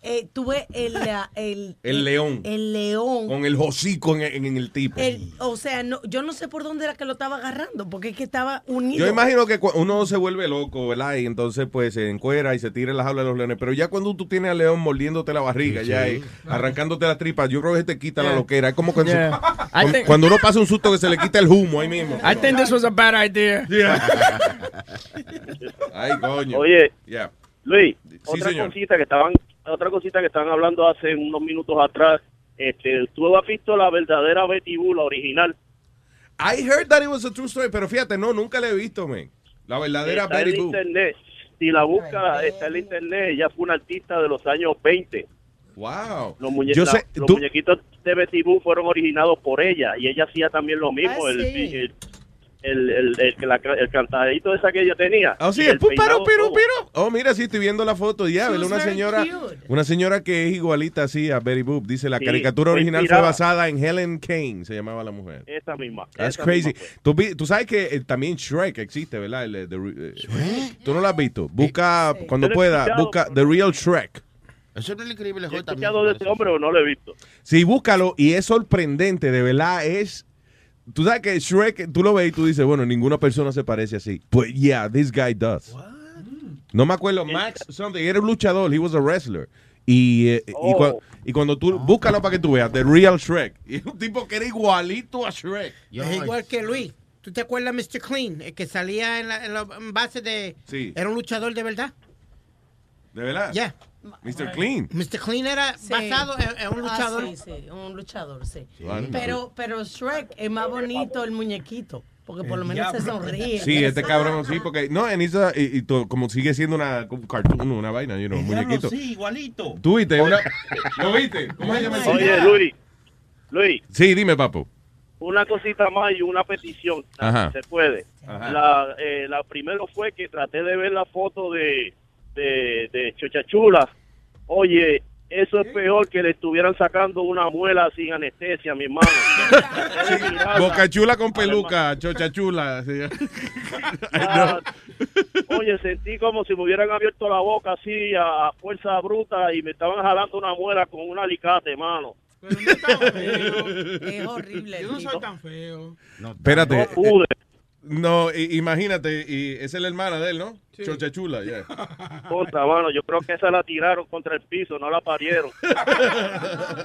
eh, tuve el, el, El león. El león. Con el hocico en, en- en el tipo. El- o sea, no, yo no sé por dónde era que lo estaba agarrando, porque es que estaba unido. Yo imagino que uno se vuelve loco, ¿verdad? Y entonces pues se encuera y se tira en la jaula de los leones. Pero ya cuando tú tienes al león mordiéndote la barriga, Sí, ya sí. arrancándote las tripas, yo creo que te quita la loquera. Es como cuando, Yeah. Cuando- think- cuando uno pasa un susto que se le quita el humo ahí mismo. I think this was a bad idea. Ay, coño. Oye, Yeah. Luis, Sí, otra señor. cosita que estaban, otra cosita que estaban hablando hace unos minutos atrás. Este, tú has visto la verdadera Betty Boo, la original. I heard that it was a true story, pero fíjate, no, nunca la he visto, man. La verdadera está en Betty Boo. internet. Si la busca, está en internet. Ella fue una artista de los años 20. Wow. Los, muñe- Yo la- sé, los muñequitos de Betty Boo fueron originados por ella y ella hacía también lo mismo. Ah, el, sí. el- el, el, el, la- el cantadito esa que yo tenía. Oh, sí, el pero, todo. pero. Oh, mira, sí, estoy viendo la foto. Ya, ¿verdad? Una señora, cute. una señora que es igualita así a Betty Boop. Dice, la Sí, caricatura fue original fue basada en Helen Kane, se llamaba la mujer. Esa misma. That's esa crazy. misma. Tú, vi- tú sabes que eh, también Shrek existe, ¿verdad? El, eh, the eh, ¿Tú no lo has visto? Busca, cuando pueda, busca The Real Shrek. Eso es increíble. Yo he escuchado de ese hombre, pero no lo he visto. Sí, búscalo y es sorprendente, de verdad es... Tú sabes que Shrek, tú lo ves y tú dices, bueno, ninguna persona se parece así. Pues, yeah, this guy does. No me acuerdo, Max something, era un luchador, he was a wrestler. Y, eh, y, Oh. cua- y cuando tú, búscalo para que tú veas, The Real Shrek. Y es un tipo que era igualito a Shrek. Es igual que Luis. ¿Tú te acuerdas Mr. Clean? El que salía en la, en la base de... Sí. Era un luchador de verdad. ¿De verdad? Ya. Mr. Clean. Mr. Clean era Sí. basado en, en un Ah, luchador. sí, sí, un luchador, sí. Pero, pero Shrek es más bonito el muñequito, porque por lo menos se sonríe. Sí, este cabrón sí, porque no, en esa, y, y to- como sigue siendo una un cartoon, una vaina, you know, un muñequito. Sí, igualito. ¿Tú viste? Una, ¿Lo viste? ¿Cómo se llama? Oye, Luis, Luis, Sí, dime, papo. una cosita más y una petición. Ajá. Se puede. Ajá. La, eh, la primero fue que traté de ver la foto de, de, de Chochachula. Oye, eso es peor que le estuvieran sacando una muela sin anestesia, mi hermano. Boca chula con peluca, chocha chula. sí. Ah, Oye, sentí como si me hubieran abierto la boca así a, a fuerza bruta y me estaban jalando una muela con un alicate, hermano. Es horrible. Yo no soy tan feo. Espérate. No pude. eh, No, imagínate, y esa es la hermana de él, ¿no? Chocha chula, yeah. Contra, mano, yo creo que esa la tiraron contra el piso, no la parieron.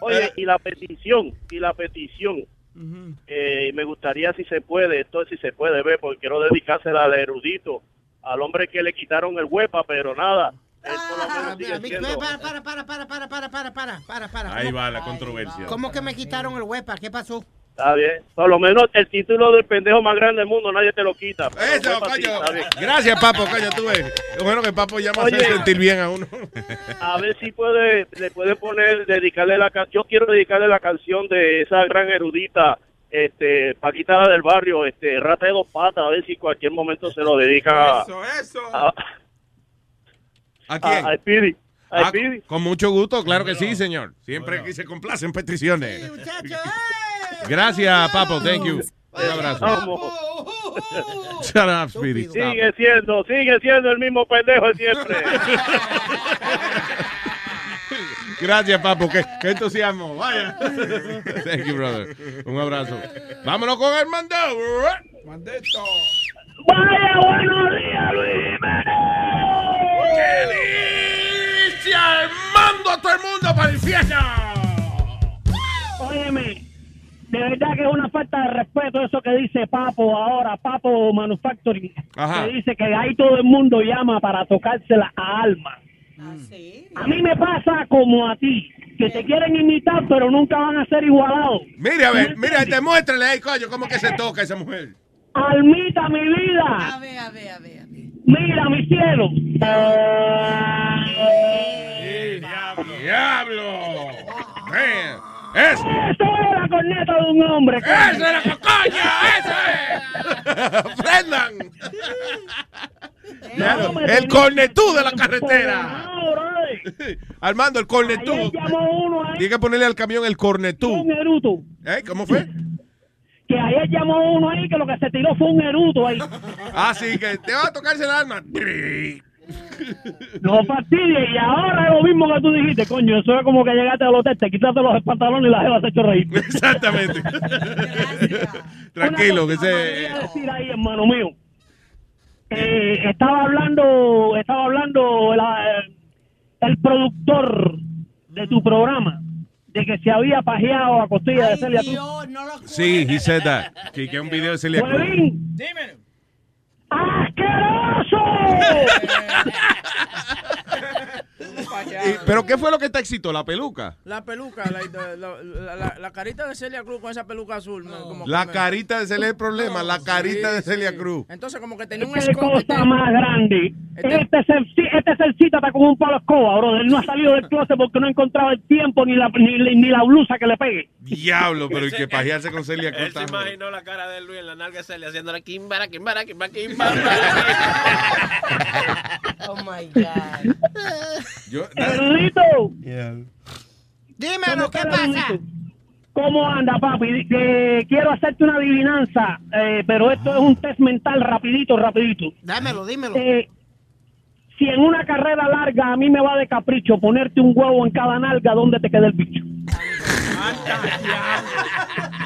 Oye, y la petición, y la petición, eh, me gustaría si se puede, esto si se puede ver, porque quiero dedicársela al erudito, al hombre que le quitaron el huepa, pero nada. él por lo menos sigue A mí- siendo- para, para, para, para, para, para, para, para, para, para. Ahí ¿Cómo- va la controversia. ¿Cómo que me quitaron el huepa? ¿Qué pasó? Está bien. Por lo menos el título del pendejo más grande del mundo nadie te lo quita. Eso, sí, coño. Gracias, papo, coño, tú ves. Bueno que papo llama a hacer Oye. sentir bien a uno. A ver si puede, le puede poner, dedicarle la canción. Yo quiero dedicarle la canción de esa gran erudita, este, Paquita del barrio, este, Rata de dos patas, a ver si en cualquier momento se lo dedica a, Eso, eso. a, ¿A quién? a, a Speedy. A Ah, Speedy. con mucho gusto, claro que sí, señor. Siempre que se complacen peticiones. Gracias, papo, thank you. Un abrazo. Vamos. Shut up, Speedy. Stop. Sigue siendo, sigue siendo el mismo pendejo de siempre. Gracias, papo. Qué, qué entusiasmo. Vaya. Thank you, brother. Un abrazo. Vámonos con Armando. Mandito. Vaya, buenos días, Luis ¡Qué dice Armando a todo el mundo para el infierno! Óyeme, de verdad que es una falta de respeto eso que dice Papo ahora, Papo Manufacturing, Ajá. que dice que ahí todo el mundo llama para tocársela a Alma. A mí me pasa como a ti, que te quieren imitar pero nunca van a ser igualados. Mira, a ver, mira, demuéstrale ahí, coño, cómo que se toca esa mujer. Almita, mi vida. A ver, a ver, a ver. Mira, mi cielo. ¡Diablo! Man, ¡Eso! Eso es la corneta de un hombre. ¡Eso es la coño! ¡Eso es! ¡Prendan! Claro, el cornetú de la carretera. Armando, el cornetú. Uno ahí. Tiene que ponerle al camión el cornetú. Un eruto. ¿Eh? ¿Cómo fue? Que ayer llamó uno ahí que lo que se tiró fue un eruto ahí. Ah, sí, que te va a tocarse el alma. No fastidies. Y ahora es lo mismo que tú dijiste, coño. Eso es como que llegaste al hotel, te quitaste los pantalones y la jeva se echó reír. Exactamente. Tranquilo, que se. decir ahí, hermano mío. Eh, estaba hablando, estaba hablando el, eh, el productor de tu programa de que se había pajeado a costilla de Celia Cruz. Sí, he said that. Que que un video de Celia Cruz. ¡Asqueroso! Y- ¿Pero qué fue lo que te excitó? ¿La peluca? La peluca, la, la- la- la- la carita de Celia Cruz con esa peluca azul. me- como que La me- carita de Celia es el problema, la carita de Celia Cruz. Entonces, como que tenía un ¡Qué escote. cosa más grande! Este Celci- este Celcita está como un palo de escoba, bro. Él no ha salido del closet porque no ha encontrado el tiempo ni la, ni, ni la blusa que le pegue. Diablo, pero y que pajearse con Celia Él se imaginó la cara de Luis en la nalga de Celia haciendo la quimbara, quimbara, quimbara, Oh my God. Erudito. Dímelo, ¿qué pasa? ¿Cómo anda, papi? Que quiero hacerte una adivinanza, eh, pero esto es un test mental rapidito, rapidito. Dámelo, dímelo. Eh, si en una carrera larga a mí me va de capricho ponerte un huevo en cada nalga, ¿dónde te queda el bicho?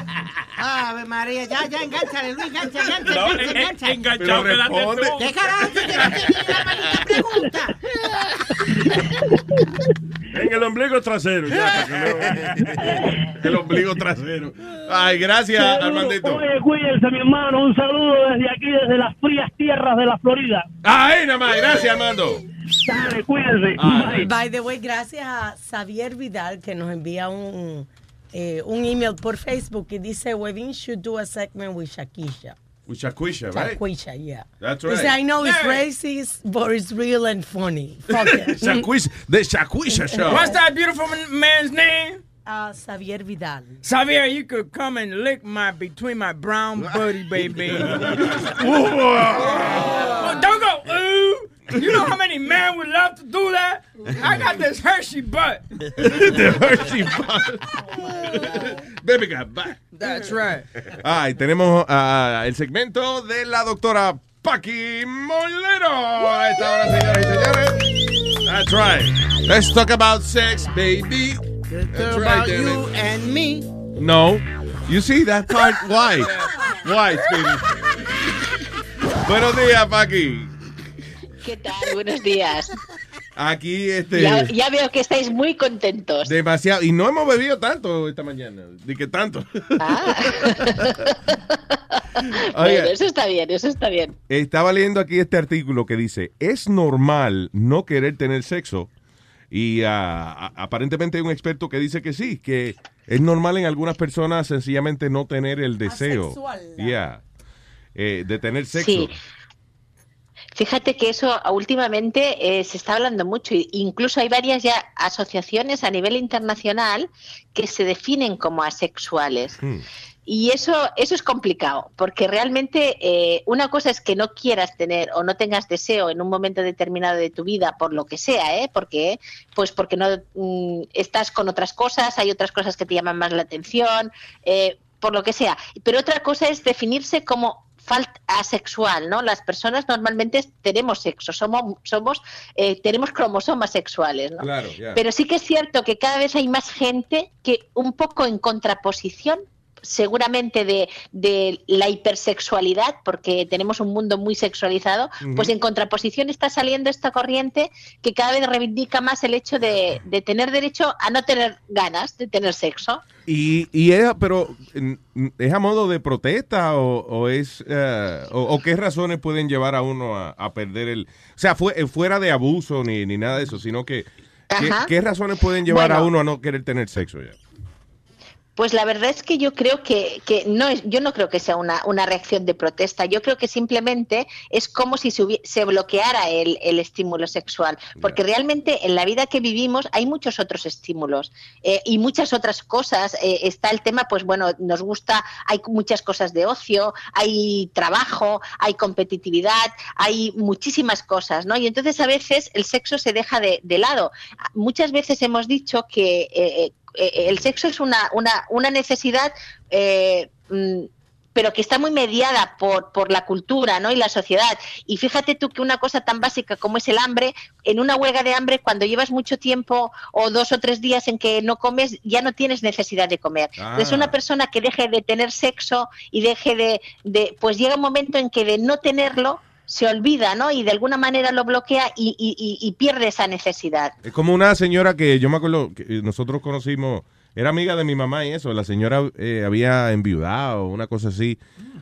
Ave María, ya, ya, engánchale, Luis, engancha, engancha, No, engancha, eh, engancha. eh, enganchado, Pero quédate responde. tú. ¿Qué carajo? ¿Qué carajo? En el ombligo trasero, ya, El ombligo trasero. Ay, gracias, Seguro. Armandito. Oye, cuídense, mi hermano. Un saludo desde aquí, desde las frías tierras de la Florida. Ay, nada más, gracias, Armando. Dale, cuídense. Bye. By the way, gracias a Xavier Vidal que nos envía un, eh, un email por Facebook y dice, Webin should do a segment with Shakisha. With Shaquisha, right? Shakisha, yeah. That's He right. said, I know it's Hey. racist, but it's real and funny. Fuck it. Shaquisha, the Shaquisha show. What's that beautiful man's name? Uh, Xavier Vidal. Xavier, you could come and lick my between my brown booty, baby. Oh, don't go, ooh. You know how many men would love to do that? I got this Hershey butt. The Hershey butt. Baby got back. That's right. Ay, tenemos ah, el segmento de la doctora Paqui Molero. A esta hora, señoras y señores. That's right. Let's talk about sex, baby. That's right, about you and me. No. You see that part? Why? Why, Speedy? Buenos días, Paqui. ¿Qué tal? Buenos días. Aquí, este. Ya, ya veo que estáis muy contentos. Demasiado. Y no hemos bebido tanto esta mañana. Ni que tanto. Bueno, eso está bien, eso está bien. Estaba leyendo aquí este artículo que dice, es normal no querer tener sexo. Y ah, a- aparentemente hay un experto que dice que sí, que es normal en algunas personas sencillamente no tener el deseo. Asexual. Yeah. Eh, de tener sexo. Sí. Fíjate que eso últimamente eh, se está hablando mucho. Incluso hay varias ya asociaciones a nivel internacional que se definen como asexuales. Y eso, eso es complicado, porque realmente eh, una cosa es que no quieras tener o no tengas deseo en un momento determinado de tu vida, por lo que sea, ¿eh? Porque, pues porque no mm, estás con otras cosas, hay otras cosas que te llaman más la atención, eh, por lo que sea. Pero otra cosa es definirse como falta asexual, ¿no? Las personas normalmente tenemos sexo, somos, somos, eh, tenemos cromosomas sexuales, ¿no? Claro, ya. Pero sí que es cierto que cada vez hay más gente que un poco en contraposición seguramente de, de la hipersexualidad, porque tenemos un mundo muy sexualizado, pues en contraposición está saliendo esta corriente que cada vez reivindica más el hecho de, de tener derecho a no tener ganas de tener sexo. Y, y es, pero, ¿es a modo de protesta o, o es, eh, o, o qué razones pueden llevar a uno a, a perder el, o sea, fue, eh, fuera de abuso ni, ni nada de eso, sino que, ¿qué, razones pueden llevar a uno a no querer tener sexo ya? Pues la verdad es que yo creo que, que no es, yo no creo que sea una, una reacción de protesta. Yo creo que simplemente es como si se, se bloqueara el, el estímulo sexual. Porque realmente en la vida que vivimos hay muchos otros estímulos eh, y muchas otras cosas. Eh, está el tema, pues bueno, nos gusta, hay muchas cosas de ocio, hay trabajo, hay competitividad, hay muchísimas cosas, ¿no? Y entonces a veces el sexo se deja de, de lado. Muchas veces hemos dicho que eh, el sexo es una, una, una necesidad, eh, mm, pero que está muy mediada por, por la cultura ¿no? y la sociedad. Y fíjate tú que una cosa tan básica como es el hambre, en una huelga de hambre, cuando llevas mucho tiempo o dos o tres días en que no comes, ya no tienes necesidad de comer. Ah. Entonces, una persona que deje de tener sexo y deje de, de, pues llega un momento en que de no tenerlo, se olvida, ¿no? Y de alguna manera lo bloquea y, y- y- y pierde esa necesidad. Es como una señora que yo me acuerdo que nosotros conocimos, era amiga de mi mamá y eso, la señora eh, había enviudado, una cosa así,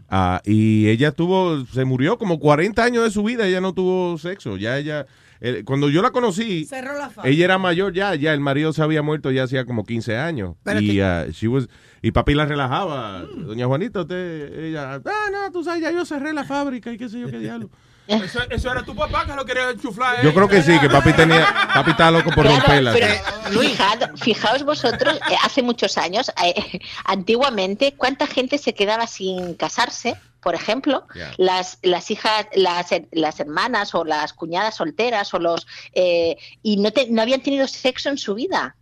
ah, y ella tuvo, se murió como 40 años de su vida, ella no tuvo sexo, ya ella, eh, cuando yo la conocí, Cerró la fábrica. ella era mayor ya, ya el marido se había muerto ya hacía como 15 años, y, ah, she was- y papi la relajaba, doña Juanita, usted, ella, ah, no, tú sabes, ya yo cerré la fábrica y qué sé yo qué diablo. Eso, eso era tu papá que lo quería enchuflar. ¿eh? Yo creo que sí, que papi tenía, papi estaba loco por Claro, romperla. pero fijad- fijaos vosotros, eh, hace muchos años, eh, antiguamente, ¿cuánta gente se quedaba sin casarse? Por ejemplo, las, las hijas, las, las hermanas o las cuñadas solteras o los eh, y no, te- no habían tenido sexo en su vida.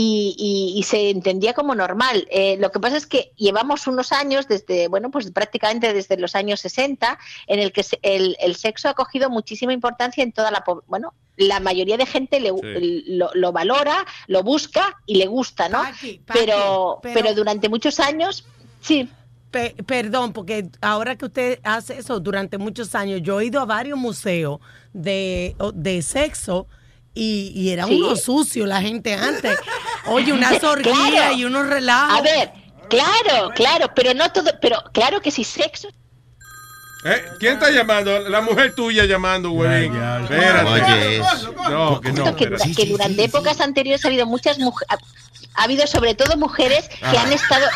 Y, y- y se entendía como normal. Eh, lo que pasa es que llevamos unos años, desde, bueno, pues prácticamente desde los años 60, en el que se- el, el sexo ha cogido muchísima importancia en toda la po- bueno, la mayoría de gente le- lo, lo valora, lo busca y le gusta, ¿no? Paqui, pero, pero- pero durante muchos años, sí. Pe- perdón, porque ahora que usted hace eso durante muchos años, yo he ido a varios museos de, de sexo y, y era Sí. uno sucio la gente antes. Oye, una orgías Claro. y unos relajos. A ver, claro, claro, pero no todo, pero claro que sí, sexo ¿Eh? ¿Quién está llamando? La mujer tuya llamando, güey. Espérate. Oye, No, que no. que, espérate. que durante épocas anteriores ha habido muchas mujeres, ha, ha habido sobre todo mujeres que Ah. han estado,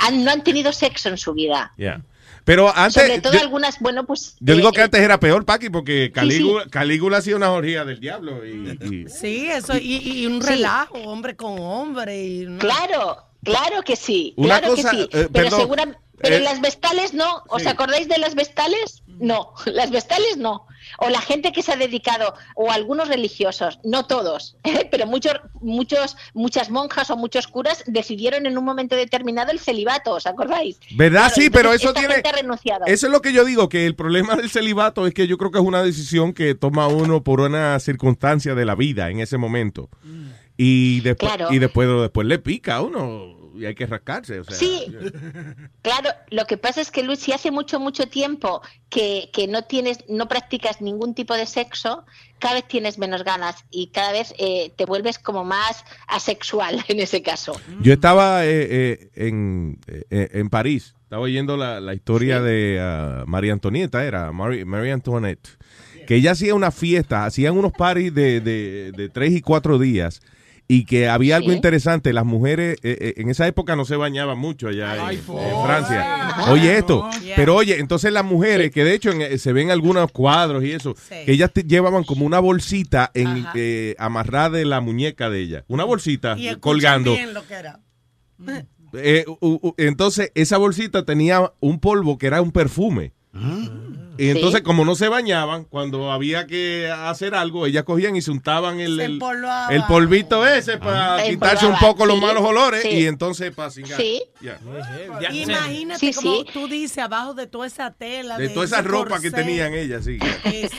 han- no han tenido sexo en su vida. Ya. Pero antes. sobre todo yo, algunas, bueno, pues. yo eh, digo que eh, antes era peor, Paqui, porque sí. Calígula, Calígula hacía una orgía del diablo. Y, y- Sí, eso, y, y un Sí. relajo, hombre con hombre. Y Claro, claro que sí, Una claro cosa, que sí. eh, pero segura- pero eh, las vestales no. ¿Os sí. acordáis de las vestales? No, las vestales no. O la gente que se ha dedicado, o algunos religiosos, no todos, pero muchos, muchos, muchas monjas o muchos curas decidieron en un momento determinado el celibato, ¿os acordáis? ¿Verdad? Claro, sí, pero eso tiene. Eso es lo que yo digo, que el problema del celibato es que yo creo que es una decisión que toma uno por una circunstancia de la vida en ese momento. Y después, Claro. y después, después le pica a uno y hay que rascarse. O sea, Sí, claro, lo que pasa es que Luis, si hace mucho, mucho tiempo que, que no tienes, no practicas ningún tipo de sexo, cada vez tienes menos ganas y cada vez eh, te vuelves como más asexual en ese caso. Yo estaba eh, eh, en, eh, en París, estaba oyendo la, la historia de ah, María Antonieta, era Marie, Marie Antoinette, que ella hacía una fiesta, hacían unos parties de, de, de tres y cuatro días. Y que había algo Sí. interesante, las mujeres eh, eh, en esa época no se bañaban mucho allá en, Ay, en for- Francia. Ay, Oye esto, Yeah. pero oye, entonces las mujeres, que de hecho en- eh, se ven algunos cuadros y eso, que ellas te- llevaban como una bolsita en, eh, amarrada de la muñeca de ella, una bolsita Y colgando. bien lo que era. Eh, u- u- entonces, esa bolsita tenía un polvo que era un perfume. Y entonces, Sí. como no se bañaban, cuando había que hacer algo, ellas cogían y se untaban el, Se el, polvito ese para Se quitarse un poco los sí, malos olores sí. y entonces para cingar. Sí. Ya. Imagínate Sí, como sí. tú dices, abajo de toda esa tela. De toda esa ropa que tenían ellas, sí.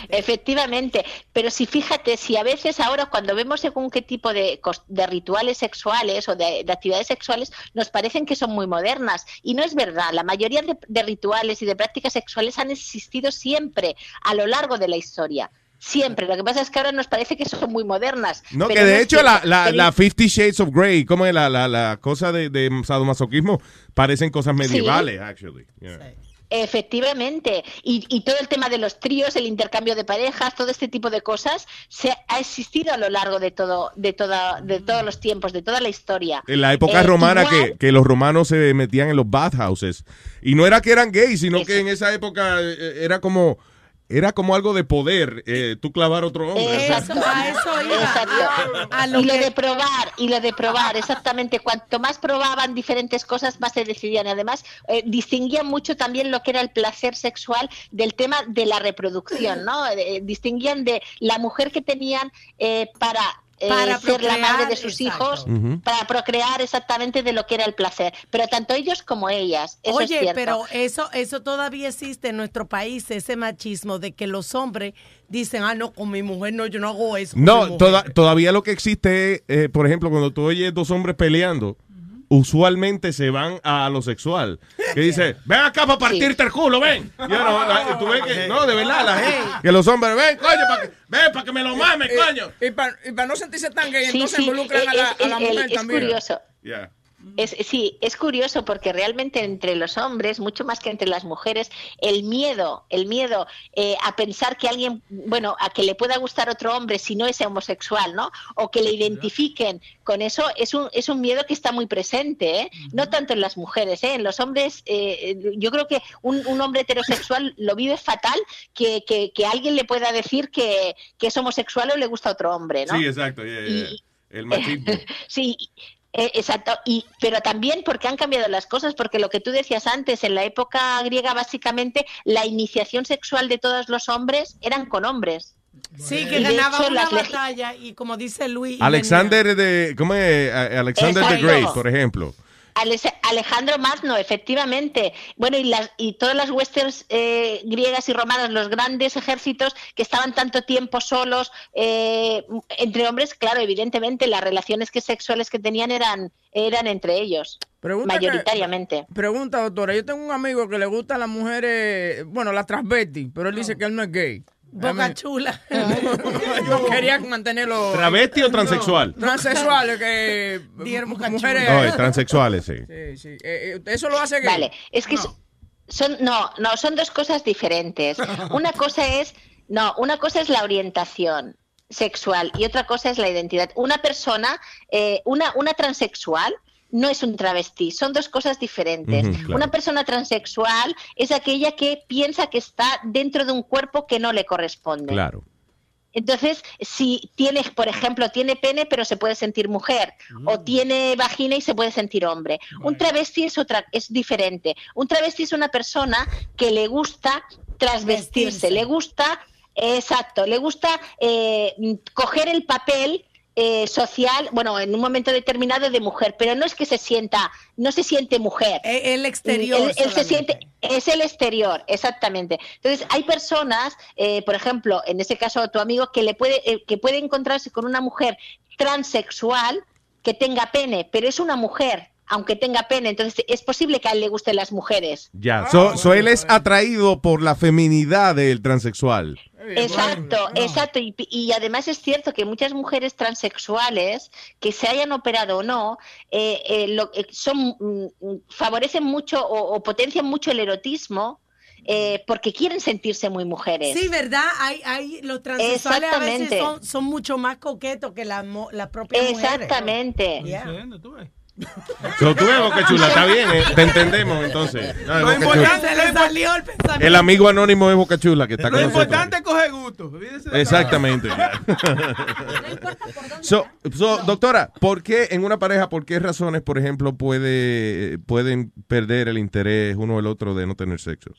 Efectivamente, pero si fíjate, si a veces ahora cuando vemos según qué tipo de, de rituales sexuales o de, de actividades sexuales, nos parecen que son muy modernas. Y no es verdad, la mayoría de, de rituales y de prácticas sexuales han existido siempre a lo largo de la historia. Siempre. Lo que pasa es que ahora nos parece que son muy modernas. No, pero que de hecho la, la, la Fifty Shades of Grey, como es la, la, la cosa de, de sadomasoquismo, parecen cosas medievales, actually. Yeah. Efectivamente. Y, y todo el tema de los tríos, el intercambio de parejas, todo este tipo de cosas, se ha existido a lo largo de todo, de toda, de todos los tiempos, de toda la historia. En la época Eh, romana igual- que, que los romanos se metían en los bathhouses. Y no era que eran gays, sino que en esa época eh, era como era como algo de poder, eh, tú clavar otro hombre. Exacto. a eso iba. Exacto. A lo y lo de probar, y lo de probar, exactamente. Cuanto más probaban diferentes cosas, más se decidían. Y además, eh, distinguían mucho también lo que era el placer sexual del tema de la reproducción, ¿no? Eh, distinguían de la mujer que tenían eh, para. Eh, Para ser la madre procrear, de sus exacto. hijos, para procrear exactamente de lo que era el placer. Pero tanto ellos como ellas. Eso es Oye, cierto. pero eso, eso todavía existe en nuestro país, ese machismo de que los hombres dicen, ah, no, con mi mujer no, yo no hago eso. No, mujer". toda- todavía lo que existe es, eh, por ejemplo, cuando tú oyes dos hombres peleando, usualmente se van a lo sexual. Que dice, ven acá para partirte el culo, ven. Ya no, la- tú ves que, no, de verdad, la gente, que los hombres, ven, coño, para que, ven, para que me lo mames, Eh, coño. Y para no sentirse tan gay, entonces sí, involucran a es- la, a la es- mujer es también. curioso. Yeah. Es, sí, es curioso porque realmente entre los hombres, mucho más que entre las mujeres, el miedo, el miedo eh, a pensar que alguien, bueno, a que le pueda gustar otro hombre si no es homosexual, ¿no? O que le identifiquen con eso, es un, es un miedo que está muy presente, ¿eh? No tanto en las mujeres, ¿eh? En los hombres, eh, yo creo que un, un hombre heterosexual lo vive fatal que, que, que alguien le pueda decir que, que es homosexual o le gusta otro hombre, ¿no? Sí, exacto. yeah, yeah, yeah. El machismo. Sí, eh, exacto. Y, pero también porque han cambiado las cosas, porque lo que tú decías antes, en la época griega básicamente la iniciación sexual de todos los hombres eran con hombres. Sí, que ganaba hecho, una batalla y como dice Luis. Alexander de, ¿cómo es? Alexander the. Great, por ejemplo. Alejandro Magno, efectivamente. Bueno, y, las, y todas las westerns eh, griegas y romanas, los grandes ejércitos que estaban tanto tiempo solos, eh, entre hombres, claro, evidentemente las relaciones que sexuales que tenían eran, eran entre ellos, Pregunta que- mayoritariamente. Pregunta, doctora. Yo tengo un amigo que le gustan las mujeres, bueno, las transvesti, pero él dice que él no es gay. Boca chula. Yo quería mantenerlo. ¿Travesti o transexual? Transexuales, que. mujeres. No, es transexuales, sí. Sí, sí. Eh, eh, eso lo hace gay. Vale, es que so- son no, no, son dos cosas diferentes. Una cosa es no, una cosa es la orientación sexual y otra cosa es la identidad. Una persona, eh, una una transexual no es un travesti, son dos cosas diferentes. Claro. Una persona transexual es aquella que piensa que está dentro de un cuerpo que no le corresponde. Claro. Entonces, si tiene, por ejemplo, tiene pene pero se puede sentir mujer, o tiene vagina y se puede sentir hombre. Un travesti es otra, es diferente. Un travesti es una persona que le gusta trasvestirse, le gusta, exacto, le gusta eh, coger el papel eh, social, bueno, en un momento determinado de mujer, pero no es que se sienta, no se siente mujer. El exterior Él, él se siente, es el exterior, exactamente. Entonces, hay personas, eh, por ejemplo, en ese caso tu amigo, que le puede, eh, que puede encontrarse con una mujer transexual que tenga pene, pero es una mujer, aunque tenga pene. Entonces, es posible que a él le gusten las mujeres. Ya. So, so él es atraído por la feminidad del transexual. Exacto, exacto. Y, y además es cierto que muchas mujeres transexuales, que se hayan operado o no, eh, eh, lo- eh, son, mm, mm, favorecen mucho o, o potencian mucho el erotismo eh, porque quieren sentirse muy mujeres. Sí, ¿verdad? Hay, hay, los transexuales a veces son, son mucho más coquetos que las mo- las propias mujeres. Exactamente. Yeah. So, tú ves, Boca Chula, está bien, eh, te entendemos entonces. No, Lo importante, le salió el pensamiento. El amigo anónimo es Boca Chula que está Lo con nosotros. importante es coger gusto. Olvídese de Exactamente. So, so, doctora, ¿por qué en una pareja, por qué razones, por ejemplo, puede, pueden perder el interés uno o el otro de no tener sexo?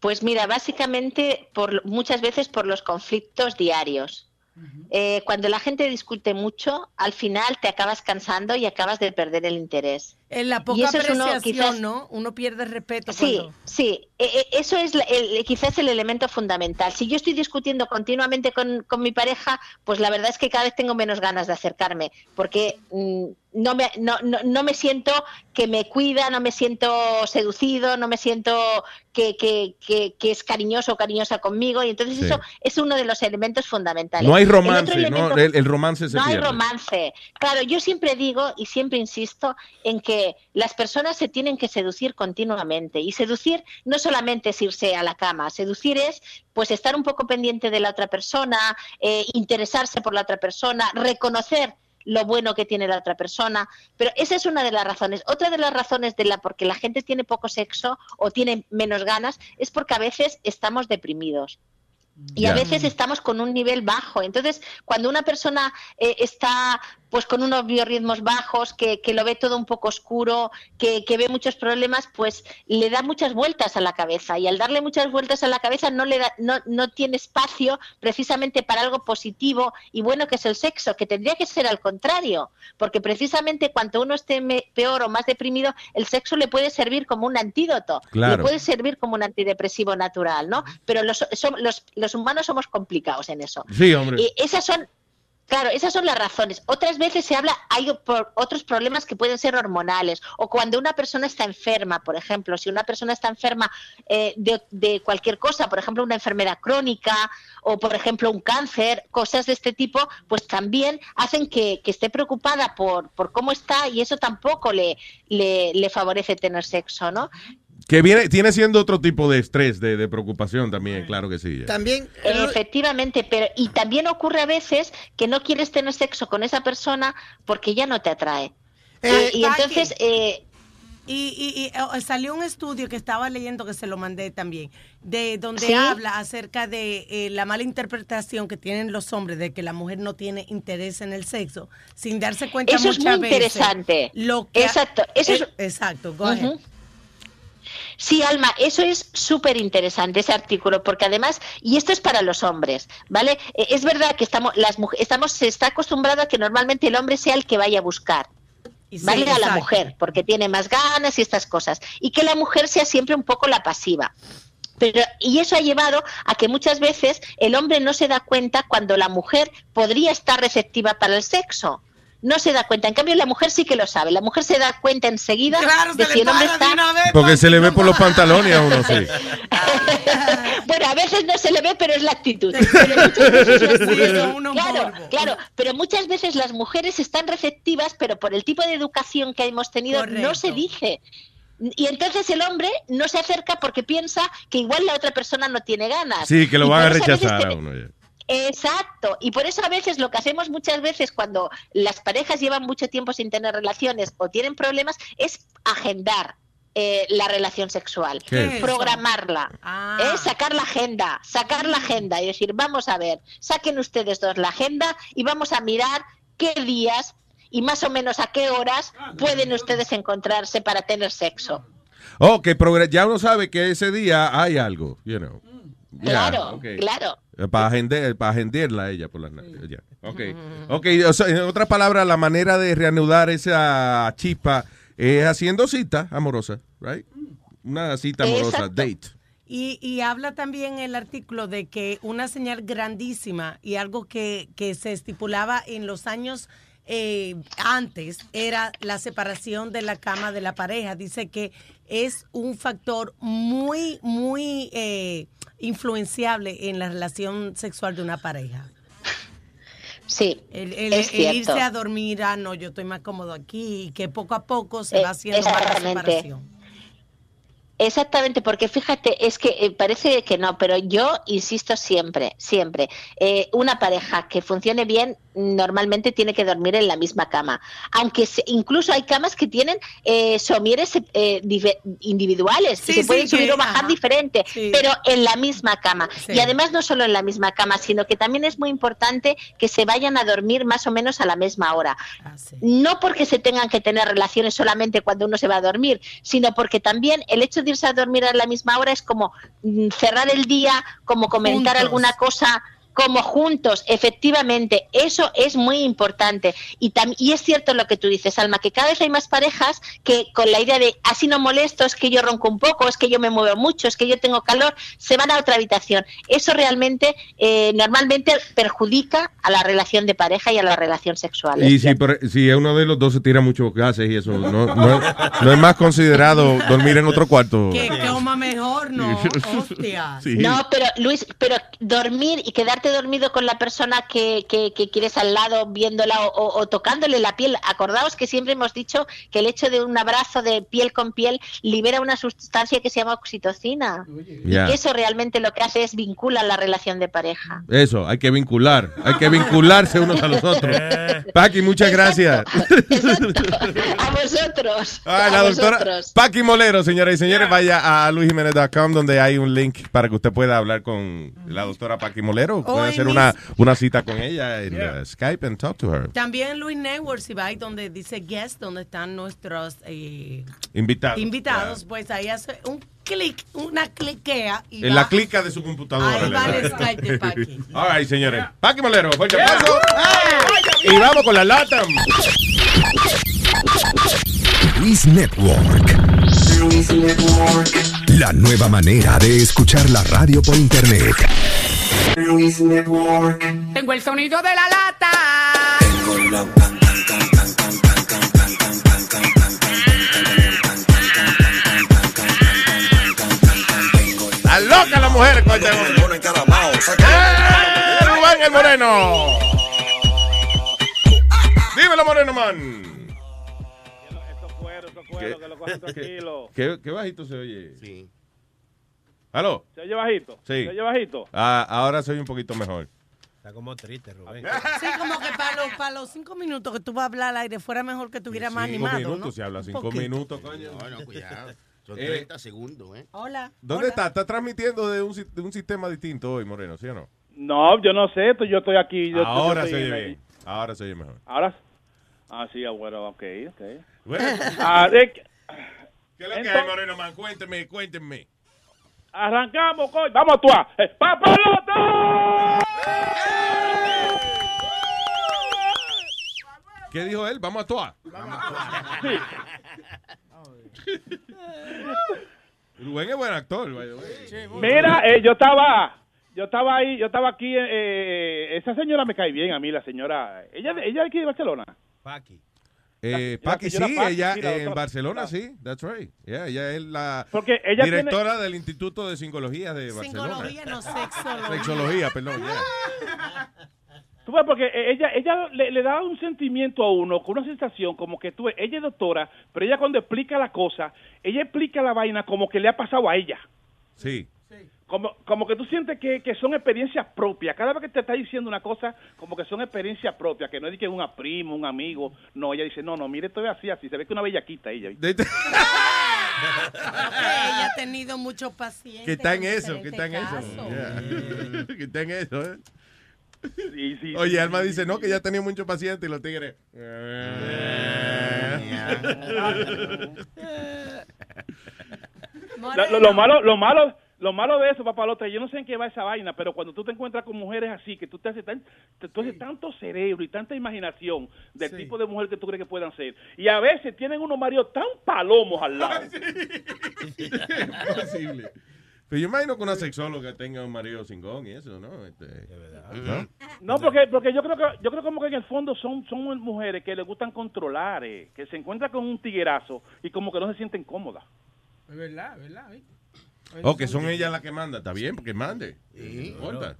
Pues mira, básicamente por, muchas veces por los conflictos diarios. Eh, cuando la gente discute mucho, al final te acabas cansando y acabas de perder el interés. En la Y poca eso es uno, quizás- ¿no? Uno pierde el respeto. Sí, cuando- sí, eh, eh, eso es el- quizás el elemento fundamental. Si yo estoy discutiendo continuamente con, con mi pareja, pues la verdad es que cada vez tengo menos ganas de acercarme, porque mm, no, me, no, no, no me siento que me cuida, no me siento seducido, no me siento que, que, que- que es cariñoso o cariñosa conmigo, y entonces Sí. eso es uno de los elementos fundamentales. No hay El romance, ¿no? elemento- El, el romance se no hay romance. Claro, yo siempre digo y siempre insisto en que las personas se tienen que seducir continuamente. Y seducir no solamente es irse a la cama, seducir es pues estar un poco pendiente de la otra persona, eh, interesarse por la otra persona, reconocer lo bueno que tiene la otra persona, pero esa es una de las razones. Otra de las razones de la porque la gente tiene poco sexo o tiene menos ganas es porque a veces estamos deprimidos. Y a veces estamos con un nivel bajo. Entonces, cuando una persona eh, está pues con unos biorritmos bajos, que, que lo ve todo un poco oscuro, que, que ve muchos problemas, pues le da muchas vueltas a la cabeza. Y al darle muchas vueltas a la cabeza no le da, no, no tiene espacio precisamente para algo positivo y bueno que es el sexo, que tendría que ser al contrario. Porque precisamente cuando uno esté peor o más deprimido, el sexo le puede servir como un antídoto. Claro. Le puede servir como un antidepresivo natural, ¿no? Pero los, som- los, los humanos somos complicados en eso. Sí, hombre. Y esas son Claro, esas son las razones. Otras veces se habla, hay otros problemas que pueden ser hormonales o cuando una persona está enferma, por ejemplo, si una persona está enferma eh, de, cualquier cosa, por ejemplo, una enfermedad crónica o, por ejemplo, un cáncer, cosas de este tipo, pues también hacen que, que esté preocupada por, por cómo está y eso tampoco le, le, le favorece tener sexo, ¿no? Que viene, tiene siendo otro tipo de estrés, de, de preocupación también, claro que sí. También. Efectivamente, pero y también ocurre a veces que no quieres tener sexo con esa persona porque ya no te atrae. Eh, y entonces, eh, Y, y- y, eh, salió un estudio que estaba leyendo, que se lo mandé también, de donde ¿Sí? habla acerca de eh, la mala interpretación que tienen los hombres de que la mujer no tiene interés en el sexo, sin darse cuenta Eso es muchas muy veces interesante. Lo que Exacto, eso es- exacto, go ahead. Sí, Alma, eso es súper interesante ese artículo, porque además, y esto es para los hombres, ¿vale? Eh, Es verdad que estamos, las mujeres, estamos, se está acostumbrado a que normalmente el hombre sea el que vaya a buscar. Sí, ¿Vale? a la mujer, porque tiene más ganas y estas cosas. Y que la mujer sea siempre un poco la pasiva. Pero, y eso ha llevado a que muchas veces el hombre no se da cuenta cuando la mujer podría estar receptiva para el sexo. No se da cuenta. En cambio, la mujer sí que lo sabe. La mujer se da cuenta enseguida de si el hombre está. Porque se le ve por los pantalones a uno, sí. Bueno, a veces no se le ve, pero es la actitud. Pero muchas veces las mujeres- claro, claro, pero muchas veces las mujeres están receptivas, pero por el tipo de educación que hemos tenido no se dice. Y entonces el hombre no se acerca porque piensa que igual la otra persona no tiene ganas. Sí, que lo van a rechazar a uno. ya. Exacto, y por eso a veces lo que hacemos muchas veces cuando las parejas llevan mucho tiempo sin tener relaciones o tienen problemas es agendar eh, la relación sexual, programarla, ¿eh? sacar la agenda, sacar la agenda y decir, vamos a ver, saquen ustedes dos la agenda y vamos a mirar qué días y más o menos a qué horas pueden ustedes encontrarse para tener sexo. Oh, que ya uno sabe que ese día hay algo, you know. Ya, Claro, ok. claro. Eh, Para agender, para agenderla a ella por las noches. ya. Ok. Ok, o sea, en otras palabras, la manera de reanudar esa chispa es haciendo cita amorosa, right? Una cita amorosa, Exacto. date. Y, y habla también el artículo de que una señal grandísima y algo que, que se estipulaba en los años eh, antes era la separación de la cama de la pareja. Dice que es un factor muy, muy eh, influenciable en la relación sexual de una pareja. Sí, el, el- es el irse a dormir, ah, no, yo estoy más cómodo aquí, y que poco a poco se Eh, va haciendo más la exactamente. separación. Exactamente, porque fíjate, es que eh, parece que no, pero yo insisto siempre, siempre, eh, una pareja que funcione bien normalmente tiene que dormir en la misma cama, aunque se- incluso hay camas que tienen eh, somieres eh, individuales Sí, y se sí, pueden subir que- o bajar diferente, pero en la misma cama. Y además no solo en la misma cama, sino que también es muy importante que se vayan a dormir más o menos a la misma hora. No porque se tengan que tener relaciones solamente cuando uno se va a dormir, sino porque también el hecho de irse a dormir a la misma hora es como mm, cerrar el día, como comentar Juntos. alguna cosa como juntos, efectivamente, eso es muy importante. Y, tam- y es cierto lo que tú dices, Alma, que cada vez hay más parejas que con la idea de así no molesto, es que yo ronco un poco, es que yo me muevo mucho, es que yo tengo calor, se van a otra habitación. Eso realmente eh, normalmente perjudica a la relación de pareja y a la relación sexual. Y si, por- si uno de los dos se tira muchos gases y eso, no, no, no es más considerado dormir en otro cuarto. Que coma mejor, no, hostia. Sí. No, pero Luis, pero dormir y quedarte dormido con la persona que, que, que quieres al lado, viéndola o, o- o tocándole la piel. Acordaos que siempre hemos dicho que el hecho de un abrazo de piel con piel libera una sustancia que se llama oxitocina. Y que eso realmente lo que hace es vincular la relación de pareja. Eso, hay que vincular, hay que vincularse unos a los otros. Paqui, muchas gracias. A vosotros. Ah, a la doctora vosotros. Paqui Molero, señoras y señores, vaya a luisjimenez.com donde hay un link para que usted pueda hablar con la doctora Paqui Molero. Puede y hacer mis- una, una cita con ella en uh, Skype and talk to her. También Luis Network, si va ahí donde dice guest, donde están nuestros eh, Invitados. invitados, pues ahí hace un clic, una cliquea y En va- la clica de su computadora. Ahí va el Skype de Paqui. All right, señores. Paqui Molero, fuerte aplauso. Y vamos con la lata. Luis Network. La nueva manera de escuchar la radio por internet. Tengo el sonido de la lata. tengo can, can, can, can, can, can, can, can, can, ¡Está loca la mujer con este! ¡Eh, Rubén el Moreno! Dímelo, Moreno Man. ¿Qué, tranquilo. qué- qué bajito se oye? Sí. ¿Aló? ¿Se oye bajito? Sí. ¿Se oye bajito? Ah, ahora soy un poquito mejor. Está como triste, Rubén. Sí, como que para los, para los cinco minutos que tú vas a hablar al aire fuera mejor que tuviera más Cinco animado, minutos, ¿no? si habla cinco poquito. minutos, coño. No, no, cuidado. Son Eh, 30 segundos, ¿eh? Hola. ¿Dónde está? ¿Está transmitiendo de un, de un sistema distinto hoy, Moreno, sí o no? No, yo no sé, esto- yo estoy aquí. Yo, Ahora yo se estoy oye en- bien. Ahora se oye mejor. Ahora. Ah, sí, bueno, ok, ok. Bueno. Ah, de- ¿Qué es lo que hay, Entonces- Moreno Man? Cuénteme, cuéntenme. Arrancamos, coño. Vamos a actuar. Eh, ¡Papaloto! ¿Qué dijo él? Vamos a actuar. Rubén es buen actor. Mira, eh, yo estaba, yo estaba ahí, yo estaba aquí. eh, esa señora me cae bien a mí, la señora. Ella, ella es aquí de Barcelona. Paqui. Eh, La- Paqui, sí, Paqui, ella sí, la en. Barcelona, sí, that's right. Yeah, ella es la Porque ella directora del Instituto de Psicología de Barcelona. Psicología, no sexología. Sexología, perdón, yeah. Tú ves, porque eh, ella, ella le, le da un sentimiento a uno, con una sensación como que tú, ella es doctora, pero ella cuando explica la cosa, ella explica la vaina como que le ha pasado a ella. Sí. Como, como que tú sientes que, que son experiencias propias. Cada vez que te está diciendo una cosa, como que son experiencias propias, que no es de que una prima, un amigo. No, ella dice, no, no, mire, esto es así, así. Se ve que una bellaquita ella. ella ha tenido muchos pacientes. Que está en eso, que está en eso. Yeah. que está en eso, ¿eh? Sí, sí, Oye, sí, Alma sí, dice, sí, no, sí. que ya tenía muchos pacientes y los tigres. La- lo, lo malo, lo malo, lo malo de eso, papalote, yo no sé en qué va esa vaina, pero cuando tú te encuentras con mujeres así, que tú te haces, tan, te- tú haces tanto cerebro y tanta imaginación del tipo de mujer que tú crees que puedan ser, y a veces tienen unos maridos tan palomos al lado. Imposible. Pero yo imagino que una sexóloga tenga un marido cingón y eso, ¿no? Este, ¿no? No, porque porque yo creo que yo creo como que en el fondo son son mujeres que les gustan controlar, eh, que se encuentran con un tiguerazo y como que no se sienten cómodas. Es verdad, es verdad. ¿viste? O que son ellas las que mandan, está bien, porque mande. No importa.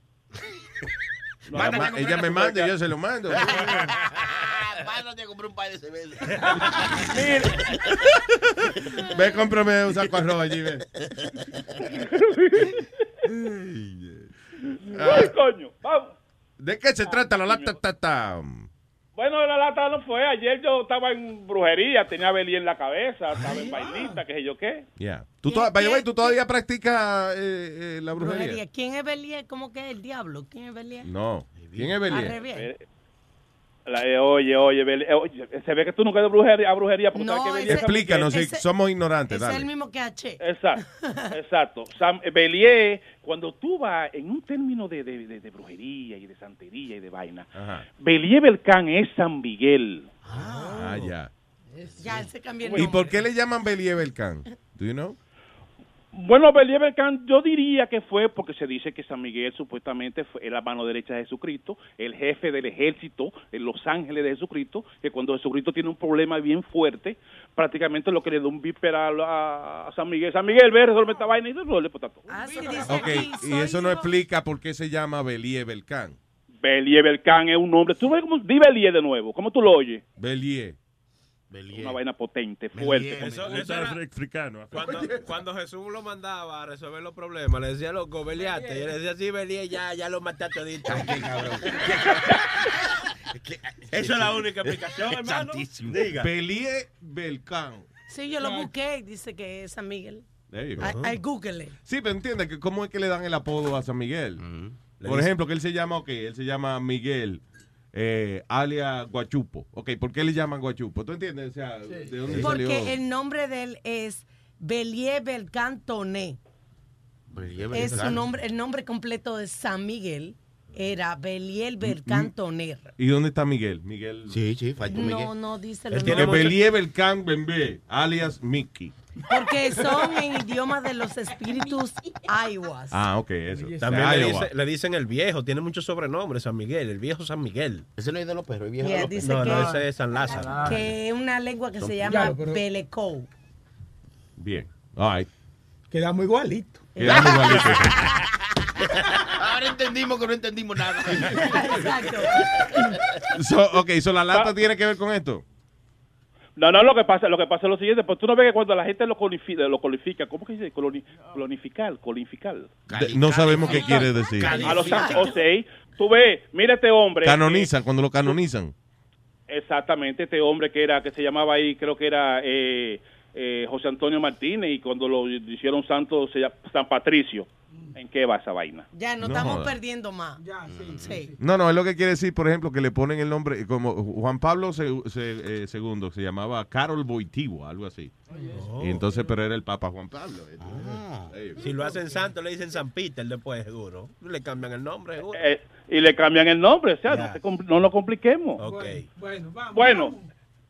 Mándame Ma- a comprar ella me manda y yo se lo mando. Mándate a comprar un par de cervezas. Ve, cómprame un saco de arroz allí, ve. Ay, coño, vamos. ¿De qué se trata la lata? Bueno, la lata no fue. Ayer yo estaba en brujería, tenía Belí en la cabeza, estaba en vainita, qué sé yo qué. Yeah. ¿Tú, to- by the way, ¿tú todavía practicas eh, eh, la brujería? Brujería. ¿Quién es Belier? ¿Cómo que es el diablo? ¿Quién es Belier? No. ¿Quién es. Eh, la- eh, oye, oye, eh, oye, se ve que tú nunca a brujería, a brujería porque No, sabes que ese- es Explícanos, si ese- somos ignorantes, Es el mismo que H. Exacto, exacto. Sam, eh, Belier, cuando tú vas en un término de, de- de- de brujería y de santería y de vaina, Ajá. Belier Belcán es San Miguel. Ah, ya. Ya, se cambió el ¿Y por qué le llaman Belier Belcán? ¿Do you know? Bueno, Belier Belcán, yo diría que fue porque se dice que San Miguel supuestamente fue la mano derecha de Jesucristo, el jefe del ejército en Los Ángeles de Jesucristo, que cuando Jesucristo tiene un problema bien fuerte, prácticamente lo que le da un víspera a, San Miguel. San Miguel, ve, resuelve esta vaina y resuelve pues, todo. Ah, sí, dice Ok, aquí, y eso no explica por qué se llama Belier Belcán. Belier Belcán es un nombre. Tú ves cómo, di Belier de nuevo, ¿cómo tú lo oyes? Belier. Una vaina potente, fuerte. Eso, eso era africano. cuando, cuando Jesús lo mandaba a resolver los problemas, le decía, loco, beliate. Y él decía, sí, Belía, ya, ya lo maté a todito. Eso es la única explicación, hermano. Diga. Belier Belcán. Sí, yo lo busqué y dice que es San Miguel. I Google. Sí, pero entiende que cómo es que le dan el apodo a San Miguel. Le Por ejemplo, que él se llama, ok, él se llama Miguel, eh, alias Guachupo. Ok, ¿por qué le llaman Guachupo? ¿Tú entiendes? O sea, ¿de dónde salió? Porque el nombre de él es Belier Belcán Toné. Es su nombre, el nombre completo de San Miguel. Era Beliel Bercantoner. ¿Y dónde está Miguel? Miguel. Sí, sí, No, no dice los Que nombres. Belie Belcan Bembe, alias Mickey. Porque son en idioma de los espíritus aiwas. Ah, ok, eso. También le, dice- le dicen el viejo, tiene muchos sobrenombres, San Miguel, el viejo San Miguel. Ese no es de los perros, el viejo Yeah, de los dice perros. No, no, ese es San Lázaro. Que es una lengua que Son se llama pero- Belecou. Bien. All right. Quedamos igualitos. Quedamos igualitos. Ahora entendimos que no entendimos nada. Exacto. So, ok, so la lata tiene que ver con esto. No, no, lo que pasa, lo que pasa es lo siguiente, pues tú no ves que cuando la gente lo codifica, lo codifica ¿cómo que dice? Coloni, colonificar, colonificar. De- no sabemos qué quiere decir. A los o sea, tú ves, mira este hombre. Canonizan, cuando lo canonizan. eh, exactamente, este hombre que era, que se llamaba ahí, creo que era eh, eh, José Antonio Martínez, y cuando lo hicieron santo, se llama San Patricio. ¿En qué va esa vaina? Ya, no, No estamos joda. perdiendo más. sí. No, no, es lo que quiere decir, por ejemplo, que le ponen el nombre, como Juan Pablo se, se- eh, II, se llamaba Carol Boitivo, algo así. Y entonces, pero era el Papa Juan Pablo. Si lo hacen santo, le dicen San Peter después, seguro. Le cambian el nombre, seguro. Eh, y le cambian el nombre, o sea, no, compl- no lo compliquemos. Bueno, vamos. Bueno,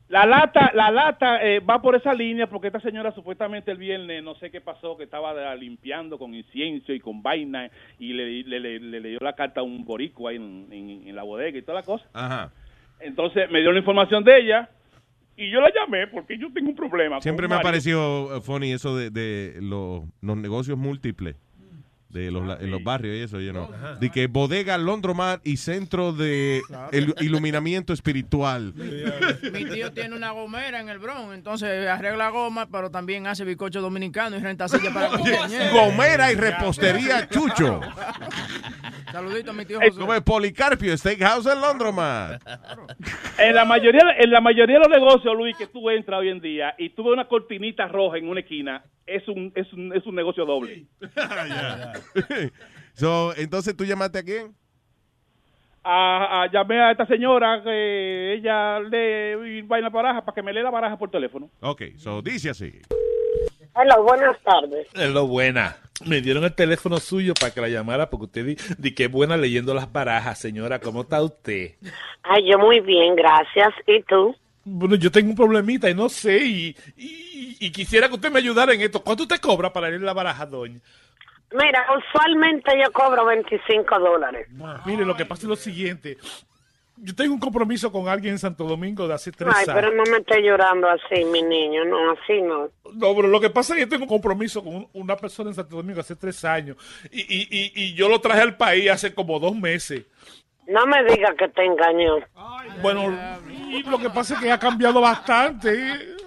la lata, la lata eh, va por esa línea porque esta señora supuestamente el viernes, no sé qué pasó, que estaba limpiando con incienso y con vaina y le, le, le- le leyó la carta a un borico ahí en, en- en la bodega y toda la cosa. Ajá. Entonces me dio la información de ella y yo la llamé porque yo tengo un problema. Siempre me ha parecido eh, funny eso de, de los, los negocios múltiples de los, la- en los barrios y eso, you know. De que bodega, Londromar y centro de el- iluminamiento espiritual. Mi tío tiene una gomera en el Bronx, entonces arregla goma, pero también hace bizcocho dominicano y renta silla para. Gomera y repostería Chucho. Saludito a mi tío José. Como es Policarpio Steakhouse en Londromar. En la mayoría, en la mayoría de los negocios, Luis, que tú entras hoy en día y tú ves una cortinita roja en una esquina, es un, es un, es un negocio doble. So, entonces, ¿tú llamaste a quién? a, a- llamé a esta señora que ella lee vaina baraja para que me lea la baraja por teléfono. Ok, so dice así. Hola, buenas tardes. Es lo buena. Me dieron el teléfono suyo para que la llamara porque usted di, di que es buena leyendo las barajas. Señora, ¿cómo está usted? Ay, yo muy bien, gracias. ¿Y tú? Bueno, yo tengo un problemita y no sé y, y- y quisiera que usted me ayudara en esto. ¿Cuánto usted cobra para leer la baraja, doña? Mira, usualmente yo cobro 25 dólares. Mire, lo que pasa es lo siguiente. Yo tengo un compromiso con alguien en Santo Domingo de hace tres Ay, años. pero no me esté llorando así, mi niño. No, así no. No, pero lo que pasa es que yo tengo un compromiso con un- una persona en Santo Domingo hace tres años y, y, y, y yo lo traje al país hace como dos meses. No me digas que te engañó. Bueno, y lo que pasa es que ha cambiado bastante.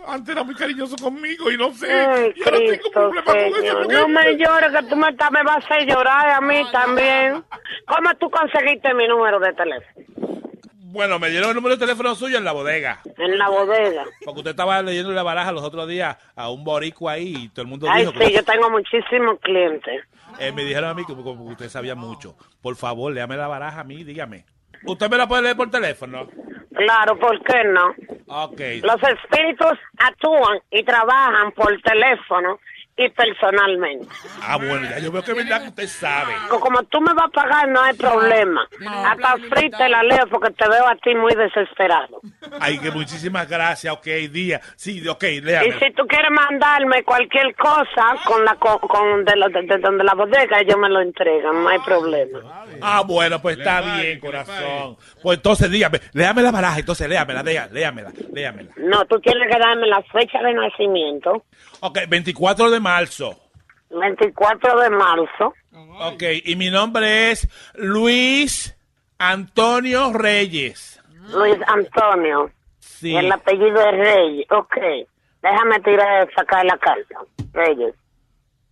Antes era muy cariñoso conmigo y no sé. Ay, y ahora tengo Cristo, problemas con eso. Porque- No me llores, que tú me, estás- me vas a hacer llorar a mí también. ¿Cómo tú conseguiste mi número de teléfono? Bueno, me dieron el número de teléfono suyo en la bodega. En la bodega. Porque usted estaba leyendo la baraja los otros días a un borico ahí y todo el mundo Ay, dijo que- sí, yo tengo muchísimos clientes. Eh, me dijeron a mí que como usted sabía mucho. Por favor, léame la baraja a mí, dígame. ¿Usted me la puede leer por teléfono? Claro, ¿por qué no? Ok. Los espíritus actúan y trabajan por teléfono y personalmente. Ah, bueno, ya yo veo que es verdad que usted sabe. Co- Como tú me vas a pagar, no hay problema. Hasta free te la leo porque te veo a ti muy desesperado. Ay, que muchísimas gracias. Ok, día. Sí, ok, Y léame. si tú quieres mandarme cualquier cosa con la co- con de, la- de- de donde la bodega, ellos me lo entregan, no hay problema. Ah, bueno, pues está bien, corazón. Pues entonces dígame, léame la baraja, entonces léamela, léamela, léamela, léamela. No, tú tienes que darme la fecha de nacimiento, Ok, 24 de marzo. 24 de marzo. Ok, y mi nombre es Luis Antonio Reyes. Luis Antonio. Sí. Y el apellido es Reyes. Ok. Déjame tirar, sacar la carta. Reyes.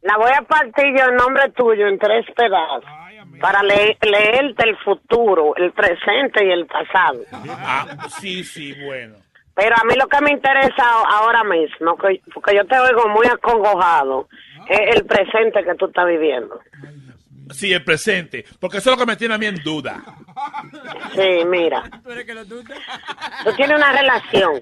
La voy a partir yo en nombre tuyo en tres pedazos. Para le- leerte el futuro, el presente y el pasado. Ah, sí, sí, bueno. Pero a mí lo que me interesa ahora mismo, que- porque yo te oigo muy acongojado, es el presente que tú estás viviendo. Sí, el presente, porque eso es lo que me tiene a mí en duda. Sí, mira. Tú tienes una relación.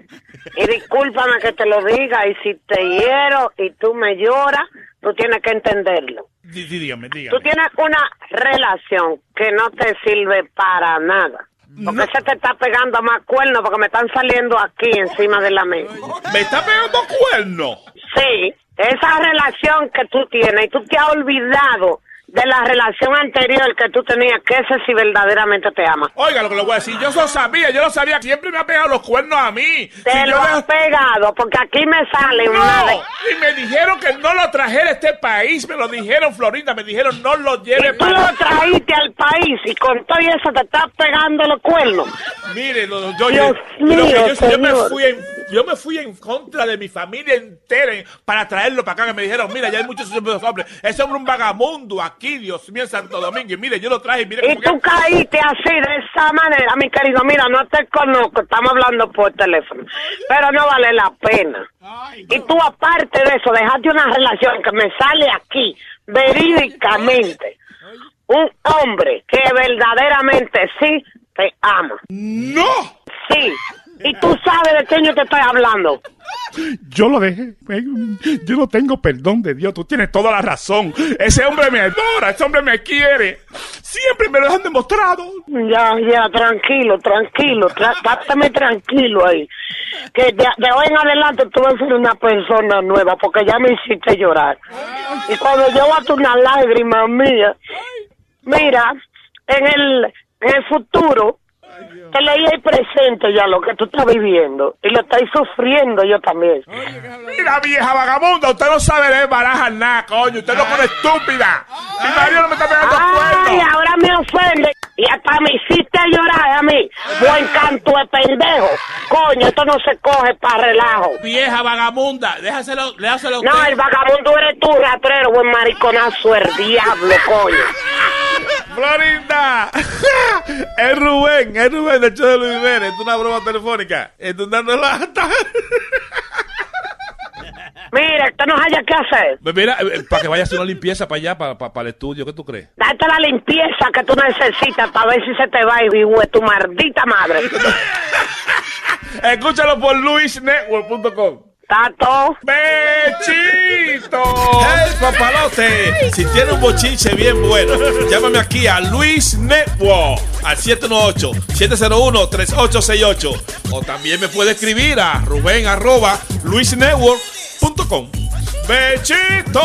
Y discúlpame que te lo diga. Y si te hiero y tú me lloras, tú tienes que entenderlo. Dí- Dígame, dígame. Tú tienes una relación que no te sirve para nada. Porque se te está pegando más cuernos porque me están saliendo aquí encima de la mesa. ¿Me está pegando cuerno? Sí, esa relación que tú tienes y tú te has olvidado de la relación anterior que tú tenías, que ese sí verdaderamente te ama. Oiga, lo que le voy a decir, yo lo sabía, yo lo sabía, siempre me ha pegado los cuernos a mí. Te Si lo has pegado porque aquí me sale No, una de... y me dijeron que no lo trajera a este país, me lo dijeron, Florinda, me dijeron no lo lleve Y tú lo trajiste al país y con todo eso te estás pegando los cuernos. Mire, lo- yo, yo- yo, yo me fui en, yo me fui en contra de mi familia entera en- para traerlo para acá, que me dijeron, mira, ya hay muchos hombres, ese hombre es un vagamundo aquí, Dios mío, en Santo Domingo, y mire, yo lo traje, mire Y tú caíste así, de esa manera, mi querido. Mira, no te conozco, estamos hablando por teléfono. Pero no vale la pena. Y tú, aparte de eso, dejaste una relación que me sale aquí, verídicamente. Un hombre que verdaderamente sí te ama. ¡No! Sí. Y tú sabes de quién yo te estoy hablando. Yo lo dejé. Yo no tengo perdón de Dios. Tú tienes toda la razón. Ese hombre me adora. Ese hombre me quiere. Siempre me lo han demostrado. Ya, ya, tranquilo, tranquilo, tra- trátame tranquilo ahí. Que de, de hoy en adelante tú vas a ser una persona nueva porque ya me hiciste llorar. Y cuando yo bato una lágrima mía, mira, en el, en el futuro, te leí el presente ya lo que tú estás viviendo y lo estás sufriendo yo también. Mira, vieja vagabunda, usted no sabe de barajas nada, coño. Usted no pone estúpida. Mi marido no me está pegando Ay, cuernos. ahora me ofende. Y hasta me hiciste llorar a mí. Buen canto de pendejo. Coño, esto no se coge para relajo. Vieja vagabunda, déjaselo, déjaselo a usted. No, el vagabundo eres tú, ratrero, buen mariconazo, el diablo, coño. Florinda, es Rubén, es Rubén del show de Luis Jiménez. Es una broma telefónica. Estoy dando lata. Mira, esto no haya que hacer. Mira, eh, para que vaya a hacer una limpieza para allá, para, para, para el estudio, ¿qué tú crees? Date la limpieza que tú necesitas para ver si se te va y vive tu maldita madre. Escúchalo por luisnetwork.com. Tato. ¡Bechito! ¡Hey, papalote! Si tiene un bochinche bien bueno, llámame aquí a Luis Network al 718-701-3868. O también me puede escribir a Rubén arroba luisnetwork.com. ¡Bechito!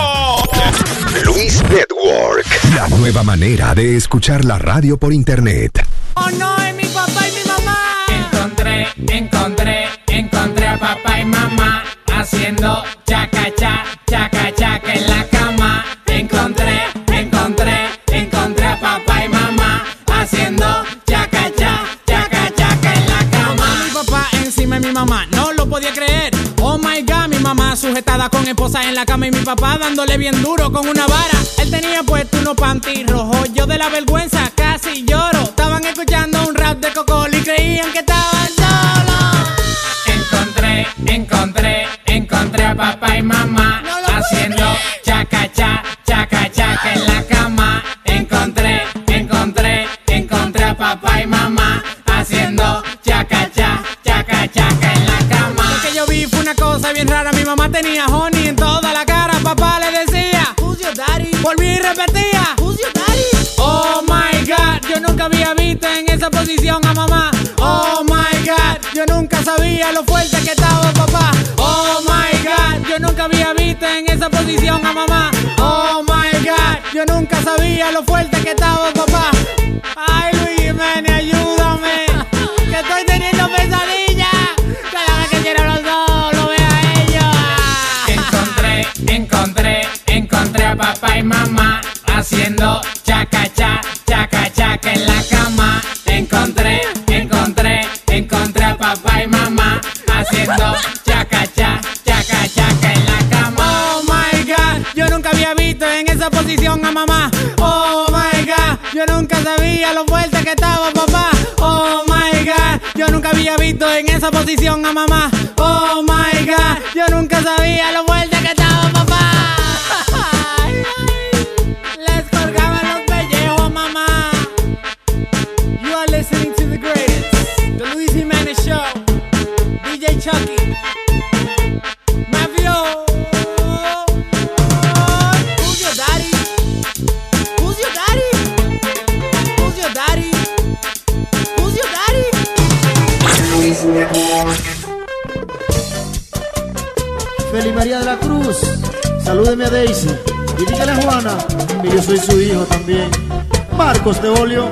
Luis Network. La nueva manera de escuchar la radio por internet. Oh no, es mi papá y mi mamá. Encontré, encontré, encontré a papá y mamá haciendo chaca cha, chaca en la cama. Encontré, encontré, encontré a papá y mamá haciendo chaca cha, chaca chaca en la cama. Mi papá encima de mi mamá, no lo podía creer. Oh my god, mi mamá sujetada con esposa en la cama y mi papá dándole bien duro con una vara. Él tenía puesto unos panty rojos, yo de la vergüenza casi lloro. Estaban escuchando un rap de Cocol y creían que papá y mamá haciendo chaca cha, chaca chaca en la cama. Encontré, encontré, encontré a papá y mamá haciendo chaca cha, chaca chaca en la cama. Lo que yo vi fue una cosa bien rara. Mi mamá tenía honey en toda la cara. Papá le decía, Who's your daddy? Volví y repetía, Who's your daddy? Oh my god, yo nunca había visto en esa posición a mamá. Oh my god, yo nunca sabía lo fuerte que estaba papá. En esa posición a mamá. Oh my god, yo nunca sabía lo fuerte que estaba papá. Ay Luis Jiménez, ayúdame, que estoy teniendo pesadillas. Cada vez que quiero los dos, lo veo a ellos. Encontré, encontré, encontré a papá y mamá haciendo chaca cha, chaca chaca en la cama. Posición a mamá. Oh my god, yo nunca sabía lo fuerte que estaba papá. Oh my god, yo nunca había visto en esa posición a mamá. Oh my god, yo nunca sabía lo fuerte que estaba papá. Les colgaban los pellejos, mamá. You are listening to the greatest, the Luis Jimenez Show. DJ Chucky, Feliz María de la Cruz, salúdeme a Daisy y dígale a Juana que yo soy su hijo también. Marcos Teolio,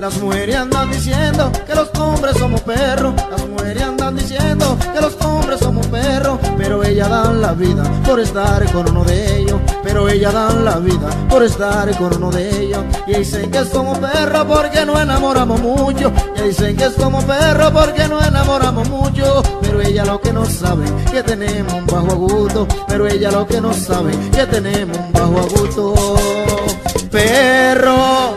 Las mujeres andan diciendo que los hombres somos perros. Las mujeres andan diciendo que los hombres somos perros. Pero ellas dan la vida por estar con uno de ellos. Pero ellas dan la vida por estar con uno de ellos. Y dicen que somos perros porque no enamoramos mucho. Y dicen que somos perros porque no enamoramos mucho. Pero ella lo que no saben que tenemos un bajo agudo. Pero ella lo que no saben que tenemos un bajo agudo. Perro,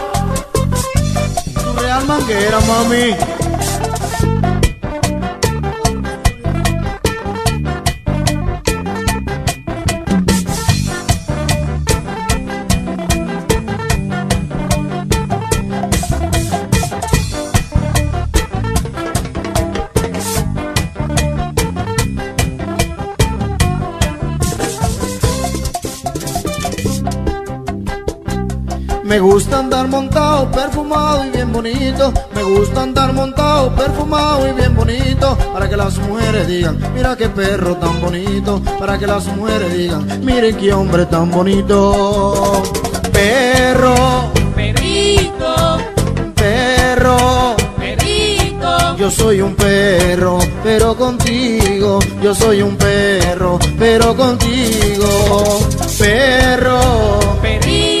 manguera, mami. Me gusta andar montado, perfumado y bien bonito. Me gusta andar montado, perfumado y bien bonito. Para que las mujeres digan, mira qué perro tan bonito. Para que las mujeres digan, miren qué hombre tan bonito. Perro, perito, perro, perito. Yo soy un perro, pero contigo. Yo soy un perro, pero contigo. Perro, perito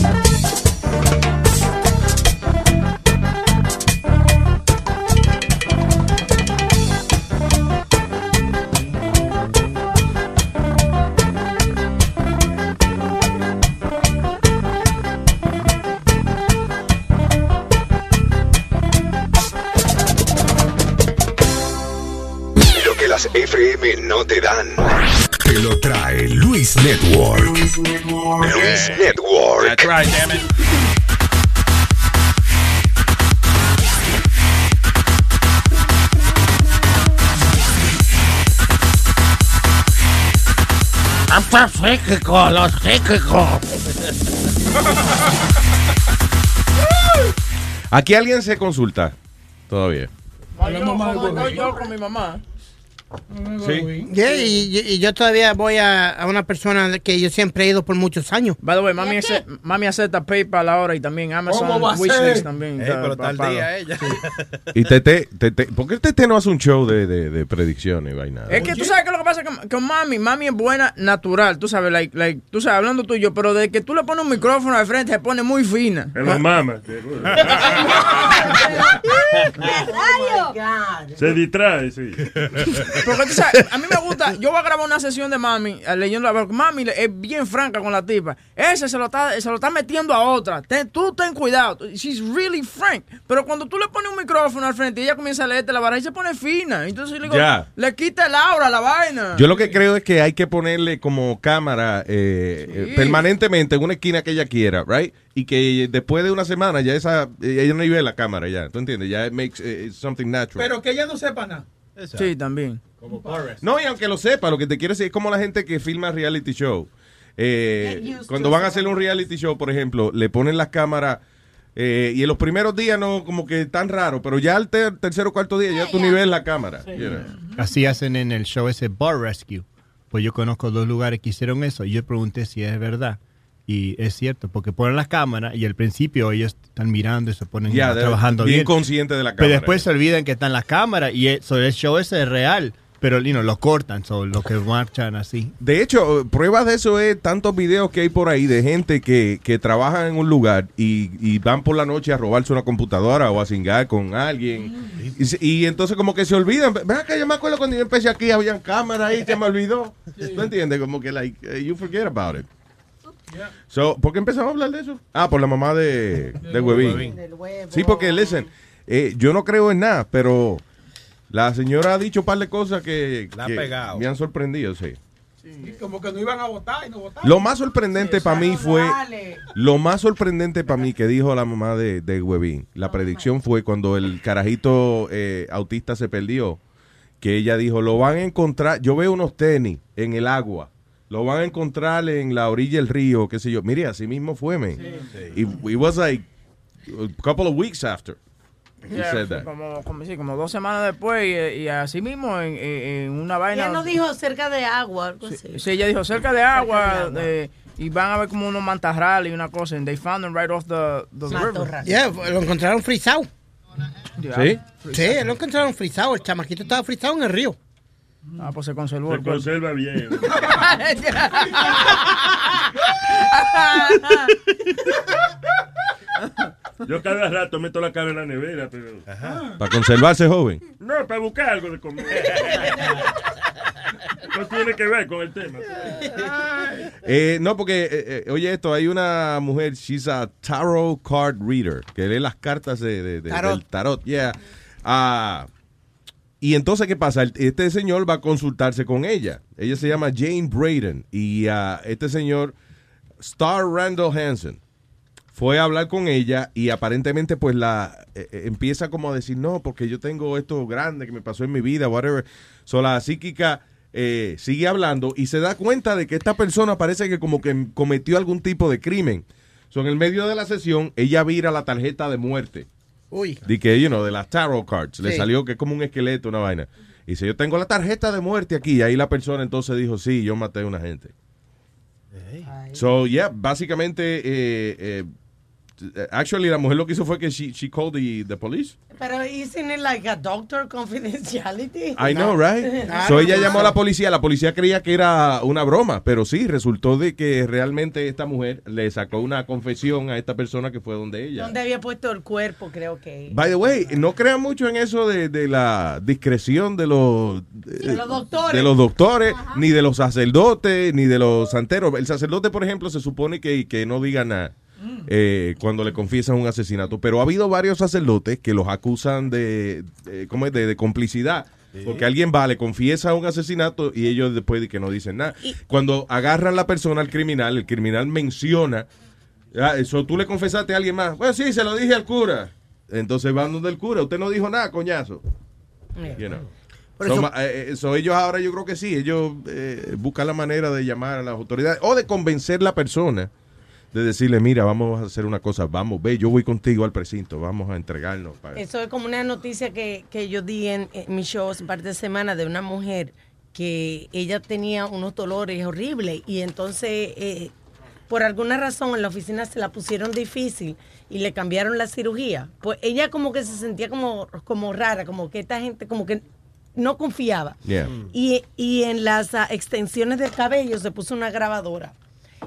Las FM no te dan. Te lo trae Luis Network. Luis Network. That's right, damn it. ¡Hasta psíquico, los psíquicos! Aquí alguien se consulta todavía. Yo, yo, yo con mi mamá. Sí. Yeah, y, y- y yo todavía voy a, a una persona que yo siempre he ido por muchos años. By the way, mami, ace- mami acepta PayPal ahora y también Amazon ¿Cómo va a Wishlist también. Ey, pero día ella. Y Tete, Tete, ¿por qué Tete no hace un show de, de, de predicciones y vaina? Es que tú sabes que lo que pasa con, con mami, mami es buena natural, tú sabes, like, like, tú sabes, hablando tú y yo, pero de que tú le pones un micrófono al frente se pone muy fina. En las mamas. Se distrae, sí. Porque tú sabes, a mí me gusta, yo voy a grabar una sesión de mami eh, leyendo la mami es bien franca con la tipa. Ese se lo está, se lo está metiendo a otra. Ten- tú ten cuidado. She's really frank. Pero cuando tú le pones un micrófono al frente y ella comienza a leerte la vara y se pone fina. Entonces le digo, Ya. le quita el aura a la vaina. Yo lo que creo es que hay que ponerle como cámara eh, eh, permanentemente en una esquina que ella quiera, right? Y que después de una semana ya esa ella no ve la cámara ya, ¿tú entiendes? Ya it makes eh, something natural. Pero que ella no sepa nada. Sí, también. No, y aunque lo sepa, lo que te quiero decir es como la gente que filma reality show. Eh, cuando van a hacer un reality show, por ejemplo, le ponen las cámaras eh, y en los primeros días no, como que tan raro, pero ya al ter- tercer o cuarto día ya tu nivel la cámara. you know. Así hacen en el show ese Bar Rescue. Pues yo conozco dos lugares que hicieron eso y yo pregunté si es verdad. Y es cierto, porque ponen las cámaras y al principio ellos están mirando y se ponen trabajando bien bien. consciente de la Pero cámara. después se olvidan que están las cámaras y eso, el show ese es real. Pero you know, lo cortan, son lo que marchan así. De hecho, pruebas de eso es tantos videos que hay por ahí de gente que, que trabaja en un lugar y, y van por la noche a robarse una computadora o a cingar con alguien. Y, y entonces como que se olvidan. Ven acá, yo me acuerdo cuando yo empecé aquí, habían cámaras ahí, se me olvidó. ¿Tú entiendes? Como que like, eh, you forget about it. So, ¿Por qué empezamos a hablar de eso? Ah, por la mamá de, de Huevín. Sí, porque, listen, eh, yo no creo en nada, pero la señora ha dicho un par de cosas que, La ha que pegado. me han sorprendido, sí. Y como que no iban a votar y no votaron. Lo más sorprendente para mí fue, lo más sorprendente para mí que dijo la mamá de, de Huevín, la predicción fue cuando el carajito eh, autista se perdió, que ella dijo, lo van a encontrar, yo veo unos tenis en el agua, lo van a encontrar en la orilla del río, qué sé yo. Mire, así mismo fue, man. Y it was like a couple of weeks after he Yeah, said fue that. Como, como, sí, como dos semanas después y, y así mismo en, una vaina. Ella no dijo cerca de agua, algo así. Sí, ella dijo cerca de agua eh, y van a ver como unos mantarrales y una cosa. And they found them right off the, the river. Yeah, lo encontraron frisado. ¿Sí? Sí, lo encontraron frisado. El chamaquito estaba frisado en el río. Ah, pues se conservó. Se el conserva bien. Yo cada rato meto la cara en la nevera, pero... Para conservarse joven. No, para buscar algo de comer. no tiene que ver con el tema. Eh, no, porque, eh, eh, oye, esto, hay una mujer, she's a tarot card reader, que lee las cartas de, de- de- Tarot. del tarot, yeah. Ah, y entonces, ¿qué pasa? Este señor va a consultarse con ella. Ella se llama Jane Braden. Y ah, este señor, Star Randall Hansen, fue a hablar con ella y aparentemente pues la eh, eh, empieza como a decir, no, porque yo tengo esto grande que me pasó en mi vida, whatever. So la psíquica eh, sigue hablando y se da cuenta de que esta persona parece que como que cometió algún tipo de crimen. So en el medio de la sesión, ella vira la tarjeta de muerte. Uy. De que, you know, de las tarot cards. Le salió que es como un esqueleto, una vaina. Y dice, yo tengo la tarjeta de muerte aquí. Y ahí la persona entonces dijo, sí, yo maté a una gente. So, yeah, básicamente, eh, eh, actually, la mujer lo que hizo fue que she, she called the, the police. Pero isn't it like a doctor confidentiality? I know, right? So ella llamó a la policía, la policía creía que era una broma, pero sí, resultó de que realmente esta mujer le sacó una confesión a esta persona que fue donde ella. ¿Dónde había puesto el cuerpo? Creo que. By the way, no crean mucho en eso de, de la discreción de los, De los doctores. de los doctores, ni de los sacerdotes, ni de los santeros. El sacerdote, por ejemplo, se supone que, que no diga nada eh, cuando le confiesan un asesinato. Pero ha habido varios sacerdotes que los acusan de, de- ¿cómo es? de, de complicidad. Porque alguien va, le confiesa un asesinato y ellos después de que no dicen nada. Cuando agarran la persona al criminal, el criminal menciona, ah, eso tú le confesaste a alguien más. Bueno, sí, se lo dije al cura. Entonces van donde el cura, usted no dijo nada, coñazo. You know. Por So, eso- eh, eh, so ellos ahora yo creo que sí, ellos eh, buscan la manera de llamar a las autoridades o de convencer a la persona de decirle, mira, vamos a hacer una cosa, vamos, ve, yo voy contigo al precinto, vamos a entregarnos. para- Eso es como una noticia que, que yo di en, en mi show hace parte de semana de una mujer que ella tenía unos dolores horribles y entonces eh, por alguna razón en la oficina se la pusieron difícil y le cambiaron la cirugía. Pues ella como que se sentía como, como rara, como que esta gente como que no confiaba. Yeah. Y, y en las ah, extensiones del cabello se puso una grabadora.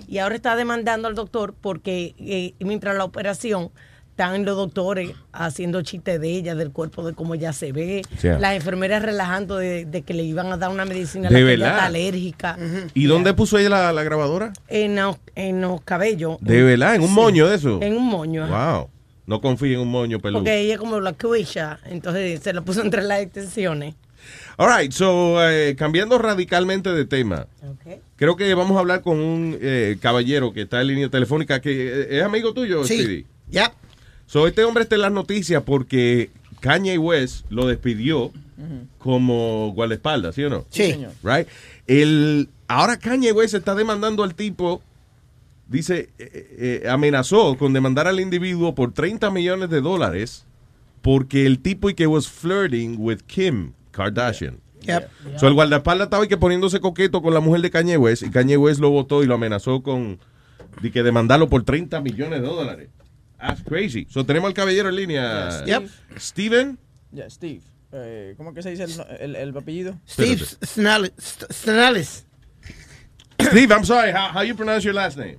Y ahora está demandando al doctor porque eh, mientras la operación están los doctores haciendo chistes de ella, del cuerpo, de cómo ella se ve. Sí. Las enfermeras relajando de, de que le iban a dar una medicina a ¿De la que ella verdad? está alérgica. ¿Y dónde puso ella la, la grabadora? En los, en los cabellos. De verdad, en un Sí, moño de eso. En un moño. Wow. No confíe en un moño peludo. Porque ella como la cuisha, entonces se lo puso entre las extensiones. All right, so, eh, cambiando radicalmente de tema. Creo que vamos a hablar con un eh, caballero que está en línea telefónica que eh, es amigo tuyo, Sí. Speedy. Ya. So, este hombre está en las noticias porque Kanye West lo despidió como guardaespaldas, ¿sí o no? Sí. señor. Right? El, ahora Kanye West está demandando al tipo, dice, eh, eh, amenazó con demandar al individuo por 30 millones de dólares porque el tipo y que was flirting with Kim Kardashian. Yep. So, el guardaespaldas estaba y que poniéndose coqueto con la mujer de Kanye West y Kanye West lo votó y lo amenazó con de que demandarlo por 30 millones de dólares. That's crazy. So, tenemos al caballero en línea. Yep. Steven. Ya, Steve. Eh, ¿Cómo que se dice el, el, el apellido? Steve Snellis. Snellis. Steve, I'm sorry. How, how you pronounce your last name?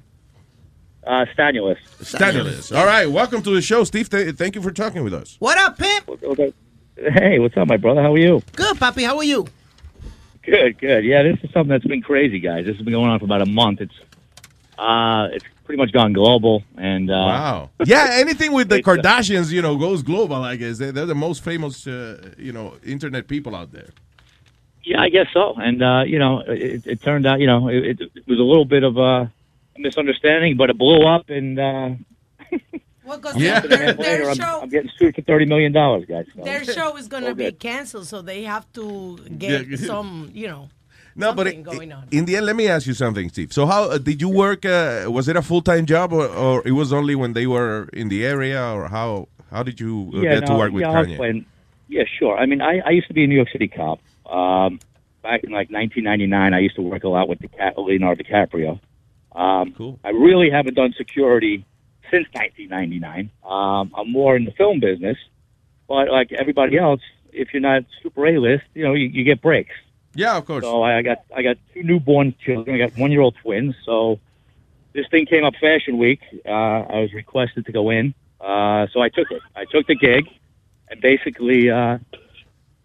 Uh, Stanulis. Stanulis. All right. Welcome to the show, Steve. Th- thank you for talking with us. What up, pimp? Hey, what's up, my brother? How are you? Good, Poppy. How are you? Good, good. Yeah, this is something that's been crazy, guys. This has been going on for about a month. It's uh, it's pretty much gone global, and uh, Wow. Yeah, anything with the Kardashians, you know, goes global, I guess. They're, they're the most famous, uh, you know, internet people out there. Yeah, I guess so. And uh, you know, it, it turned out, you know, it, it was a little bit of a misunderstanding, but it blew up, and uh, Well, 'cause yeah. their, their I'm, show, I'm getting sued for thirty million dollars, guys. So- their show is going to be good. canceled, so they have to get Yeah. some, you know, No, but it- going on. in the end, let me ask you something, Steve. So, how uh, did you work? Uh, was it a full time job, or, or it was only when they were in the area, or how how did you uh, get to work with yeah, I'll Kanye? explain. Yeah, sure. I mean, I, I used to be a New York City cop. Um, back in like 1999, I used to work a lot with DiCa- Leonardo DiCaprio. Um, cool. I really haven't done security since 1999. Um, I'm more in the film business, but like everybody else, if you're not super A-list, you know, you, you get breaks. Yeah, of course. So I, I got I got two newborn children. I got one year old twins. So this thing came up Fashion Week. Uh, I was requested to go in, uh, so I took it. I took the gig, and basically, uh,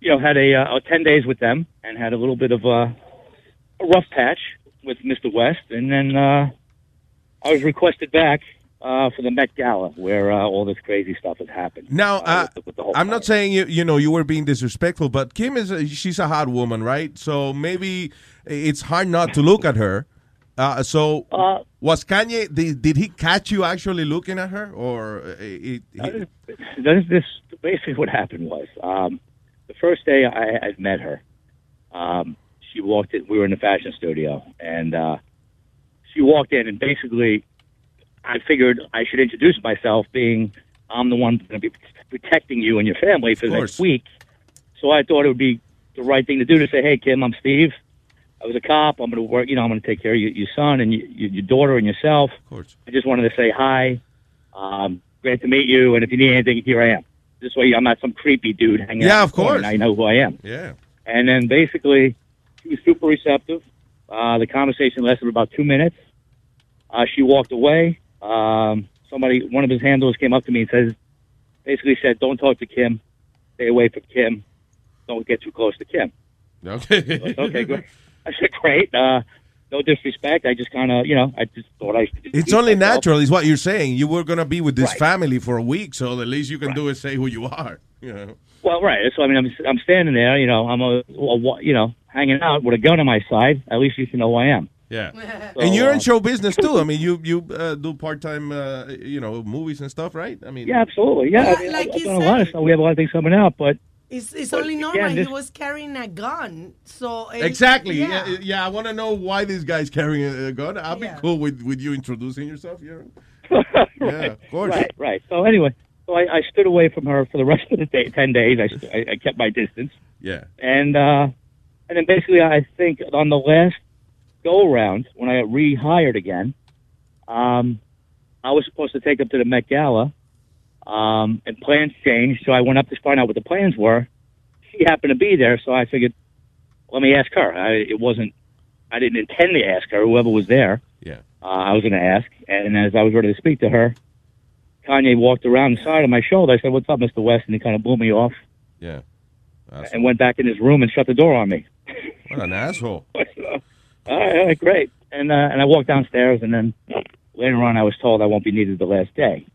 you know, had a, uh, ten days with them, and had a little bit of a, a rough patch with Mr. West, and then uh, I was requested back uh, for the Met Gala, where uh, all this crazy stuff has happened. Now, uh, with the whole I'm not saying you you know you were being disrespectful, but Kim is a, she's a hot woman, right? So maybe it's hard not to look at her. Uh, so was Kanye? Did, did he catch you actually looking at her, or uh, it, it, this, this basically what happened was um, the first day I, I met her. Um, she walked in. We were in the fashion studio, and uh, she walked in, and basically, I figured I should introduce myself, being I'm the one going to be protecting you and your family for the next week. So I thought it would be the right thing to do to say, "Hey, Kim, I'm Steve. I was a cop. I'm going to work. You know, I'm going to take care of your, your son and your, your daughter and yourself. Of course. I just wanted to say hi. Um, great to meet you. And if you need anything, here I am. This way, I'm not some creepy dude hanging Yeah, out. in of course. You know who I am. Yeah. And then basically, she was super receptive. Uh, the conversation lasted about two minutes. Uh, she walked away. Um, somebody, one of his handlers came up to me and says, basically said, "Don't talk to Kim. Stay away from Kim. Don't get too close to Kim." Okay. Like, okay, great. I said, "Great." Uh, no disrespect. I just kind of, you know, I just thought I. Should It's only natural, is what you're saying. You were gonna be with this Right. family for a week, so the least you can do is say who you are. You know. Well, right. So I mean, I'm I'm standing there, you know, I'm a, a you know hanging out with a gun on my side. At least you should know who I am. Yeah. So, and you're in uh, show business too. I mean, you you uh, do part time, uh, you know, movies and stuff, right? I mean, Yeah, absolutely. Yeah, Well, I mean, like I've, I've you done a lot of stuff. We have a lot of things coming out, but It's, it's But only again, normal. this- he was carrying a gun, so it- Exactly. Yeah. Yeah, yeah. I want to know why this guy's carrying a a gun. I'll be cool with, with you introducing yourself. Yeah. Yeah, of course. Right, right. So anyway, so I, I stood away from her for the rest of the day, ten days. I, st- I, I kept my distance, Yeah. and uh, and then basically, I think on the last go around when I got rehired again, um, I was supposed to take up to the Met Gala, um, and plans changed. So I went up to find out what the plans were. She happened to be there, so I figured, let me ask her. I, it wasn't. I didn't intend to ask her. Whoever was there. Yeah. Uh, I was going to ask, and as I was ready to speak to her, Kanye walked around the side of my shoulder. I said, "What's up, Mr. West?" And he kind of blew me off Yeah. and went back in his room and shut the door on me. What an asshole. all right, great. And uh, and I walked downstairs, and then later on, I was told I won't be needed the last day.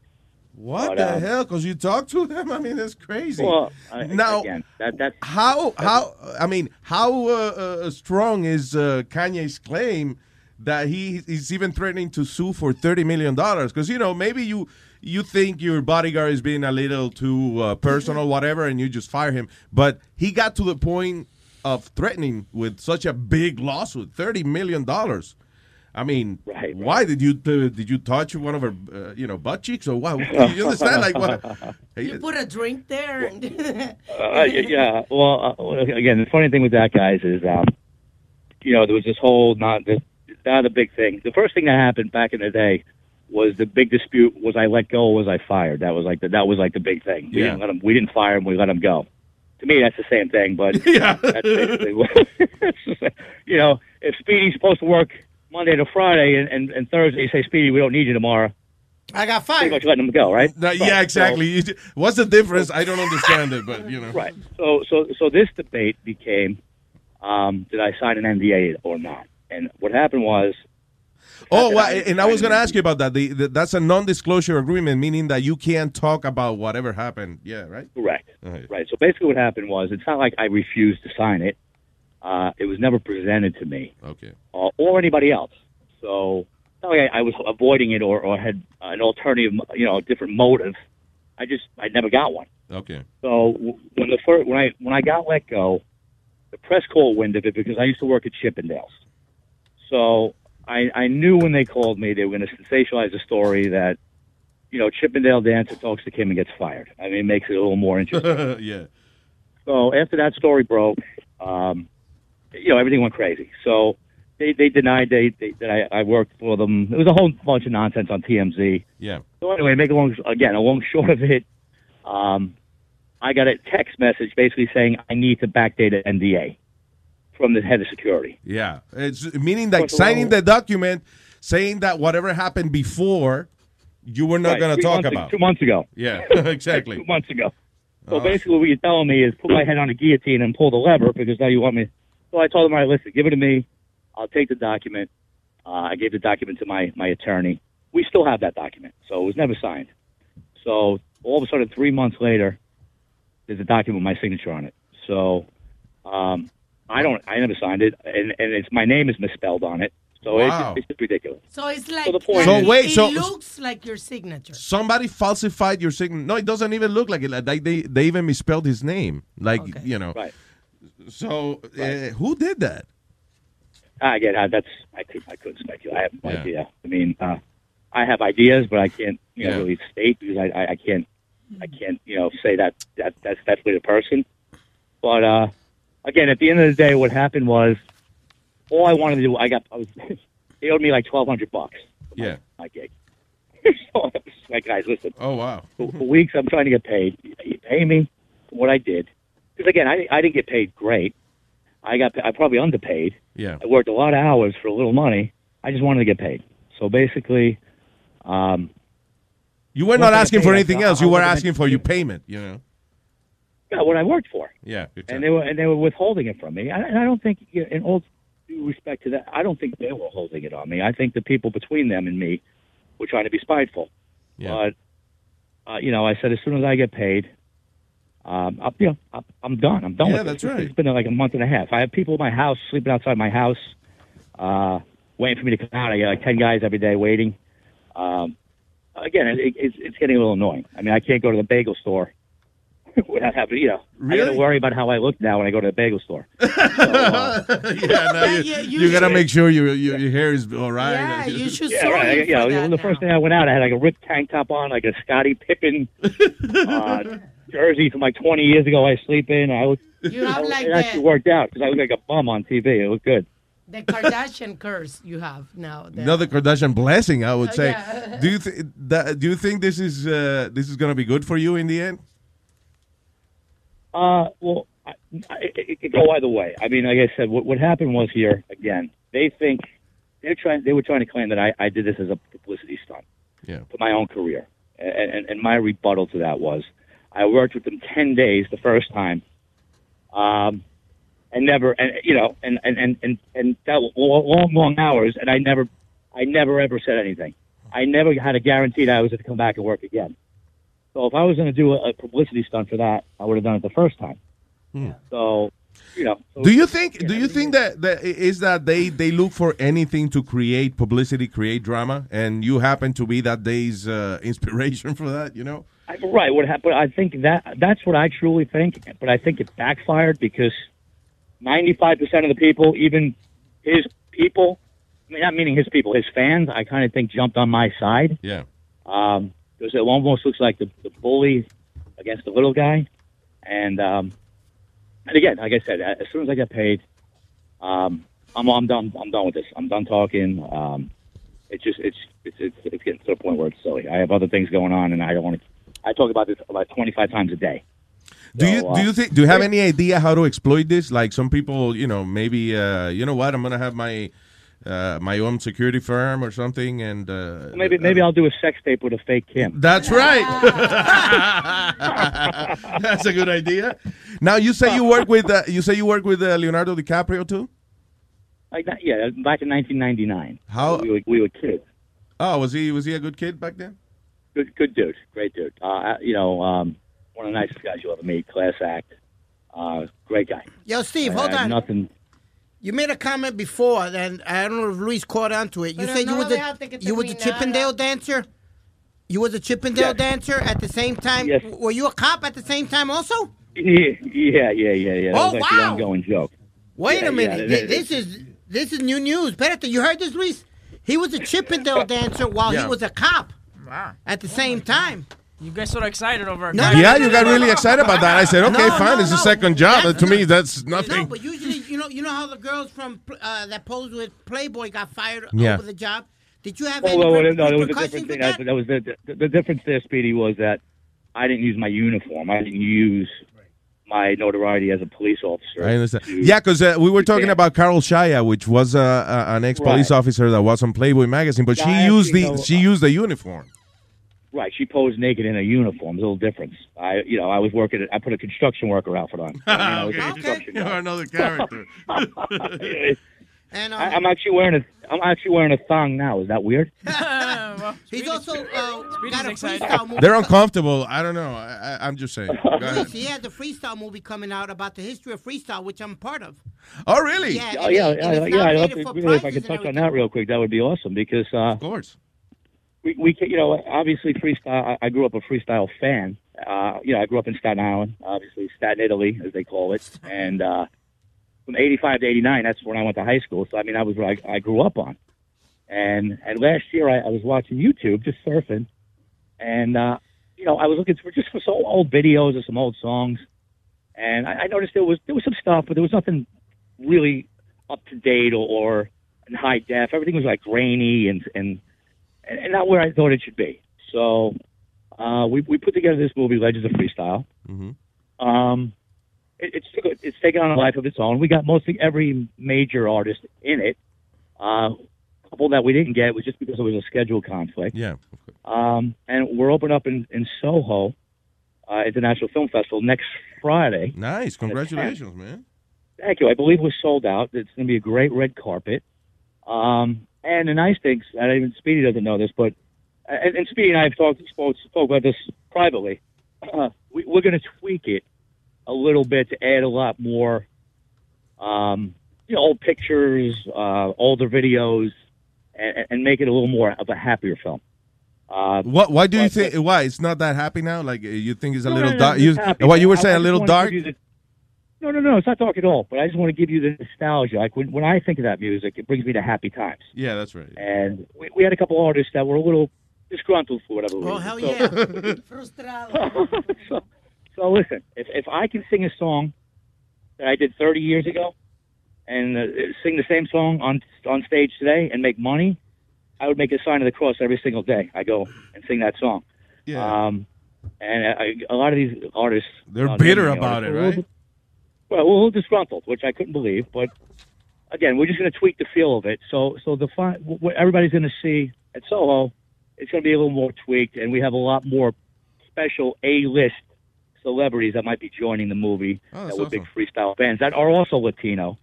What But, the uh, hell? Because you talked to them? I mean, that's crazy. Well, I- now, again, that that's how how I mean, how uh, uh, strong is uh, Kanye's claim that he is even threatening to sue for thirty million dollars because you know maybe you you think your bodyguard is being a little too uh, personal, whatever, and you just fire him. But he got to the point of threatening with such a big lawsuit, thirty million dollars. I mean, why did you uh, did you touch one of her, uh, you know, butt cheeks or what? You understand? Like what? You put a drink there. Uh, yeah. Well, uh, again, the funny thing with that, guys, is um, you know there was this whole not this not a big thing. The first thing that happened back in the day was the big dispute: was I let go or was I fired? That was like the, that was like the big thing. We Yeah. didn't let him. We didn't fire him. We let him go. To me, that's the same thing. But yeah, that's basically what, it's just like, you know, if Speedy's supposed to work Monday to Friday and, and, and Thursday, you say Speedy, we don't need you tomorrow. I got Pretty much letting him go, right? No, Right. yeah, exactly. You ju- What's the difference? I don't understand it, but you know. Right. So so so this debate became um, did I sign an NDA or not? And what happened was Oh, well, and I was going to ask you about that. The, the, that's a non-disclosure agreement, meaning that you can't talk about whatever happened. Yeah, right. correct. Right. Right. So basically what happened was it's not like I refused to sign it. Uh, it was never presented to me Okay. uh, or anybody else. So it's not like I, I was avoiding it or, or had an alternative, you know, a different motive. I just I never got one. Okay. So when the first when I when I got let go, the press called wind of it because I used to work at Chippendales. So I I knew when they called me they were going to sensationalize the story that you know Chippendale dancer talks to Kim and gets fired. I mean, it makes it a little more interesting. yeah. So after that story broke, um, you know everything went crazy. So they they denied they, they that I, I worked for them. It was a whole bunch of nonsense on TMZ. Yeah. So anyway, make a long again a long short of it. Um, I got a text message basically saying I need to backdate an NDA from the head of security. Yeah. It's meaning like signing the document saying that whatever happened before, you were not Right, going to talk about. two months ago. Yeah, exactly. two months ago. So Oh. basically, what you're telling me is put my head on a guillotine and pull the lever because now you want me. So I told him, all right, listen, give it to me. I'll take the document. Uh, I gave the document to my my attorney. We still have that document, so it was never signed. So all of a sudden, three months later, there's a document with my signature on it. So um, I don't, I never signed it, and and it's my name is misspelled on it. So Wow. it's, it's just ridiculous. So it's like, the point So like, wait, it so- looks like your signature. Somebody falsified your signature. No, it doesn't even look like it. Like they they, they even misspelled his name. Like you know. Right. So uh, who did that? I get I, that's I could I couldn't speculate. I have no idea. I mean, uh, I have ideas, but I can't you know Yeah. really state because I, I, I can't I can't you know say that that that's definitely the person. But uh, again, at the end of the day, what happened was all I wanted to do. I got I was they owed me like twelve hundred bucks Yeah. my gig. so I was like, guys, listen. Oh wow. For, for weeks, I'm trying to get paid. You pay me for what I did because again, I I didn't get paid great. I got I probably underpaid. Yeah. I worked a lot of hours for a little money. I just wanted to get paid. So basically, um, You were not asking for anything else. You were asking for your payment. You know. Got what I worked for, Yeah. and they were and they were withholding it from me. And I, and I don't think, you know, in all due respect to that, I don't think they were holding it on me. I think the people between them and me were trying to be spiteful. Yeah. But uh, you know, I said as soon as I get paid, um, I'm, you know, I'm, I'm done. I'm done Yeah, with that's it. right. It's been like a month and a half. I have people in my house sleeping outside my house, uh, waiting for me to come out. I got like ten guys every day waiting. Um, again, it, it's it's getting a little annoying. I mean, I can't go to the bagel store without having, you know, I got to worry about how I look now when I go to the bagel store. yeah, no, you, you gotta make sure your your, your hair is all right. Yeah, you should Yeah, right. I- you know, the first day I went out, I had like a ripped tank top on, like a Scottie Pippen uh, jersey from like 20 years ago. I sleep in. I was. You have I- like it actually the, worked out because I look like a bum on TV. It looked good. the Kardashian curse you have now. The- Another Kardashian blessing, I would Oh, say. yeah. Do you th- that, do you think this is uh, this is gonna be good for you in the end? Uh, well, I, I, it could go either way. I mean, like I said, what, what happened was here again. They think they're trying. They were trying to claim that I, I did this as a publicity stunt Yeah. for my own career, and, and, and my rebuttal to that was, I worked with them ten days the first time, um, and never, and you know, and and and and, and that was long, long hours, and I never, I never ever said anything. I never had a guarantee that I was going to come back and work again. So if I was going to do a, a publicity stunt for that, I would have done it the first time. Hmm. So you know. so- Do you think? Do you think that, that is that they they look for anything to create publicity, create drama, and you happen to be that day's uh, inspiration for that? You know. I- Right. What happened? I think that that's what I truly think, but I think it backfired because ninety-five percent of the people, even his people, I mean, not meaning his people, his fans, I kind of think jumped on my side. Yeah. Um, because it almost looks like the, the bully against the little guy, and um, and again, like I said, as soon as I get paid, um, I'm I'm done. I'm done with this. I'm done talking. Um, it's just it's it's it's, it's getting to the point where it's silly. I have other things going on, and I don't want to. I talk about this about 25 times a day. Do you So, uh, do you think do you have any idea how to exploit this? Like some people, you know, maybe uh, you know what, I'm gonna have my uh, my own security firm or something, and uh, Maybe maybe I'll do a sex tape with a fake Kim. That's right. That's a good idea. Now you say you work with uh, you say you work with uh, Leonardo DiCaprio too. Like that, yeah, back in 1999. How we were, we were kids. Oh, was he was he a good kid back then? Good good dude, great dude. Uh, you know, um, one of the nicest guys you'll ever meet. Class act. Uh, great guy. Yo, Steve, hold on. Nothing. You made a comment before, and I don't know if Luis caught on to it. You Pero said you no was lo a you was a terminara. Chippendale dancer. You was a Chippendale dancer at the same time. Yes. Were you a cop at the same time also? Yeah, yeah, yeah, yeah. yeah. That Oh, was like the wow. ongoing joke. Wait Yeah, a minute. yeah, Th- this is this is new news. Espérate, you heard this, Luis? He was a Chippendale dancer while Yeah. he was a cop Wow. at the same time. You guys so excited over a No, guy. no, yeah, you got really excited about that. I said, okay, No, fine, no, it's a second job. That's to me, not- that's No, nothing. but usually, you know, you know how the girls from uh, that posed with Playboy got fired Yeah. over the job. Did you have Well, any well, well, no, there was a repercussions different with thing. I, that? that was the, the the difference there, Speedy, was that I didn't use my uniform. I didn't use my notoriety as a police officer. I understand. Yeah, because uh, we were talking about Carol Shaya, which was uh, uh, an ex police Right. officer that was on Playboy magazine, but Yeah, she I used the know- she used the uniform. Right, she posed naked in a uniform. There's a little difference. I, you know, I was working. At, I put a construction worker outfit on. I, mean, I was a construction You're another character. And um, I, I'm actually wearing a. I'm actually wearing a thong now. Is that weird? He's also uh, got a freestyle movie. They're uncomfortable. I don't know. I, I, I'm just saying. Go ahead. Luis, he has a freestyle movie coming out about the history of freestyle, which I'm part of. Oh, really? Yeah, Oh and yeah, yeah, yeah. I'd love to, really, if I prizes could touch on that real quick, that would be awesome because, uh, of course, we, we can, you know, obviously freestyle. I, I grew up a freestyle fan. Uh, you know, I grew up in Staten Island, obviously Staten Italy, as they call it, and uh, from '85 to '89, that's when I went to high school. So I mean, I was I, I grew up on. And and last year, I, I was watching YouTube, just surfing, and uh, you know, I was looking for just for some old videos of some old songs, and I, I noticed there was there was some stuff, but there was nothing really up to date or, or in high def. Everything was like grainy and and and and not where I thought it should be. So uh, we we put together this movie, Legends of Freestyle. Mm-hmm. Um, it, it's took- it's taken on a life of its own. We got mostly every major artist in it. Uh, a couple that we didn't get was just because it was a schedule conflict. Yeah. Um, and we're opening up in in Soho uh, International Film Festival next Friday. Nice. Congratulations, man. Thank you. I believe we're sold out. It's going to be a great red carpet. Um, and the nice thing, and even Speedy doesn't know this, but and, and Speedy and I have talked spoke, spoke about this privately. Uh, we, we're going to tweak it a little bit to add a lot more, um, you know, old pictures, uh, older videos, and, and make it a little more of a happier film. Uh, What? Why do you think? Why it's not that happy now? Like you think it's a No, little no, no, dark? You, what you were I- saying? A little dark? the- no, no, no, it's not dark at all. But I just want to give you the nostalgia. Like when, when I think of that music, it brings me to happy times. Yeah, that's right. And we, we had a couple artists that were a little disgruntled for whatever reason. Oh, hell So- yeah. so, so listen, if if I can sing a song that I did 30 years ago and uh, sing the same song on on stage today and make money, I would make a sign of the cross every single day. I go and sing that song. Yeah. Um, and I, a lot of these artists They're uh, bitter about it, artists were a little right? Well, a little disgruntled, which I couldn't believe, but again, we're just going to tweak the feel of it. So, so the fi- what everybody's going to see at Soho, it's going to be a little more tweaked, and we have a lot more special A-list celebrities that might be joining the movie Oh, that were big freestyle fans that are also Latino,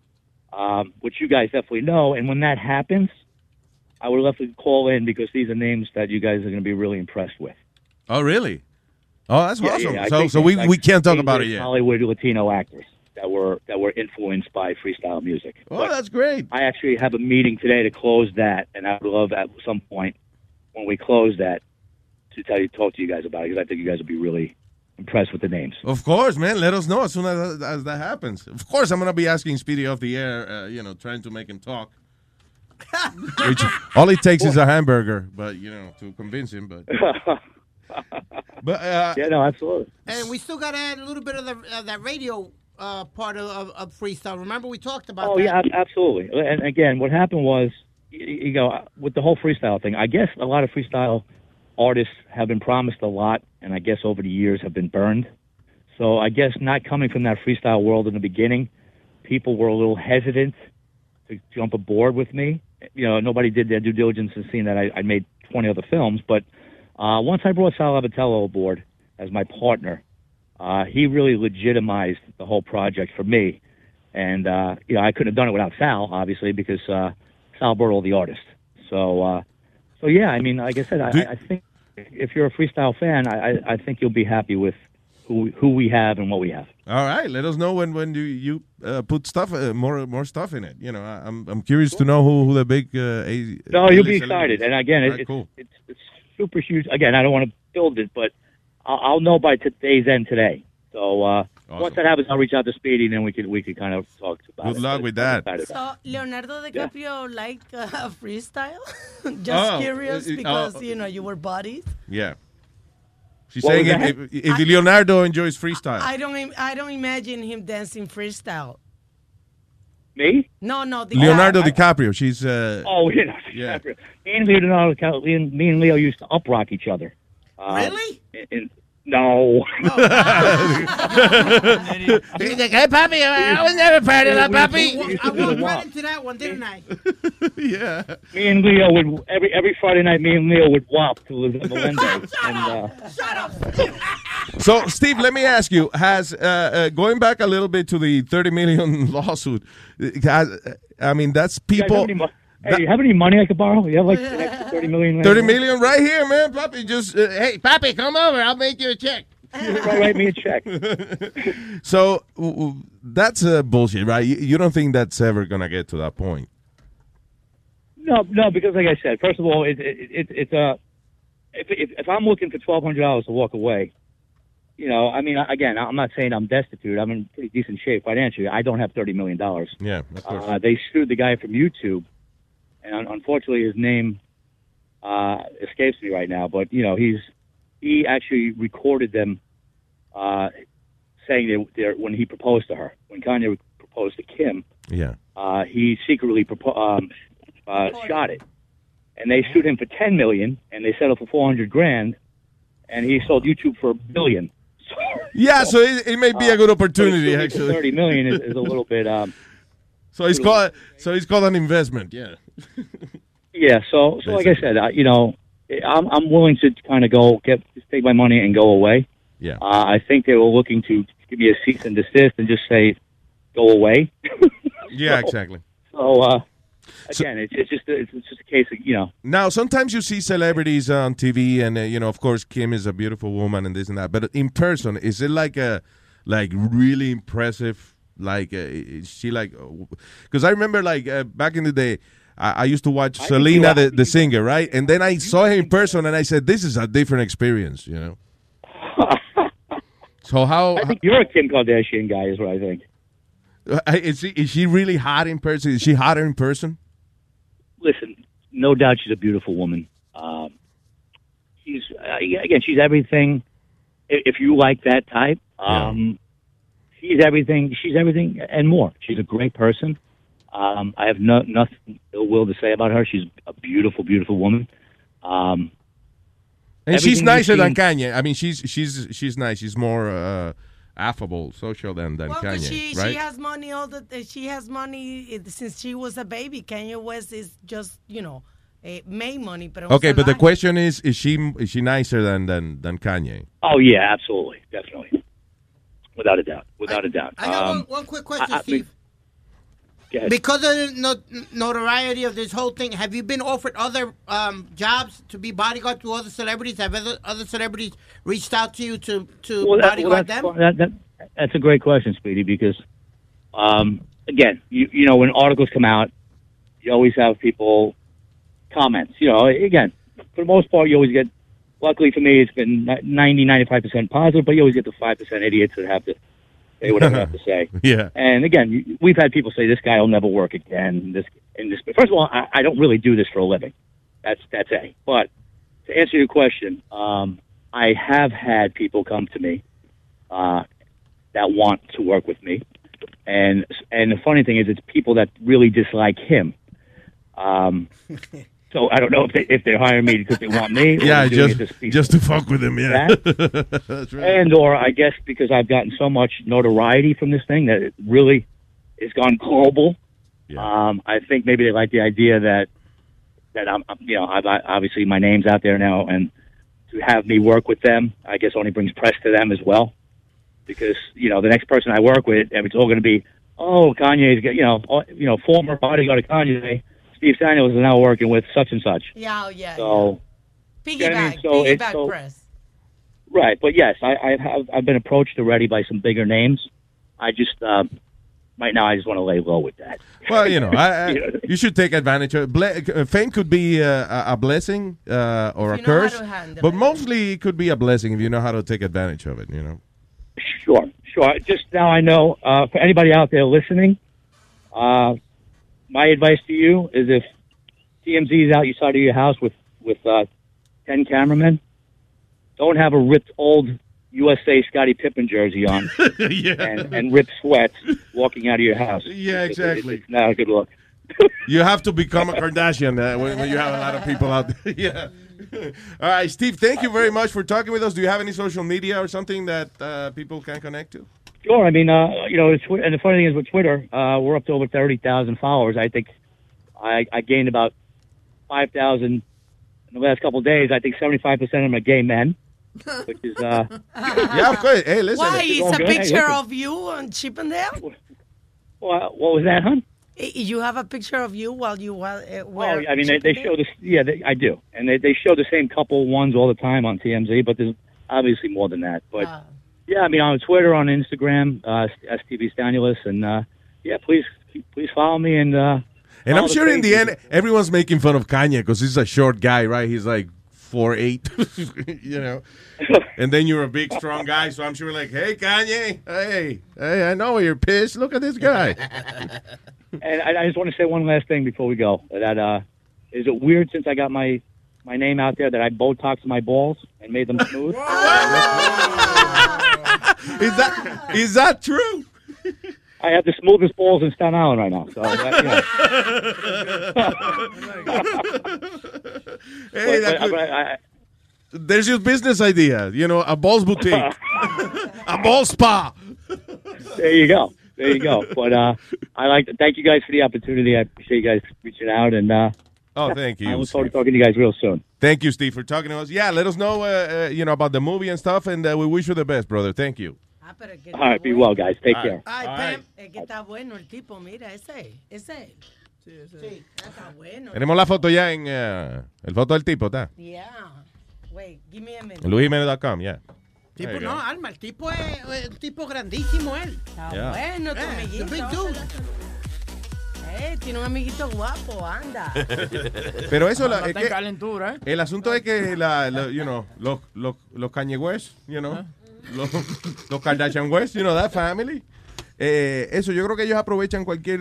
um, which you guys definitely know. And when that happens, I would definitely call in because these are names that you guys are going to be really impressed with. Oh, really? Oh, that's Yeah, awesome. yeah, so, so we, like we can't talk about it yet. Hollywood Latino actors. That were that were influenced by freestyle music. Oh, that's great. I actually have a meeting today to close that, and I would love at some point when we close that to tell you, talk to you guys about it because I think you guys will be really impressed with the names. Of course, man. Let us know as soon as, as that happens. Of course, I'm gonna be asking Speedy off the air. Uh, you know, trying to make him talk. Which all it takes is a hamburger, but you know, to convince him. But but uh, yeah, no, absolutely. And we still got to add a little bit of the, uh, that radio uh, part of, of, of freestyle. Remember we talked about Oh that? yeah, absolutely. And again, what happened was, you know, with the whole freestyle thing, I guess a lot of freestyle artists have been promised a lot, and I guess over the years have been burned. So I guess not coming from that freestyle world in the beginning, people were a little hesitant to jump aboard with me. You know, nobody did their due diligence in seeing that I, I made 20 other films. But uh, once I brought Sal Abatello aboard as my partner, uh, he really legitimized the whole project for me. And, uh, you know, I couldn't have done it without Sal, obviously, because uh, Sal all the artist. So, uh, so yeah, I mean, like I said, I, I think if you're a freestyle fan, I, I, think you'll be happy with who who we have and what we have. all right, let us know when when you you uh, put stuff uh, more more stuff in it. You know, I, I'm I'm curious to know who who the big uh, A- No, you'll be excited. And again, right, it, cool. it's, it's it's super huge. Again, I don't want to build it, but I'll, I'll know by today's end today. So uh, once that happens, I'll reach out to Speedy, and then we could we could kind of talk about it. Good luck But with that. excited. So Leonardo DiCaprio like uh, freestyle? Just Oh, curious because oh. you know you were buddies. Yeah. She's What saying was if, if, if Leonardo enjoys freestyle. I don't. I don't imagine him dancing freestyle. Me? No, no. The Leonardo DiCaprio. She's uh, Oh, you know, yeah. me and Leonardo, DiCaprio- me and, me and Leo used to up rock each other. Uh, Really? in- in- no. He's like, hey, papi, I was never part of that, papi. I walked right into that one, didn't I? yeah. me and Leo would every every Friday night. Me and Leo would wop to Liz Melendez, and uh, Shut up. So, Steve, let me ask you: Has uh, uh, going back a little bit to the thirty million lawsuit? uh, Has, I mean, that's people. have Hey, you have any money I could borrow? You have like an extra thirty million. right Thirty now? million right here, man. Papi, just uh, hey, Papi, come over. I'll make you a check. Write me a check. So w- w- that's uh, bullshit, right? You, you don't think that's ever gonna get to that point? No, no, because like I said, first of all, it, it, it, it's a if, if if I'm looking for twelve hundred dollars to walk away, you know, I mean, again, I'm not saying I'm destitute. I'm in pretty decent shape financially. I don't have thirty million dollars. Yeah, of course. Uh, they sued the guy from YouTube, and unfortunately, his name uh, escapes me right now. But you know, he's he actually recorded them uh, saying they, they're, when he proposed to her, when Kanye proposed to Kim, Yeah. uh, he secretly propo- um, uh, shot it, and they sued him for ten million, and they settled for four hundred grand, and he sold YouTube for a billion. Yeah, so it, it may be a good opportunity, actually. Thirty million is, is a little bit. Um, So it's called so it's called an investment. Yeah. Yeah, so so like I said, I, you know, I'm I'm willing to kind of go get just take my money and go away. Yeah. Uh, I think they were looking to give me a cease and desist and just say, go away. Yeah, exactly. So uh, again, it's, it's just a, it's just a case of you know. Now, sometimes you see celebrities on TV, and uh, you know, of course, Kim is a beautiful woman and this and that. But in person, is it like a like really impressive? Like, uh, is she like? Because I remember, like uh, back in the day, I, I used to watch I Selena, the, the singer, right? And then I saw her in person, and I said, "This is a different experience," you know. so how I think you're a Kim Kardashian guy, is what I think. uh, is she is she really hot in person? Is she hotter in person? Listen, no doubt she's a beautiful woman. Um, she's uh, again, she's everything. If you like that type, um, she's everything. She's everything and more. She's a great person. Um, I have no, nothing ill will to say about her. She's a beautiful, beautiful woman. Um, And she's nicer you've than Kanye. I mean, she's she's she's nice. She's more uh, affable, social than than Well, 'cause Kanye, she right? she has money all the she has money eh, since she was a baby. Kanye West is just you know eh, made money, but okay, but the question is: Is she is she nicer than than than Kanye? Oh yeah, absolutely, definitely, without a doubt, without a doubt. I got Um, one, one quick question, I- I Steve. go ahead. Because of the notoriety of this whole thing, have you been offered other um, jobs to be bodyguard to other celebrities? Have other, other celebrities reached out to you to, to Well, that- well, bodyguard that's, them? that, that, that's a great question, Speedy, because um, again, you you know, when articles come out, you always have people comments. You know, again, for the most part, you always get. Luckily for me, it's been 90, 95 percent positive, but you always get the five percent idiots that have to say whatever they have to say. Yeah. And again, we've had people say this guy will never work again. This and this. But first of all, I, I don't really do this for a living. That's that's a. But to answer your question, um, I have had people come to me uh, that want to work with me, and and the funny thing is, it's people that really dislike him. Um, so I don't know if they if they're hiring me because they want me. Yeah, just to just to fuck with him. Yeah, that's right. and or I guess because I've gotten so much notoriety from this thing that it really has gone global. Yeah. Um, I think maybe they like the idea that that I'm, you know, I've, I, obviously my name's out there now, and to have me work with them, I guess only brings press to them as well, because you know the next person I work with, it's all going to be, oh, Kanye's, you know, you know, former bodyguard of Kanye, Steve Daniels is now working with such and such. Yeah, oh, yeah. So. Piggyback, so piggyback so- press. Right, but yes, I, I have I've been approached already by some bigger names. I just uh, right now I just want to lay low with that. Well, you know, I, I, you should take advantage of Ble- uh, Fame could be uh, a, a blessing uh, or a you know how curse, to handle but mostly it could be a blessing if you know how to take advantage of it. You know. Sure, sure. Just now I know uh, for anybody out there listening, uh, my advice to you is if TMZ is out your side of your house with with uh, ten cameramen, don't have a ripped old USA Scottie Pippen jersey on and, and ripped sweats walking out of your house. Yeah, It's- exactly. It's not a good look. You have to become a Kardashian uh, when, when you have a lot of people out there. yeah. All right, Steve. Thank you very much for talking with us. Do you have any social media or something that uh, people can connect to? Sure. I mean, uh, you know, it's, and the funny thing is with Twitter, uh, we're up to over 30,000 followers. I think I, I gained about 5,000 in the last couple of days. I think 75% of them are gay men, which is, uh, yeah, of course. Hey, listen. Why? it's It's a good. Picture listen. of you on Chippendale? what, what was that, hon? You have a picture of you while you while, uh, Oh, I mean, they, they show this. Yeah, they, I do, and they, they show the same couple ones all the time on TMZ, but there's obviously more than that. But yeah, I mean, on Twitter, on Instagram, uh, STV Stanulus, and uh, yeah, please, please follow me and. Uh, And I'm sure in the end, everyone's making fun of Kanye because he's a short guy, right? He's like four eight, you know. And then you're a big, strong guy, so I'm sure like, hey, Kanye, hey, hey, I know you're pissed. Look at this guy. And I, I just want to say one last thing before we go. That uh, is it weird since I got my my name out there that I Botox my balls and made them smooth? is that is that true? I have the smoothest balls in Staten Island right now. So that, know. Hey, that But- could- I- I- There's your business idea, you know, a balls boutique, a ball spa. there you go. There you go. But uh, I like to thank you guys for the opportunity. I appreciate you guys reaching out, and uh, Oh, thank you. I look forward to talking to you guys real soon. Thank you, Steve, for talking to us. Yeah, let us know, uh, uh, you know, about the movie and stuff, and uh, we wish you the best, brother. Thank you. All right, be well, guys. Take All care. Ay, Pam, es que está bueno el tipo, mira, ese, ese. Sí, Sí, está bueno. Tenemos la foto ya en uh, el foto del tipo, ¿está? Yeah. Wait, give me a minute. En luisjimenez.com, yeah. Tipo, no. Alma, el tipo es, es un tipo grandísimo él. Está Yeah. bueno, tu Eh, amiguito. Eh, tiene un amiguito guapo, anda. Pero eso la- es que calentura, ¿eh? el asunto es que la, la- you know, los los los Kanye West, you know, los, los Kardashian West, you know, that family. Eh, eso yo creo que ellos aprovechan cualquier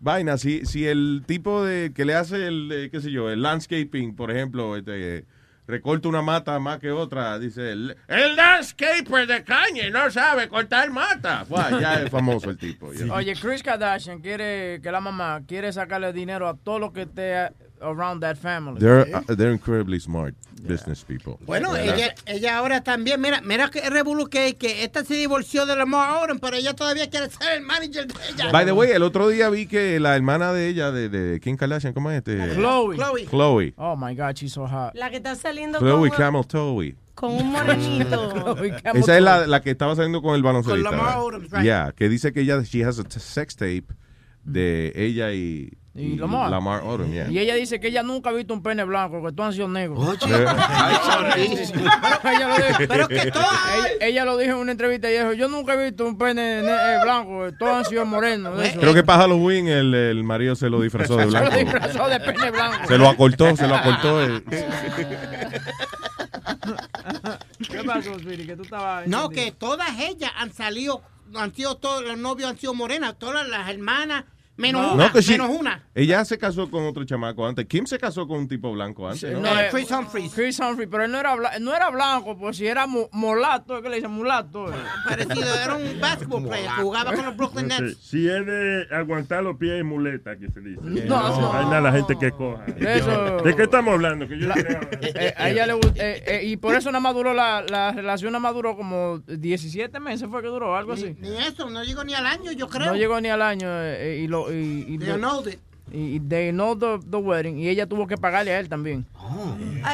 vaina. Si si el tipo de que le hace el qué sé yo, el landscaping, por ejemplo, este recorta una mata más que otra, dice el, el landscaper de Kanye no sabe cortar mata. Buah, ya es famoso el tipo. Oye, Chris Kardashian quiere que la mamá quiere sacarle dinero a todo lo que esté around that family. They're uh, they're incredibly smart business people. Bueno, Yeah. ella, ella ahora también, mira, mira que revolú que, que esta se divorció de Lamar Odom, pero ella todavía quiere ser el manager de ella. By the way, el otro día vi que la hermana de ella, de, de Kim Kardashian, ¿cómo es este? Chloe. Chloe. Chloe. Oh my God, she's so hot. La que está saliendo Chloe con, Camel Toe. con un morenito. Esa es la, la que estaba saliendo con el baloncelista. Con Lamar. Odom, right. Yeah, que dice que ella she has a sex tape de ella y Y Lamar. Lamar Odom, yeah. Y ella dice que ella nunca ha visto un pene blanco, que todos han sido negros. Oye. Ay, ella, lo dijo, Pero que todas- ella, ella lo dijo en una entrevista y dijo, yo nunca he visto un pene ne- eh, blanco, que todos han sido morenos. de eso". Creo que para Halloween el, el marido se lo disfrazó de Se lo blanco. disfrazó de pene blanco. Se lo acortó, se lo acortó. eh. ¿Qué pasó, Speedy? Que tú estabas... No, que todas ellas han salido, han sido todos los novios han sido morenas, todas las hermanas, menos una, No, que sí. menos una. Ella se casó con otro chamaco antes. Kim se casó con un tipo blanco antes, ¿no? No, eh, Chris Humphries. Chris Humphrey, pero él no era, bla- no era blanco, pues si era mu- molato, que le dicen mulato. eh. Parecido, era un basketball player, jugaba con los Brooklyn No sé, Nets. Si es de aguantar los pies en muleta, que se dice. No, no. Hay nada la gente que coja. Eso- ¿De qué estamos hablando? Que yo La- eh, a ella le gust- eh, eh, y por eso nada más duró la, la relación, nada más duró como 17 meses fue que duró, algo así. Ni eso, no llegó ni al año, yo creo. No llegó ni al año eh, eh, y lo y, y, They annulled it. Y- they know the, the wedding y ella tuvo que pagarle a él también.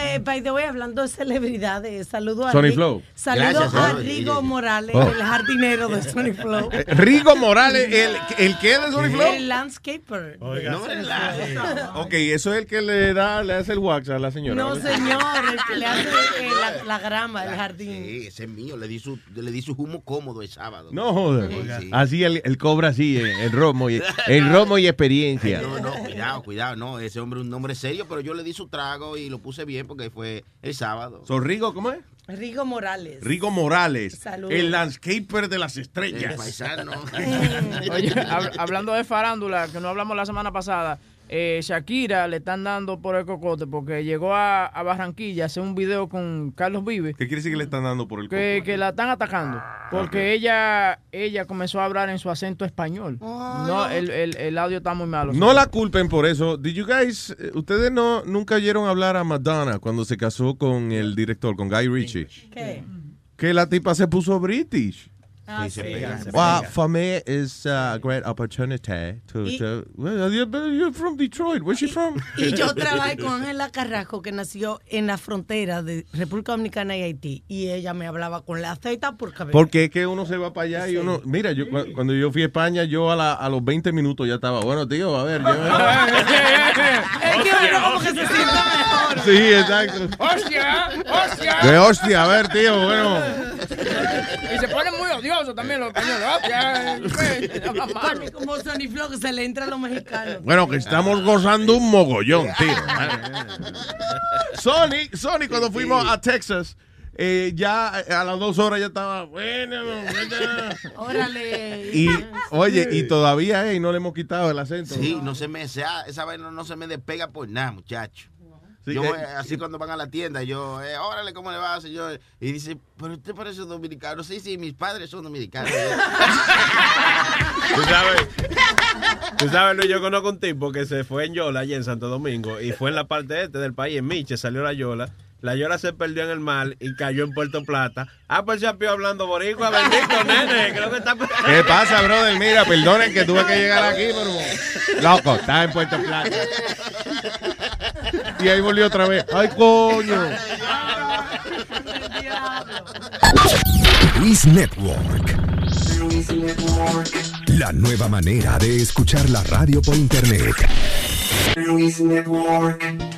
Eh, by the way, hablando de celebridades, saludo a Sony Flow. Saludo Gracias, a. Rigo Morales, Oh. el jardinero de Sony Flow. Eh, Rigo Morales, ¿el, el qué de Sony Flow? El landscaper. No Ok, eso es el que le da, le hace el wax a la señora. No, señor, el que le hace eh, la, la grama, el jardín. Sí, ese es mío. Le di su, le di su humo cómodo el sábado. No joder. Sí, sí. Así él, cobra así, el romo y, el romo y experiencia. No, no, cuidado, cuidado. No, ese hombre es un hombre serio, pero yo le di su trago y lo puse bien porque fue el sábado. So, Rigo, ¿cómo es? Rigo Morales. Rigo Morales, Saludos. el landscaper de las estrellas. El paisano. Oye, hab- hablando de farándula, que no hablamos la semana pasada, eh, Shakira le están dando por el cocote porque llegó a, a Barranquilla a hacer un video con Carlos Vive. ¿Qué quiere decir que le están dando por el que, que la están atacando porque ella ella comenzó a hablar en su acento español. No, el, el, el audio está muy malo. No la culpen por eso. Did you guys, eh, ustedes no nunca oyeron hablar a Madonna cuando se casó con el director, con Guy Ritchie? ¿Qué? Que la tipa se puso British. Ah, sí. Well, for me, it's a great opportunity to. Y- to well, you're, from Detroit. Where's she from? Y yo trabajé con Ángela Carrasco, que nació en la frontera de República Dominicana y Haití. Y ella me hablaba con la aceita porque... Porque es que uno se va para allá y uno. Mira, yo cu- cuando yo fui a España, yo a, la- a los 20 minutos ya estaba. Bueno, tío, a ver. Yo, Es que uno como que se siente mejor. sí, exacto. ¡Hostia! ¡Hostia! De hostia, a ver, tío, bueno. También los españoles. Como Sony Flow que se le entra a los mexicanos. Bueno, que estamos gozando un mogollón, tío. Sony, Sony, cuando fuimos a Texas, eh, ya a las dos horas ya estaba, bueno. Órale. Y, oye, y todavía, eh, no le hemos quitado el acento. Sí, no se me, esa, esa vaina no se me despega por nada, muchacho. Sí, yo eh. así cuando van a la tienda, yo, eh, órale, ¿cómo le va, señor? Y dice, pero usted parece dominicano. Sí, sí, mis padres son dominicanos. Tú sabes, tú sabes, Luis, yo conozco un tipo que se fue en Yola, allí en Santo Domingo, y fue en la parte este del país, en Miche, salió la Yola. La Yola se perdió en el mar y cayó en Puerto Plata. Ah, pues se hablando boricua, bendito, nene. Creo que está... ¿Qué pasa, brother? Mira, perdonen que tuve que llegar aquí, pero... Loco, estaba en Puerto Plata. Y ahí volvió otra vez. ¡Ay, coño! Luis Network. La nueva manera de escuchar la radio por internet. Luis Network.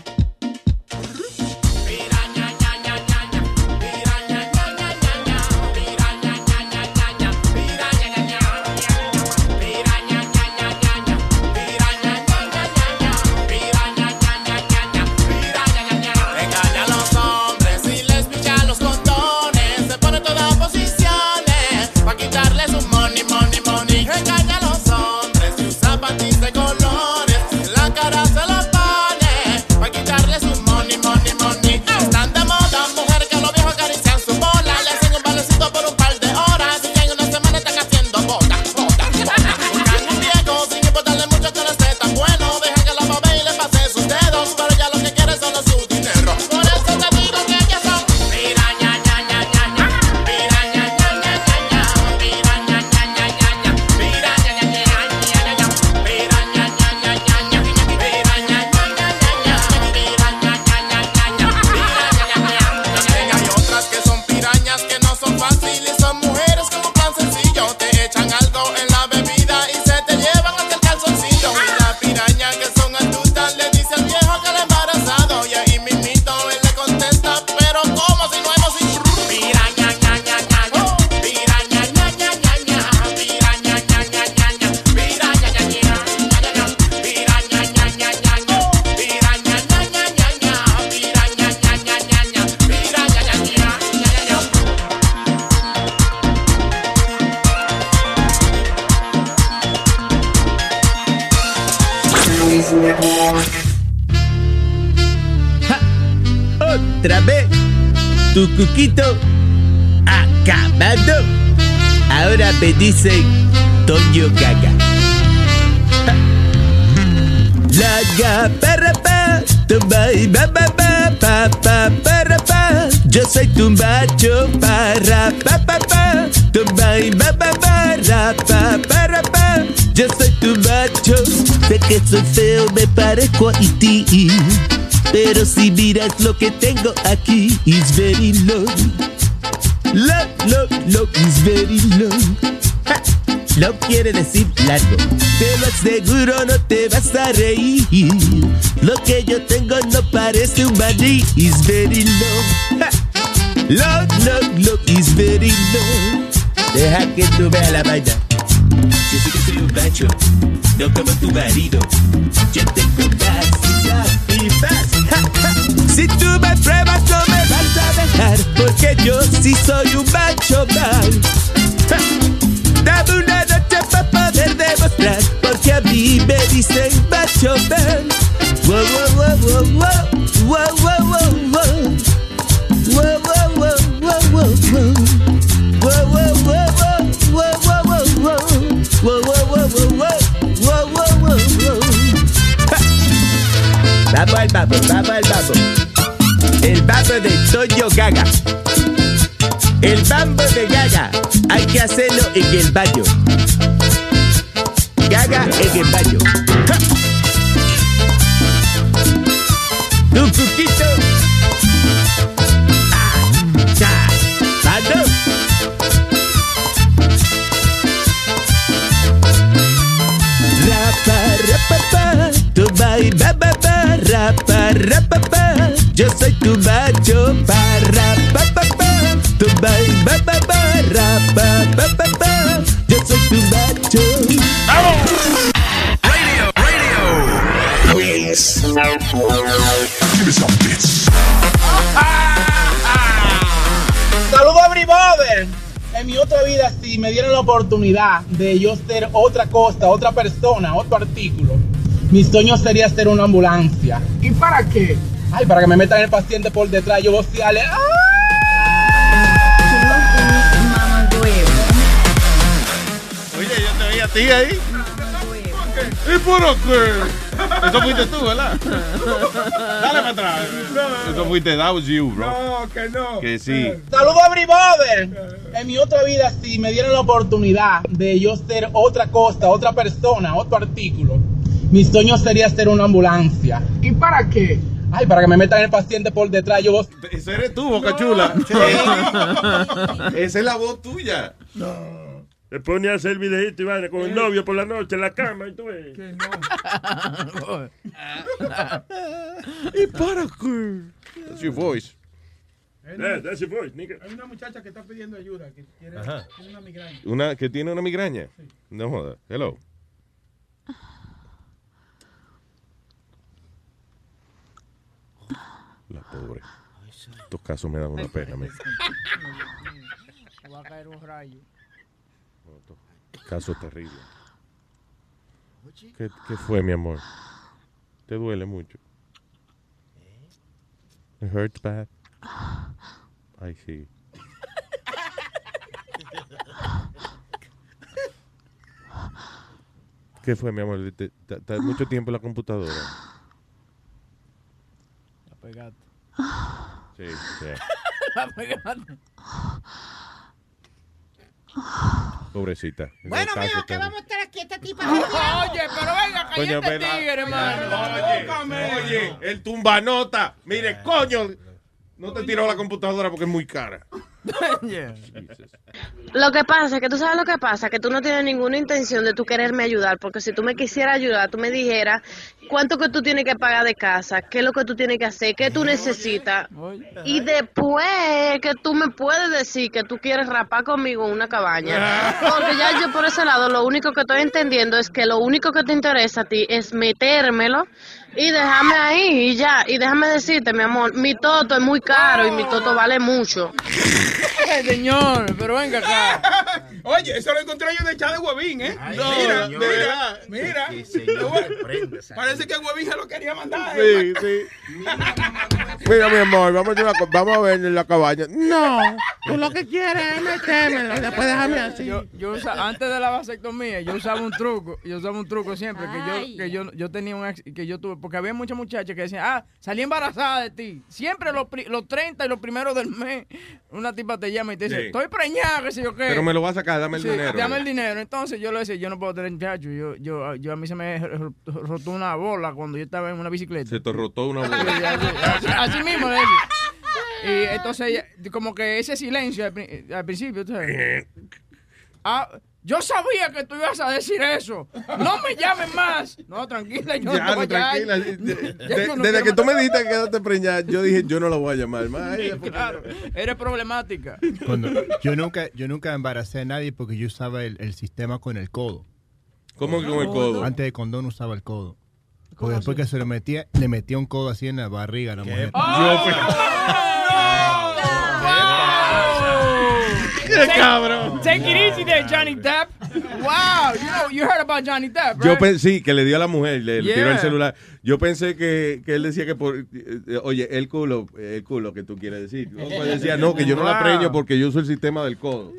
Lo que yo tengo no parece un maní, y el baño. Oportunidad de yo ser otra cosa, otra persona, otro artículo, mi sueño sería ser una ambulancia. ¿Y para qué? Ay, para que me metan el paciente por detrás, yo vocearle. ¡ah! Oye, yo te veía a ti ahí. ¿Y por qué? Eso fuiste tú, ¿verdad? Dale para atrás. Eso fuiste, that was you, bro. No, que no. Que sí. Saludos everybody. En mi otra vida, si me dieran la oportunidad de yo ser otra cosa, otra persona, otro artículo, mi sueño sería ser una ambulancia. ¿Y para qué? Ay, para que me metan el paciente por detrás, yo voz. Ese eres tú, Boca Chula. Esa es la voz tuya. Se pone a hacer videíto y vaina con el novio por la noche en la cama y tú ves. ¿Y para qué? That's your voice. Yeah, that's your voice, nigga. Hay una muchacha que está pidiendo ayuda, que quiere, tiene una migraña. Una que tiene una migraña. No joda. Hello. La pobre. Estos casos me dan una pena. me. Va a caer un rayo. Caso terrible. ¿Qué, qué fue, mi amor? ¿Te duele mucho? It hurts bad. Ay, sí. ¿Qué fue, mi amor? ¿Te- te- ¿Estás mucho tiempo en la computadora? La pegaste. Sí, sí. La pegaste. Pobrecita. Bueno, mijo, que vamos a estar aquí esta tipa. Oye, pero venga, cállate, pero- tigre, hermano. Oye, oye, el tumbanota. Mire, coño. No te tiró la computadora porque es muy cara. Lo que pasa es que tú sabes lo que pasa, que tú no tienes ninguna intención de tú quererme ayudar, porque si tú me quisieras ayudar, tú me dijeras cuánto que tú tienes que pagar de casa, qué es lo que tú tienes que hacer, qué tú necesitas, y después que tú me puedes decir que tú quieres rapar conmigo en una cabaña, porque ya yo por ese lado lo único que estoy entendiendo es que lo único que te interesa a ti es metérmelo y déjame ahí y ya, y déjame decirte, mi amor, mi toto es muy caro y mi toto vale mucho. Señor, pero venga acá. Oye, eso lo encontré yo en el chat de Huevín, ¿eh? Ay, mira, señor. mira, mira. Sí, señor, Parece que Huevín se lo quería mandar. Sí, ¿eh? sí. Mira, mi amor, vamos a, vamos a ver en la cabaña. No, tú lo que quieres es metérmelo después déjame así. Yo, yo usa- antes de la vasectomía, yo usaba un truco, yo usaba un truco siempre, que yo, que yo, yo tenía un ex, que yo tuve, porque había muchas muchachas que decían, ah, salí embarazada de ti. Siempre los, pri- los 30 y los primeros del mes, una tipa te llama y te dice, Sí. estoy preñada, que sé yo qué. Pero me lo vas a sacar, dame el Sí, dinero. Dame el dinero. Entonces yo le decía, yo no puedo tener muchacho. Yo, yo, yo a mí se me ro- rotó una bola cuando yo estaba en una bicicleta. Se te rotó una bola. así, así- así mismo le decía. Y entonces como que ese silencio al, pri- al principio, tú sabes. Ah, yo sabía que tú ibas a decir eso. No me llames más. No, tranquila, yo Ya, no, tranquila. ya De- no desde que tú me dijiste que quedaste preñada, yo dije, yo no lo voy a llamar más. Claro, eres problemática. Cuando, yo nunca yo nunca embaracé a nadie porque yo usaba el, el sistema con el codo. ¿Cómo que con el codo? Antes de condón usaba el codo. Porque después que se lo metía, le metía un codo así en la barriga a la mujer. ¡Qué cabrón! Take it easy there, Johnny Depp. Wow, you know, you heard about Johnny Depp, Yo right? pensé, sí, que le dio a la mujer, le, le tiró el celular. Yo pensé que, que él decía que por, eh, oye, el culo, el culo que tú quieres decir. Yo pues decía, no, que yo no la preño porque yo uso el sistema del codo.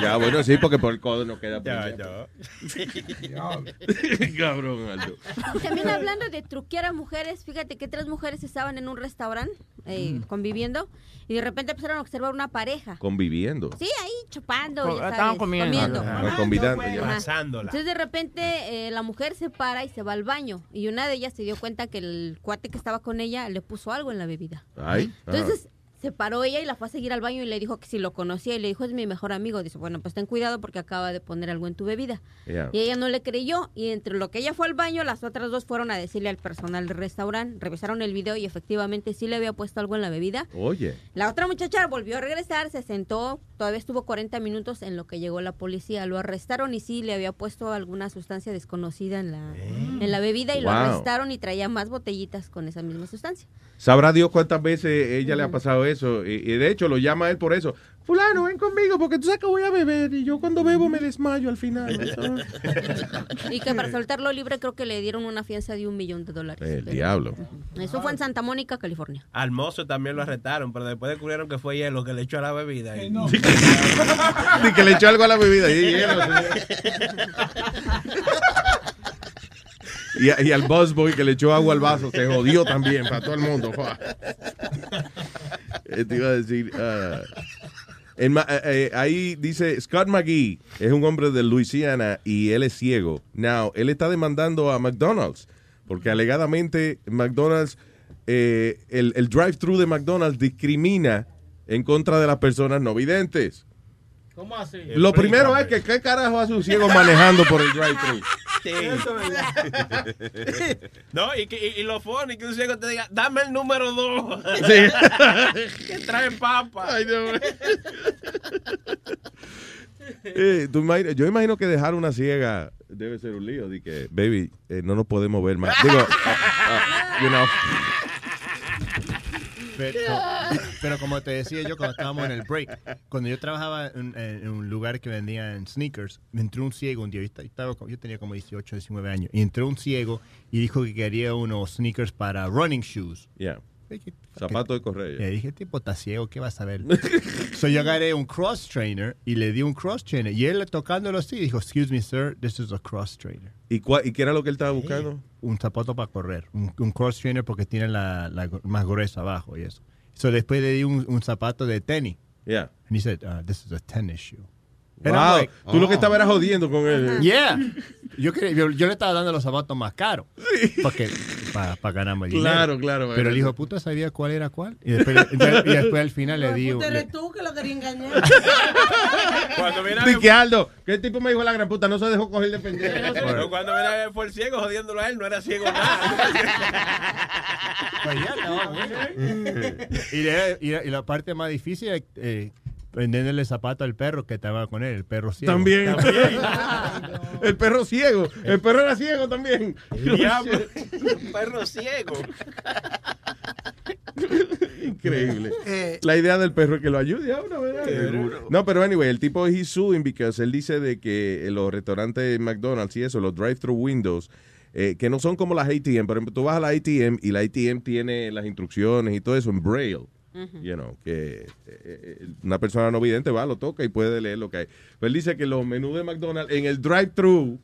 Ya, bueno, sí, porque por el codo no queda Ya, ya. Cabrón, Aldo. También hablando de truquear a mujeres, fíjate que tres mujeres estaban en un restaurante eh, conviviendo y de repente empezaron a observar una pareja. Conviviendo. Sí, ahí chupando. Co- ya estaban sabes, comiendo. Ah, convidando, ya. Ajá. Pasándola. Entonces de repente eh, la mujer se para y se va al baño y una de ellas se dio cuenta que el cuate que estaba con ella le puso algo en la bebida. Ay. Entonces se paró ella y la fue a seguir al baño y le dijo que si lo conocía y le dijo es mi mejor amigo. Dice, bueno, pues ten cuidado porque acaba de poner algo en tu bebida. Y ella no le creyó y entre lo que ella fue al baño, las otras dos fueron a decirle al personal del restaurante, revisaron el video y efectivamente sí le había puesto algo en la bebida. Oye. La otra muchacha volvió a regresar, se sentó, todavía estuvo 40 minutos en lo que llegó la policía. Lo arrestaron y sí le había puesto alguna sustancia desconocida en la, en la bebida y lo arrestaron y traía más botellitas con esa misma sustancia. Sabrá Dios cuántas veces ella le ha pasado eso. Y, y de hecho lo llama a él por eso. Fulano, ven conmigo porque tú sabes que voy a beber y yo cuando bebo me desmayo al final. Y que para soltarlo libre creo que le dieron una fianza de un millón de dólares. El Pero- diablo. Eso fue en Santa Mónica, California. Al mozo también lo arrestaron, pero después descubrieron que fue hielo que le echó a la bebida. Y... Y que le echó algo a la bebida. Y, hielo, y, y al busboy que le echó agua al vaso se jodió también para todo el mundo. Te iba a decir. ah, eh, eh, ahí dice Scott McGee es un hombre de Luisiana y él es ciego. Now, él está demandando a McDonald's porque alegadamente McDonald's, eh, el, el drive-thru de McDonald's discrimina en contra de las personas no videntes. ¿Cómo así? Lo primero es que qué carajo hace un ciego manejando por el drive-thru. Sí. no, y, que- y, y lo funny que un ciego te diga, dame el número dos. Sí. que trae papa. Ay, Dios Eh, tú yo imagino que dejar una ciega debe ser un lío. De que, baby, eh, no nos podemos ver más. Digo, you know. Pero, como te decía yo cuando estábamos en el break, cuando yo trabajaba en, en un lugar que vendían sneakers, entró un ciego un día, yo, estaba, yo tenía como 18, 19 años, entró un ciego y dijo que quería unos sneakers para running shoes. Yeah. Zapato de correa. Le dije, tipo, está ciego, ¿qué vas a ver? so yo agarré un cross trainer y le di un cross trainer. Y él tocándolo así, dijo, excuse me, sir, this is a cross trainer. ¿Y, cua- ¿Y qué era lo que él estaba buscando? Un zapato para correr. Un, un cross trainer porque tiene la, la más gruesa abajo y eso. So después le di un, un zapato de tenis. Yeah. And he said, uh, this is a tennis shoe. Wow. like, Tú lo que oh. estabas era jodiendo con él. Yeah. Yo, quería- yo, yo le estaba dando los zapatos más caros. Porque, para ganarme el dinero. Claro, claro, Pero el hijo de puta sabía cuál era cuál. Y después, entonces- y después al final le di. Puta, le- eres tú que lo quería engañar. Cuando viene a que Aldo, ¿qué tipo me dijo la gran puta? No se dejó coger de pendejo. Pero cuando viene fue el ciego jodiéndolo a él, no era ciego nada. Pues ya estaba bueno. y, le- y la- y la parte más difícil es eh, vendiéndole zapato al perro que estaba con él, el perro ciego. También. el perro ciego. El perro era ciego también. Diablo. Perro ciego. Increíble. Eh, La idea del perro es que lo ayude a uno, ¿verdad? No, pero anyway, el tipo he's suing because él dice de que los restaurantes McDonald's y eso, los drive-thru windows, eh, que no son como las ATM. Por ejemplo, tú vas a la ATM y la ATM tiene las instrucciones y todo eso en braille. You know, que eh, eh, una persona no vidente va, lo toca y puede leer lo que hay. Pero él dice que los menús de McDonald's en el drive-thru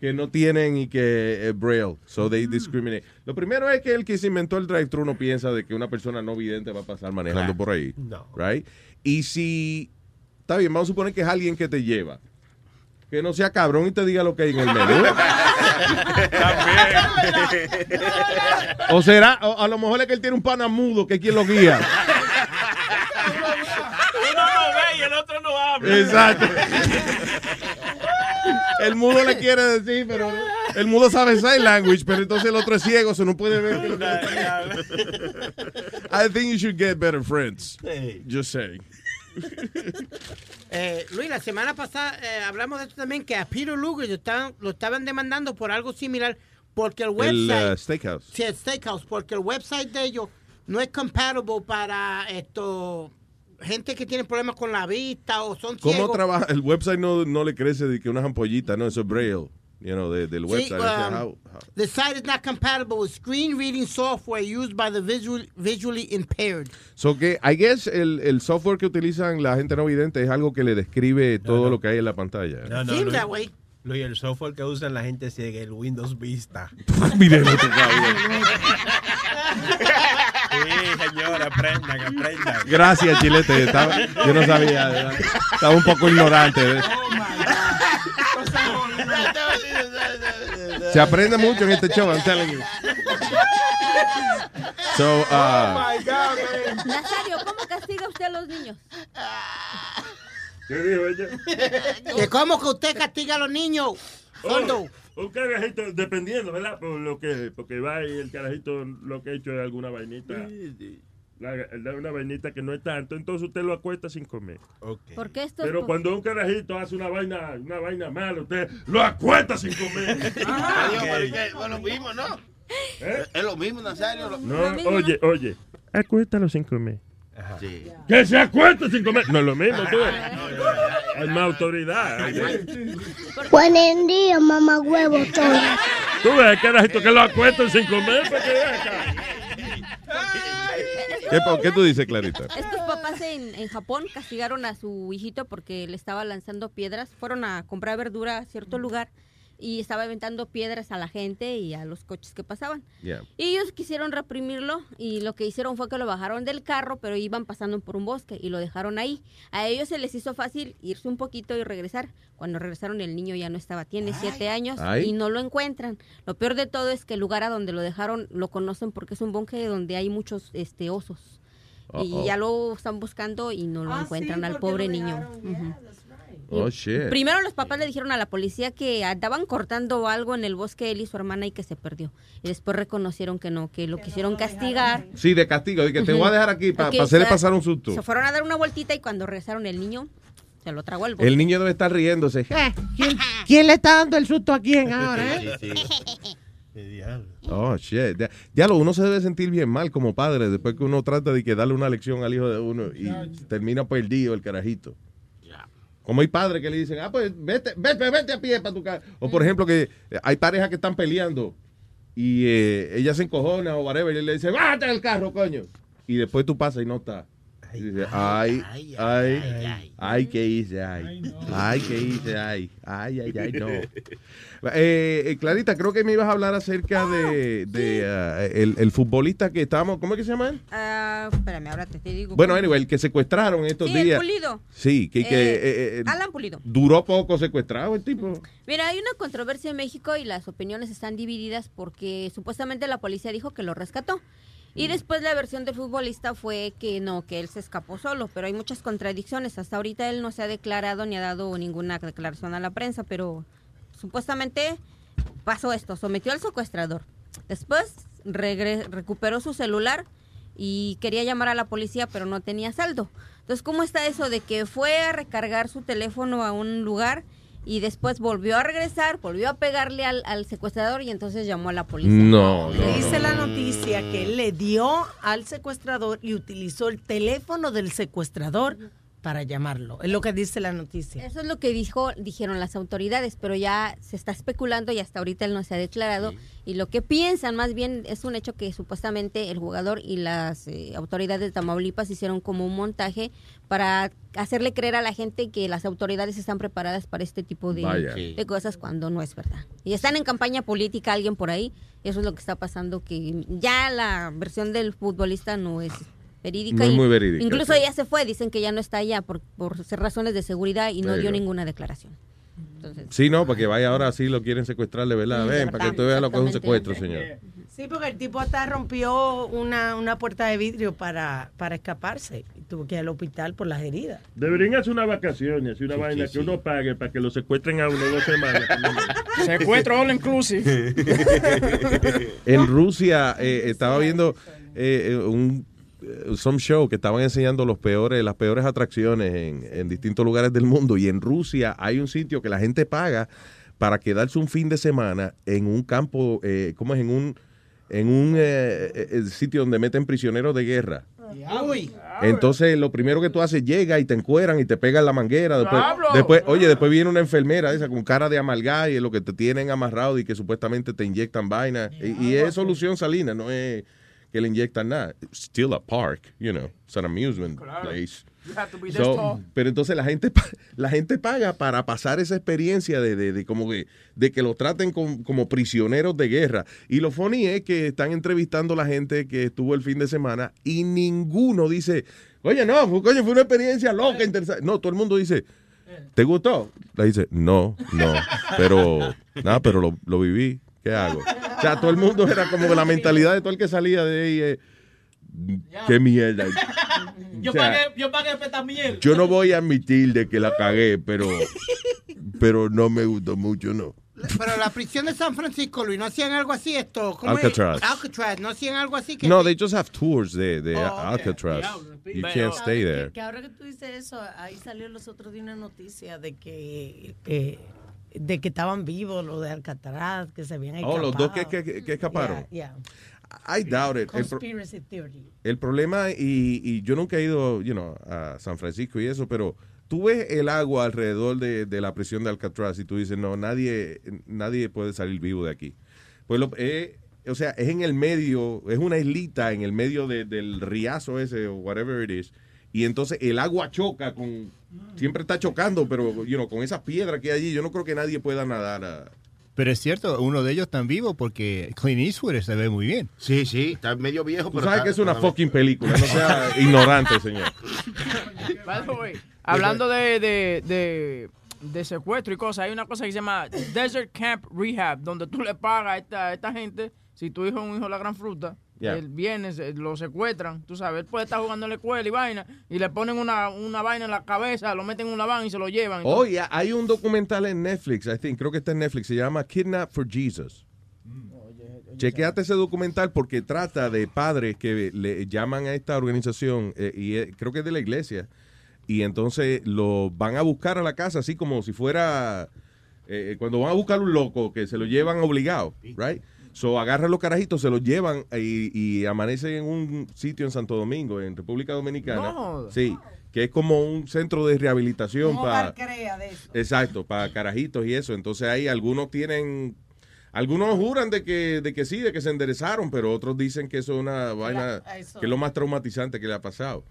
que no tienen y que eh, braille, so they discriminate. Lo primero es que el que se inventó el drive-thru no piensa de que una persona no vidente va a pasar manejando por ahí, No. right? Y si está bien, vamos a suponer que es alguien que te lleva, que no sea cabrón y te diga lo que hay en el menú. o será, o a lo mejor es que él tiene un pana mudo que es quien lo guía. Uno no ve y el otro no habla. Exacto. El mudo le quiere decir, pero el mudo sabe sign language, pero entonces el otro es ciego, se no puede ver. I think you should get better friends. Just saying. Eh, Luis, la semana pasada eh, hablamos de esto también, que a Peter Luger lo estaban, lo estaban demandando por algo similar, porque el El website... uh, steakhouse. Sí, el Steakhouse, porque el website de ellos no es compatible para esto gente que tiene problemas con la vista o son ¿Cómo ciegos. trabaja? El website no, no le crece de que unas ampollitas, no, eso es braille, you know, de- del website. O sea, um, how- how- The site is not compatible with screen reading software used by the visual, visually impaired. So que, I guess, el, el software que utilizan la gente no vidente es algo que le describe todo lo que hay en la pantalla. No, no, Seems Luis, that way. Luis, el software que usan la gente ciega, el Windows Vista. Mire, no te cabe. Sí, señor, aprendan, aprendan. Gracias, Chilete. Estaba- yo no sabía. ¿verdad? Estaba un poco ignorante. ¿ves? Se aprende mucho en este show, I'm telling you. So, uh, Nazario, ¿cómo castiga usted a los niños? ¿Qué dijo ella? ¿Que ¿Cómo que usted castiga a los niños? Oh, un carajito, dependiendo, ¿verdad? Por lo que, porque va y el carajito lo que ha hecho es alguna vainita. La- la- una vainita que no es tanto, entonces usted lo acuesta sin comer. Porque esto es Pero cuando un carajito hace una vaina, una vaina mala, usted lo acuesta sin comer. Adiós, pero es que es lo mismo, ¿no? Es lo mismo, Nazario. lo- No, oye, oye, acuéstalo sin comer. Sí. Que se acueste sin comer. No es lo mismo, tú. ves. Hay más autoridad. Buen día, mamá huevo. Tú ves, carajito, que lo acuestan sin comer. porque acá. ¿Qué, qué tú dices, Clarita? Estos papás en, en Japón castigaron a su hijito porque le estaba lanzando piedras. Fueron a comprar verdura a cierto lugar y estaba aventando piedras a la gente y a los coches que pasaban. Yeah. Y ellos quisieron reprimirlo y lo que hicieron fue que lo bajaron del carro, pero iban pasando por un bosque y lo dejaron ahí. A ellos se les hizo fácil irse un poquito y regresar. Cuando regresaron el niño ya no estaba, tiene siete años Ay. y no lo encuentran. Lo peor de todo es que el lugar a donde lo dejaron lo conocen porque es un bosque donde hay muchos este osos. Y ya lo están buscando y no lo Ah, encuentran sí, al pobre lo niño. Oh, shit. Primero los papás le dijeron a la policía que andaban cortando algo en el bosque él y su hermana y que se perdió. Y después reconocieron que no, que lo quisieron castigar. Sí, de castigo. De que te voy a dejar aquí para hacerle se- pasar un susto. Se fueron a dar una vueltita y cuando regresaron el niño se lo tragó el bosque. El niño debe estar riéndose. ¿Quién, quién le está dando el susto a quién ahora? eh? Oh, shit. Ya, ya lo uno se debe sentir bien mal como padre después que uno trata de que darle una lección al hijo de uno y termina perdido el carajito. Como hay padres que le dicen, ah, pues vete, vete, vete a pie para tu casa. O por ejemplo que eh, hay parejas que están peleando y eh, ella se encojona o whatever y él le dice, bájate del carro, coño. Y después tú pasas y no está. Y dice, ay, ay, ay, ¿qué hice? Ay, ay, ¿qué hice? Ay, ay, ay, ay, no. Eh, eh, Clarita, creo que me ibas a hablar acerca de, de ah, el, el futbolista que estábamos, ¿cómo es que se llama él? Ah, espérame, ahora te, te digo. Bueno, anyway, el que secuestraron estos Sí, el días. Pulido. Sí, que, que, Eh, eh, eh, Alan Pulido. duró poco secuestrado el tipo. Mira, hay una controversia en México y las opiniones están divididas porque supuestamente la policía dijo que lo rescató. Y después la versión del futbolista fue que no, que él se escapó solo, pero hay muchas contradicciones. Hasta ahorita él no se ha declarado ni ha dado ninguna declaración a la prensa, pero supuestamente pasó esto, sometió al secuestrador. Después recuperó su celular y quería llamar a la policía, pero no tenía saldo. Entonces, ¿cómo está eso de que fue a recargar su teléfono a un lugar y después volvió a regresar, volvió a pegarle al, al secuestrador y entonces llamó a la policía. No, no. Dice la noticia que él le dio al secuestrador y utilizó el teléfono del secuestrador para llamarlo. Es lo que dice la noticia. Eso es lo que dijo, dijeron las autoridades, pero ya se está especulando y hasta ahorita él no se ha declarado. Y lo que piensan, más bien, es un hecho que supuestamente el jugador y las eh, autoridades de Tamaulipas hicieron como un montaje para hacerle creer a la gente que las autoridades están preparadas para este tipo de, de cosas cuando no es verdad. Y están en campaña política alguien por ahí. Eso es lo que está pasando, que ya la versión del futbolista no es verídica. Es y muy verídica, Incluso sí. ella se fue, dicen que ya no está allá por, por razones de seguridad y no dio ninguna declaración. Sí, no, porque vaya ahora sí lo quieren secuestrar de verdad. Sí, Ven, para que verdad, usted vea lo que es un secuestro, señor. Sí, porque el tipo hasta rompió una, una puerta de vidrio para, para escaparse. Y tuvo que ir al hospital por las heridas. Deberían hacer una vacación, hacer una vaina que uno pague para que lo secuestren a uno dos semanas. Secuestro all inclusive. En Rusia eh, estaba viendo eh, eh, un eh, some show que estaban enseñando los peores, las peores atracciones en, en distintos lugares del mundo. Y en Rusia hay un sitio que la gente paga para quedarse un fin de semana en un campo, eh, ¿cómo es? En un, en un eh, eh, sitio donde meten prisioneros de guerra. Entonces, lo primero que tú haces, llega y te encueran y te pegan la manguera. Después, después oye, después viene una enfermera esa con cara de amalgá y es lo que te tienen amarrado y que supuestamente te inyectan vaina. Y, y es solución salina, no es que le inyectan nada. It's still a park, you know. It's an amusement place. You have to be this So, tall. pero entonces la gente la gente paga para pasar esa experiencia de, de, de como que de que lo traten con- como prisioneros de guerra y lo funny es que están entrevistando a la gente que estuvo el fin de semana y ninguno dice oye no fue, coño, fue una experiencia loca interesante no todo el mundo dice ¿te gustó? le dice no no pero nada pero lo, lo viví ¿qué hago? o sea todo el mundo era como la mentalidad de todo el que salía de ahí eh, qué mierda Yo O sea, pagué, yo pagué esta mierda. yo no voy a admitir de que la cagué, pero, pero no me gustó mucho, no. Pero la prisión de San Francisco, Luis, ¿no hacían algo así esto? ¿Cómo es? Alcatraz. Alcatraz, ¿no hacían algo así? Que No, they just have tours de, de Oh, Alcatraz. You Pero, can't stay que- there. Que, ahora que tú dices eso, ahí salió los otros días una noticia de que eh, de que estaban vivos los de Alcatraz, que se habían escapado. Oh, los dos que, que, que escaparon. Yeah, I doubt it. yeah. El, pro- Conspiracy theory. el problema, y, y yo nunca he ido, you know, a San Francisco y eso, pero tú ves el agua alrededor de, de la prisión de Alcatraz y tú dices, no, nadie, nadie puede salir vivo de aquí. Pues lo, eh, o sea, es en el medio, es una islita en el medio de- del riazo ese o whatever it is. Y entonces el agua choca con, siempre está chocando, pero, you know, con esa piedra que hay allí, yo no creo que nadie pueda nadar a, Pero es cierto, uno de ellos está vivo porque Clint Eastwood se ve muy bien. Sí, sí, está medio viejo, Tú sabes que es una fucking película, no sea ignorante, señor. By the way, hablando de, de, de, de secuestro y cosas, hay una cosa que se llama Desert Camp Rehab, donde tú le pagas a esta, a esta gente, si tu hijo es un hijo de la gran fruta, Yeah. él viene, se- lo secuestran, tú sabes, él puede estar jugando en la escuela y vaina, y le ponen una, una vaina en la cabeza, lo meten en una van y se lo llevan. Oye, hay un documental en Netflix, I think, creo que está en Netflix, se llama Kidnap for Jesus. Chequeate ese documental porque trata de padres que le llaman a esta organización eh, y eh, creo que es de la iglesia y entonces lo van a buscar a la casa así como si fuera eh, cuando van a buscar un loco que se lo llevan obligado, right? So agarran los carajitos, se los llevan y, y amanecen en un sitio en Santo Domingo, en República Dominicana. No. Sí, que es como un centro de rehabilitación para. Exacto, para carajitos y eso. Entonces ahí algunos tienen, algunos juran de que, de que sí, de que se enderezaron, pero otros dicen que eso es una vaina, que es lo más traumatizante que le ha pasado.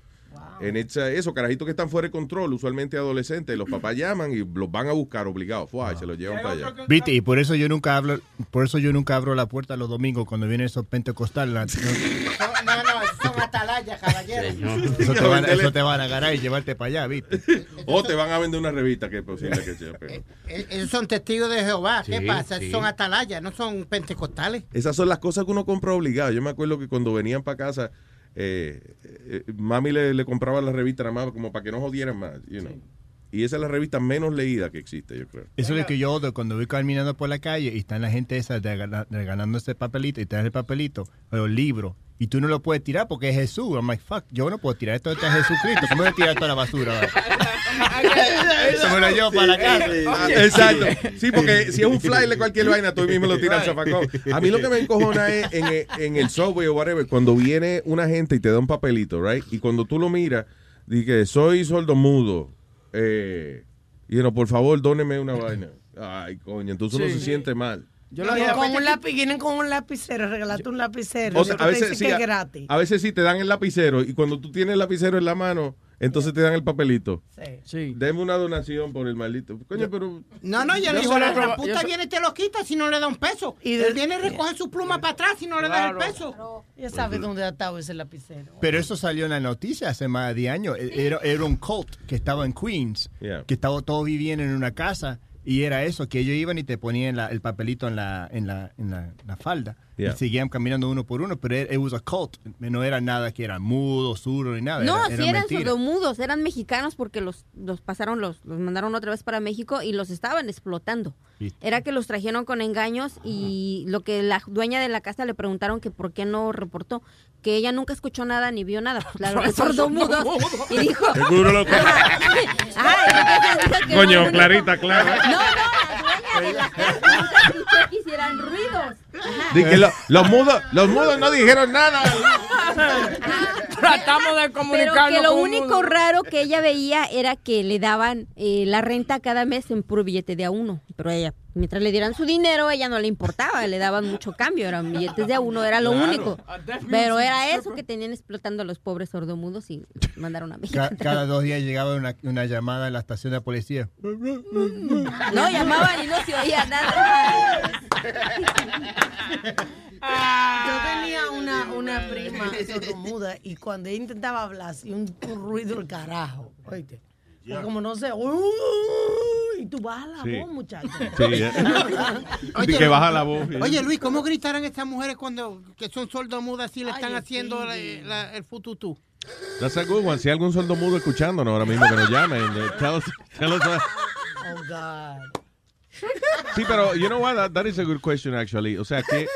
En esa- eso, carajitos que están fuera de control, usualmente adolescentes, los papás llaman y los van a buscar obligados, y se los llevan para allá. Viste, y por eso yo nunca hablo, por eso yo nunca abro la puerta los domingos cuando vienen esos pentecostales. No, no, esos son atalayas, caballero. Eso te, van, eso te van a agarrar y llevarte para allá, ¿viste? O te van a vender una revista que es posible que sea. pero- Eh, Esos son testigos de Jehová. ¿Qué Sí, pasa? sí. Son atalayas, no son pentecostales. Esas son las cosas que uno compra obligado. Yo me acuerdo que cuando venían para casa, eh, eh, mami le, le compraba la revista nada más como para que no jodieran más, you know. Y esa es la revista menos leída que existe, yo creo. Eso es lo que yo odio cuando voy caminando por la calle y están la gente esa regalando ese papelito y te dan el papelito o el libro y tú no lo puedes tirar porque es Jesús. I'm like, fuck, yo no puedo tirar esto, esto es Jesucristo. ¿Cómo voy a tirar esto a la basura? Eso me lo llevo para la casa. Exacto. Sí, porque si es un fly de cualquier vaina, tú mismo lo tiras al zafacón. A mí lo que me encojona es en el, en el subway o whatever, cuando viene una gente y te da un papelito, right? Y cuando tú lo miras, dice, soy sordomudo. Eh, y no, por favor, dóneme una vaina. Ay, coño, entonces uno Sí. se siente mal. Vienen con un lápiz, vienen con un lapicero, regalate un lapicero. O sea, y a veces, sí, que a, es gratis. a veces sí te dan el lapicero y cuando tú tienes el lapicero en la mano, entonces te dan el papelito. Sí. Deme una donación por el maldito. Coño, pero... No, no, yo le lo la gran puta yo viene y te lo quita si no le da un peso. Y él viene y recoge su pluma para atrás si no le da el Claro. peso. Ya sabes dónde ha estado ese lapicero. Pero eso salió en la noticia hace más de 10 años. E- Era, era un cult que estaba en Queens, Yeah. que estaba todos viviendo en una casa y era eso, que ellos iban y te ponían la- el papelito en la, en la, en la, la falda. Yeah. Y seguían caminando uno por uno, pero it, it was a cult. No era nada que era mudo, zurdo ni nada. No, era, sí era eran sordomudos, eran mexicanos porque los, los pasaron, los, los mandaron otra vez para México y los estaban explotando. Era que los trajeron con engaños y lo que la dueña de la casa le preguntaron que por qué no reportó, que ella nunca escuchó nada ni vio nada. Pues, Claro, sordomudos. Y dijo... Seguro lo que- Ay, Coño, no, Clarita, claro. No, no, la dueña de la casa nunca escuchó que hicieran ruidos. Ajá. Di que lo- los, mudos, los mudos no dijeron nada. Tratamos de Pero comunicarnos que lo único mudo. raro que ella veía era que le daban eh, la renta cada mes en puro billete de a uno. Pero ella, mientras le dieran su dinero, a ella no le importaba, le daban mucho cambio, eran billetes de a uno, era lo Claro. único. Pero era eso que tenían explotando a los pobres sordomudos y mandaron a México. Ca- cada dos días llegaba una, una llamada a la estación de policía. No, llamaban y no se oía nada. Yo tenía una, una prima sordomuda y cuando ella intentaba hablar, hacía un, un ruido el carajo. Oíste. Y como no sé, "Uy", y tú bajas la Sí. voz, muchacho. Sí, eh. Di que baja la voz. Oye, Luis, ¿cómo gritarán estas mujeres cuando que son sordomudas y le están Ay, haciendo la- sí. la- el fututú? That's a good one. Si hay algún sordo mudo escuchándonos ahora mismo, que nos llamen. eh, Tell us, tell us, uh, Oh, God. Sí, pero you know what, that, that is a good question actually. O sea, que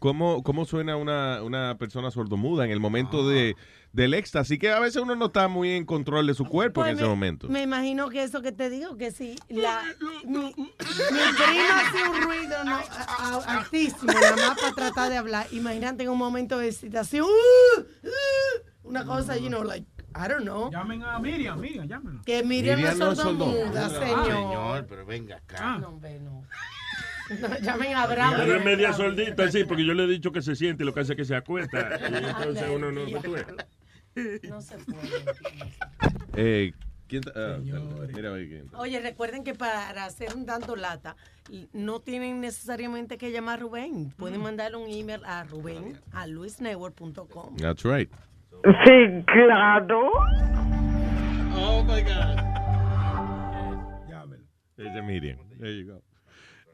cómo, cómo suena una, una persona sordomuda en el momento de, del éxtasis, que a veces uno no está muy en control de su cuerpo en Pues ese momento. Me imagino que eso que te digo, que si la, mi, mi prima hace un ruido no, a- a- altísimo, nada más para tratar de hablar, imagínate en un momento de excitación, "Uh, uh", una cosa, you know, like, I don't know. Llamen a Miriam, Miriam, llámenlo. Que Miriam, Miriam no no es sordomuda, sordomuda. señor. Señor, pero venga acá. No, hombre, no. No, llamen a Abraham. Pero es media soldita, sí, porque yo le he dicho que se siente y lo que hace es que se acuesta. Y entonces uno no no puede. No se puede. Eh, ¿quién ta- ah, mira, oye, ¿quién? Oye, recuerden que para hacer un dando lata no tienen necesariamente que llamar a Rubén. Pueden mandarle un email a Rubén a luisnetwork.com. That's right. Sí, claro. Oh my God. Ese Miriam. There you go.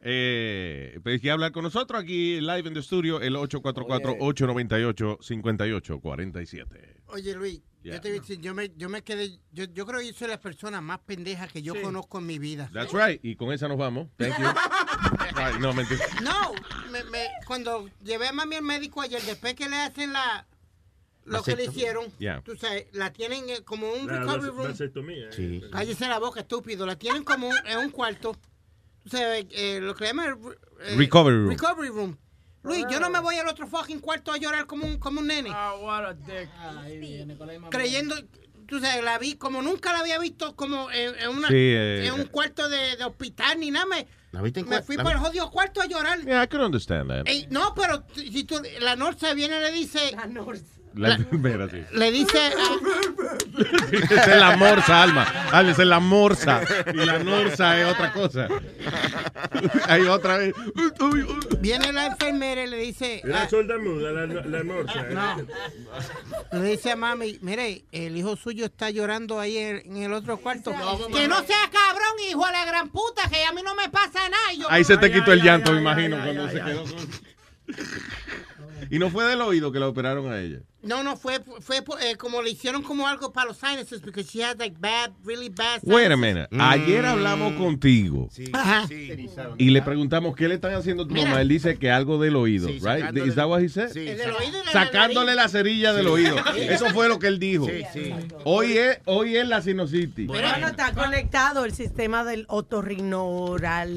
Eh, pues que hablar con nosotros aquí live en the studio el 844-898-5847. Oye, Luis, Yeah. yo te voy a decir, yo me, yo me quedé, yo, yo creo que yo soy la persona más pendeja que yo Sí. conozco en mi vida. That's right. Y con esa nos vamos. Thank you. Right, no, mentira. No, me, me- cuando llevé a mami al médico ayer, después que le hacen la lo que le hicieron, Yeah. tú sabes, la tienen como un La recovery room. vasectomía, Sí. Cállese la boca, estúpido. La tienen como un- en un cuarto. Eh, lo que llaman eh, Recovery room. Recovery room. Luis, yo no me voy al otro fucking cuarto a llorar como un, como un nene. Ah, what a dick. Ahí viene con la misma creyendo, tú sabes, la vi como nunca la había visto como en, en una, Sí, eh, en un cuarto de, de hospital ni nada. Me, ¿La viste en me cua- fui la para el vi- jodido cuarto a llorar. Yeah, I could understand that. Ey, no, pero t- si tú, la Norsa viene y le dice... La La enfermera, sí. Le dice... Esa es la morsa, Alma. Alma, esa es la morsa. Y la norsa es otra cosa. Hay otra vez. viene la enfermera y le dice... La ah, sordamuda, la, la morsa. No. Le dice a mami, mire, el hijo suyo está llorando ahí en, el otro cuarto. que no sea cabrón, hijo de la gran puta, que a mí no me pasa nada. Yo- Ahí se te quitó el llanto, me ay, imagino, ay, cuando ay, se ay. quedó con... Y no fue del oído que la operaron a ella. No, no, fue, fue eh, como le hicieron como algo para los sinuses because she had like bad, really bad Wait a sinuses. minute. Ayer hablamos contigo Ajá. y le preguntamos qué le están haciendo a tu mamá. Él dice que algo del oído, right? sacándole- Is that what he said? Sí, El del oído y la Sacándole la cerilla del oído. Sí. Eso fue lo que él dijo. Sí, sí. Hoy es, hoy es la sinusitis. Pero no está conectado el sistema del otorrinoral.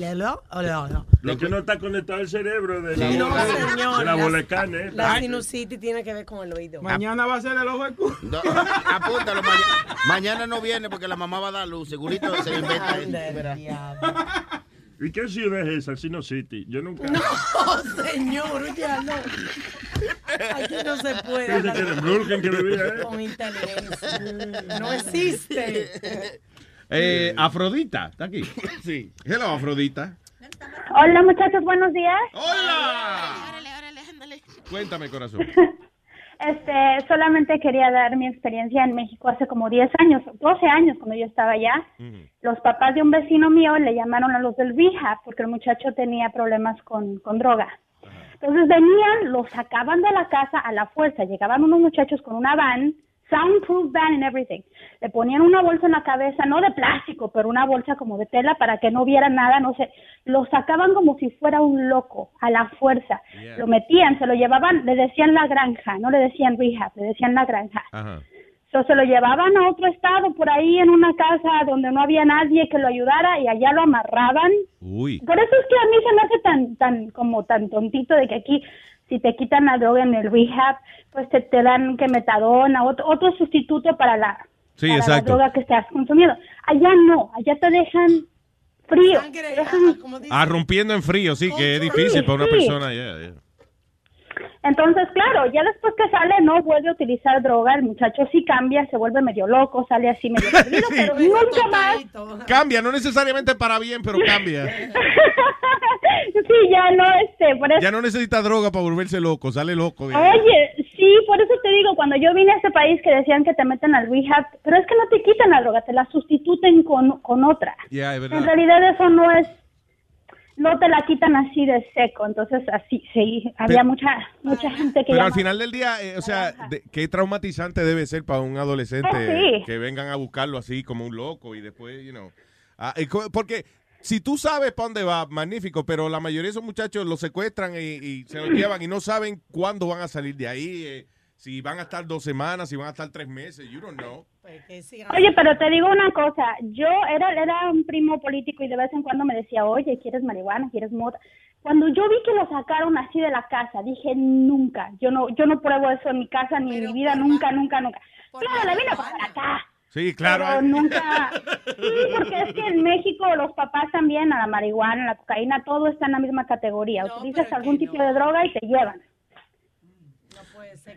Lo que no está conectado al cerebro de la, No, bola- señor. de la esta. La sinusitis tiene que ver con el oído. Mañana va a ser el ojo de culo. No, apúntalo, mañana, mañana no viene porque la mamá va a dar luz. Segurito se inventa. esto. ¿Y qué ciudad es esa? Sino City. Yo nunca. No, señor, ya no. Aquí no se puede. ¿Qué dice que era en Brooklyn que vivía, eh? Con inteligencia. No existe. Eh, Afrodita, ¿está aquí? Sí. Hello, Afrodita. Hola muchachos, buenos días. ¡Hola! Cuéntame, corazón. Este, solamente quería dar mi experiencia en México hace como 10 años, 12 años cuando yo estaba allá. Los papás de un vecino mío le llamaron a los del rehab porque el muchacho tenía problemas con, con droga. Entonces venían, lo sacaban de la casa a la fuerza. Llegaban unos muchachos con una van, soundproof van and everything. Le ponían una bolsa en la cabeza, no de plástico, pero una bolsa como de tela para que no viera nada, no sé. Lo sacaban como si fuera un loco, a la fuerza. Lo metían, se lo llevaban, le decían la granja, no le decían rehab, le decían la granja. Ajá. So, se lo llevaban a otro estado por ahí en una casa donde no había nadie que lo ayudara y allá lo amarraban. Uy. Por eso es que a mí se me hace tan, tan, como tan tontito de que aquí, si te quitan la droga en el rehab, pues te, te dan que metadona, otro, otro sustituto para la, Sí, para la exacto. droga que estás consumiendo. Allá no, allá te dejan frío. te dejan- Ah, rompiendo en frío, sí, que es difícil para una Sí. persona. yeah, yeah. Entonces, claro, ya después que sale no vuelve a utilizar droga, el muchacho sí cambia, se vuelve medio loco, sale así medio perdido, pero nunca más. Cambia, no necesariamente para bien, pero cambia. Sí, ya no, este, por eso. Ya no necesita droga para volverse loco, sale loco. Oye, sí, por eso te digo, cuando yo vine a este país que decían que te meten al rehab, pero es que no te quitan la droga, te la sustituten con, con otra. Ya, es En realidad eso no es, no te la quitan así de seco, entonces así, sí, había mucha, mucha gente que Pero al final del día, eh, o sea, de- qué traumatizante debe ser para un adolescente sí. que vengan a buscarlo así como un loco y después, you know. Ah, porque si tú sabes para dónde va, magnífico, pero la mayoría de esos muchachos los secuestran y, y se los llevan y no saben cuándo van a salir de ahí, eh, si van a estar dos semanas, si van a estar tres meses, you don't know. Oye, pero te digo una cosa, yo era, era un primo político y de vez en cuando me decía, oye, ¿quieres marihuana? ¿Quieres mota? Cuando yo vi que lo sacaron así de la casa, dije, nunca, yo no yo no pruebo eso en mi casa ni en mi vida, nunca, nunca, nunca. Claro, la vine a pasar acá. Sí, claro. Pero nunca, sí, porque es que en México los papás también, a la marihuana, a la cocaína, todo está en la misma categoría. Utilizas algún tipo de droga y te llevan.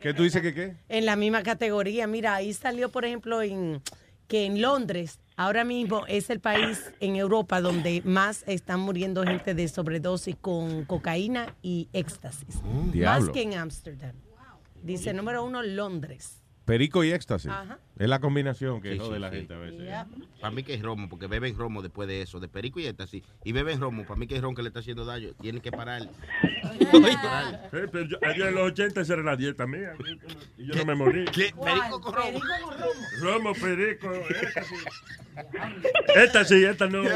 ¿Qué tú dices que qué? En la misma categoría. Mira, ahí salió, por ejemplo, en, que en Londres ahora mismo es el país en Europa donde más están muriendo gente de sobredosis con cocaína y éxtasis. Más Diablo. que en Ámsterdam. Dice número uno, Londres. Perico y éxtasis. Ajá. Es la combinación que Sí, jode sí, la sí. gente a veces. Para mí que es romo, porque beben romo después de eso, de perico y éxtasis. Y beben romo, para mí que es ron que le está haciendo daño. Tienen que parar. Pero yo, yo en los 80 esa era la dieta mía. Y yo no me morí. Perico con romo. Romo, perico, éxtasis. Esta sí, esta no.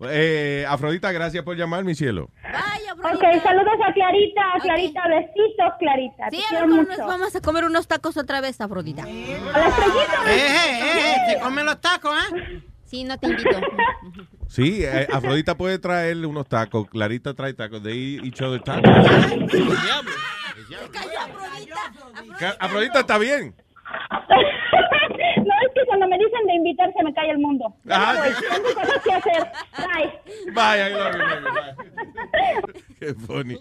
Eh, Afrodita, gracias por llamar, mi cielo. Ok, saludos a Clarita, Clarita, besitos, Clarita. Sí, a nos vamos a comer unos tacos otra vez, Afrodita. A la estrellita. Eh, eh, eh, te comen los tacos, ¿eh? Sí, no te invito. Sí, eh, Afrodita puede traerle unos tacos, Clarita trae tacos, de each other tacos. Ca- Afrodita está bien. Cuando me dicen de invitar se me cae el mundo. Ya Ah, me voy, sí. tengo cosas que hacer. Bye. Vaya, I love you, baby, bye. Qué funny.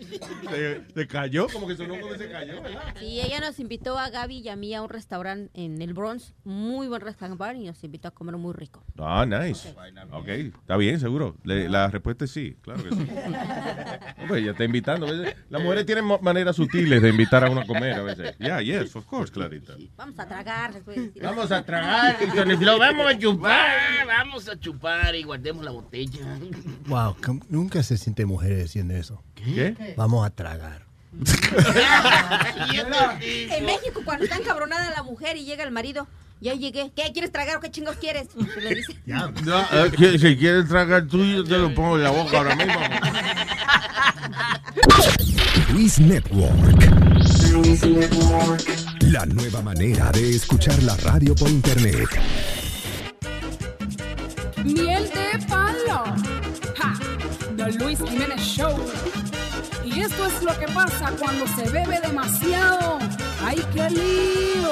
Se, se cayó, como que sonó como que se cayó, ¿verdad? Sí, ella nos invitó a Gaby y a mí a un restaurante en el Bronx, muy buen restaurante, y nos invitó a comer muy rico. Ah, nice. Ok, está bien, seguro. Le- la respuesta es sí, claro que sí. Pues ya está invitando. a veces Las mujeres tienen maneras sutiles de invitar a uno a comer a veces. Yeah, yes, of course, Clarita. Vamos a tragar. a decir. Vamos a tragar y flow vamos a chupar. Vamos a chupar y guardemos la botella. Wow, nunca se siente mujer diciendo eso. ¿Qué? Vamos a tragar. En México, cuando está encabronada la mujer y llega el marido, ya llegué. ¿Qué quieres tragar o qué chingos quieres? Se le dice. No, eh, que- si quieres tragar tuyo, te lo pongo en la boca ahora mismo. Luis Network. La nueva manera de escuchar la radio por internet. Miel de palo. Ja, The Luis Jiménez Show. Esto es lo que pasa cuando se bebe demasiado. ¡Ay, qué lío!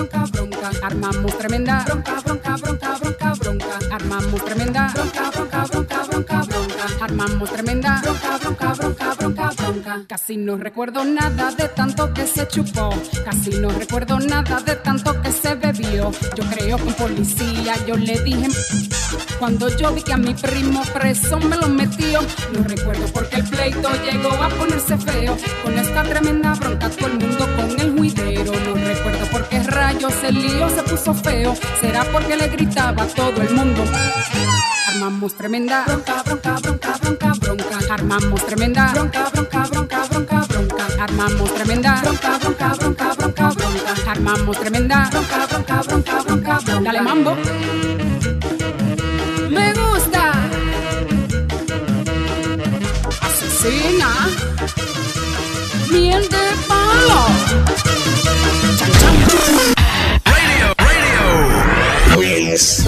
bronca. Armamos tremenda bronca, bronca, bronca, bronca, bronca. Armamos tremenda bronca, bronca, bronca, bronca, bronca. Armamos tremenda bronca, bronca, bronca, bronca, bronca. Casi no recuerdo nada de tanto que se chupó. Casi no recuerdo nada de tanto que se bebió. Yo creo que un policía yo le dije cuando yo vi que a mi primo preso me lo metió. No recuerdo porque el pleito llegó a ponerse feo. Con esta tremenda bronca todo el mundo con el rayos el lío se puso feo. Será porque le gritaba a todo el mundo. Armamos tremenda bronca, bronca, bronca, bronca, bronca. Armamos tremenda bronca, bronca, bronca, bronca, bronca. Armamos tremenda bronca, bronca, bronca, bronca, bronca. Armamos tremenda bronca, bronca, bronca, bronca, bronca. Dale mambo. Me gusta. Asesina. Miel de palo. Chan, chan. Luis.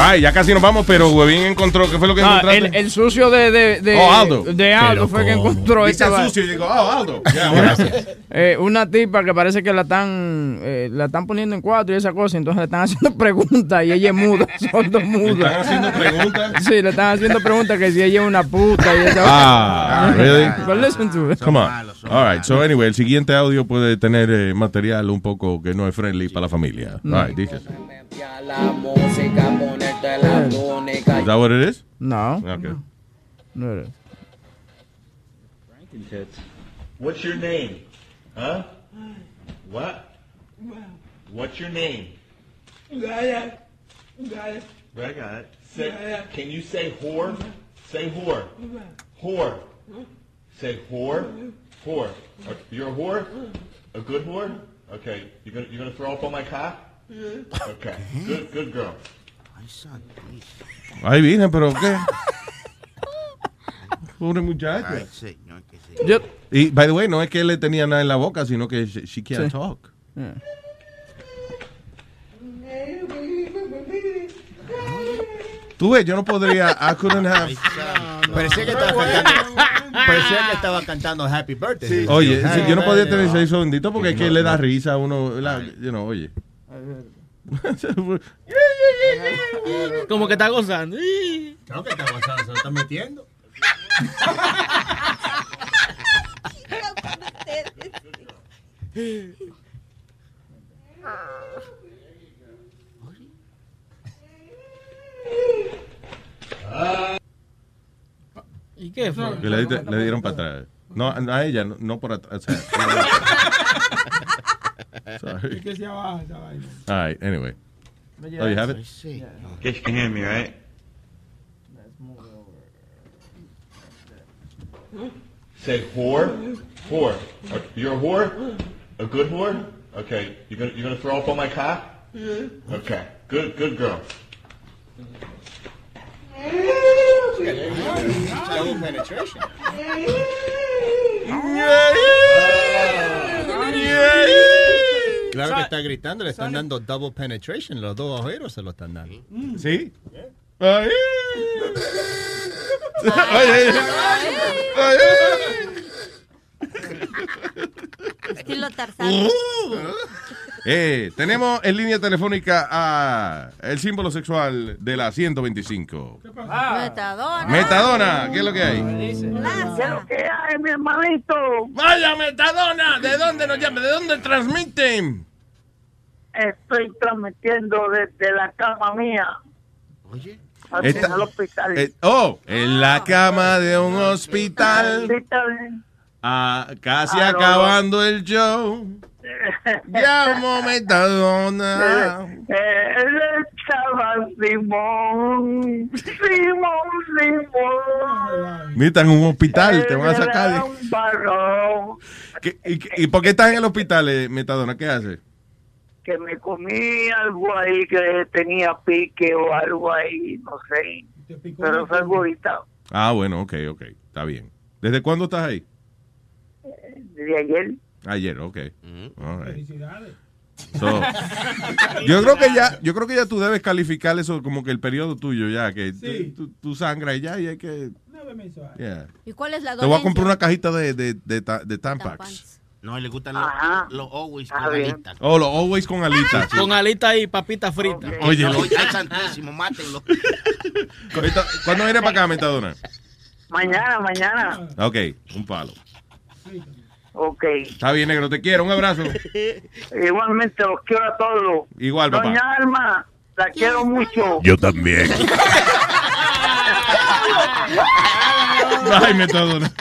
Ay, ya casi nos vamos, pero Huevín encontró. ¿Qué fue lo que encontraste? el, el sucio de, de, de, Oh, Aldo. de Aldo Pero fue que encontró Dice esta va- sucio y digo, oh, Aldo. Ya, gracias. Eh, una tipa que parece que la están eh, la están poniendo en cuatro y esa cosa, entonces le están haciendo preguntas y ella es muda, sordo muda. están haciendo preguntas? Sí, le están haciendo preguntas que si ella es una puta y esa Ah, really? But listen to it. Come on. All right. So, anyway, el siguiente audio puede tener eh, material un poco que no es friendly para la familia. All right, dice. La música, ponerte la túnica. Is that what it is? No. Okay. No it is. What's your name? Huh? What? What's your name? Gaia. Gaia. I got it. Say, can you say whore? Say whore. Whore. Say whore. Whore. You're a whore? A good whore? Okay. You're gonna you're gonna throw up on my cock? Okay. Good good girl. Ay, virgen, pero ¿qué? Pobre muchacha. Ay, señor, que sí. Yo- Y, by the way, no es que él le tenía nada en la boca, sino que she, she can't Sí. talk. Yeah. Tú ves, yo no podría, I couldn't have... Parecía que estaba cantando. Parecía que estaba cantando Happy Birthday. Oye, Happy sí, yo no podía tener sexo bendito porque es que le da risa a uno, la- you know, oye. Como que está gozando. Claro que está gozando, se lo está metiendo. ¿Y qué fue? Que le, le dieron para atrás. No, a ella, no, no por atrás. o sea, Sorry. Que se abaja esa vaina. All right, anyway. Oh, you have it? Guess you can hear me, right? Say whore. Whore. Uh, You're a whore? A good whore? Okay. You're gonna you're gonna throw up on my cock? Okay. Good good girl. Double penetration. Claro que está gritando, le están dando double penetration, los dos agujeros se lo están dando. ¿Sí? Ay. Ay, ay, Estilo Tarzán. Eh, tenemos en línea telefónica a el símbolo sexual de la 125. Metadona. Metadona, ¿qué es lo que hay? ¿Qué es lo que hay, mi hermanito? Vaya, Metadona, ¿de dónde nos llama? ¿De dónde transmiten? Estoy transmitiendo desde la cama mía. Oye. Esta- en el hospital. Eh, oh, en la cama de un hospital, ah, casi Ah, acabando el show. Llamo Metadona. Eh, Él estaba Simón, Simón, Simón. Mira, en un hospital, te van a sacar. Era de- un varón ¿Qué- y, y por qué estás en el hospital, eh, Metadona? ¿Qué haces? que me comí algo ahí que tenía pique o algo ahí, no sé. Pero salgo ahorita, Ah, bueno, ok, ok, está bien. ¿Desde cuándo estás ahí? desde ayer. Ayer, ok. All right. So, yo creo que ya, yo creo que ya tú debes calificar eso como que el periodo tuyo ya, que Sí. tú, tú sangras y ya y hay que, yeah. ¿Y cuál es la Te voy a comprar una cajita de, de, de, de Tampax. No, le gustan los, los always con alitas. Oh, los always con alitas. sí. Con alitas y papitas fritas. Oye, No, lo- ay, santísimo, mátenlo. ¿cuándo viene para acá, Metadona? Mañana, mañana. Ok, un palo. Ok. Está bien, negro, te quiero, un abrazo. Igualmente los quiero a todos. Igual, papá. Doña Alma, la quiero mucho. Yo también. Ay, Metadona.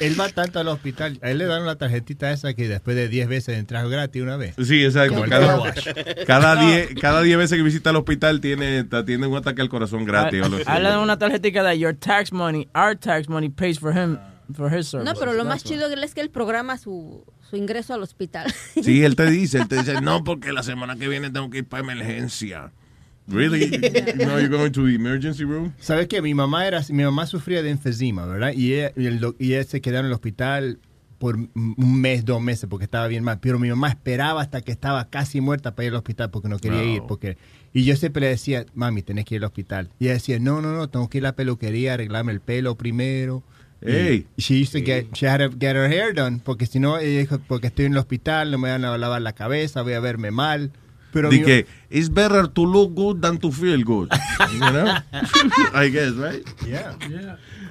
Él va tanto al hospital. A él le dan la tarjetita esa que después de 10 veces entras gratis una vez. Sí, exacto. Cada, car wash. cada, diez, cada diez veces que visita el hospital tiene, te atiende un ataque al corazón gratis. o algo así. A él le dan una tarjetita de your tax money, our tax money pays for him, for. No, pero lo más chido es que él programa su, su ingreso al hospital. Sí, él te dice, él te dice, no, porque la semana que viene tengo que ir para emergencia. Really? No, you're going to the emergency room? ¿Sabes qué? Mi mamá era, mi mamá sufría de enfisema, ¿verdad? Y ella, y el y ella se quedó en el hospital por un mes, dos meses, porque estaba bien mal. Pero mi mamá esperaba hasta que estaba casi muerta para ir al hospital porque no quería No. ir. porque Y yo siempre le decía, mami, tenés que ir al hospital. Y ella decía, no, no, no, tengo que ir a la peluquería, arreglarme el pelo primero. Y Ey. She used to get, she had to get her hair done, porque si no, ella dijo, porque estoy en el hospital, no me van a lavar la cabeza, voy a verme mal. Pero mi- que, it's better to look good than to feel good. You know? I guess, right? Yeah.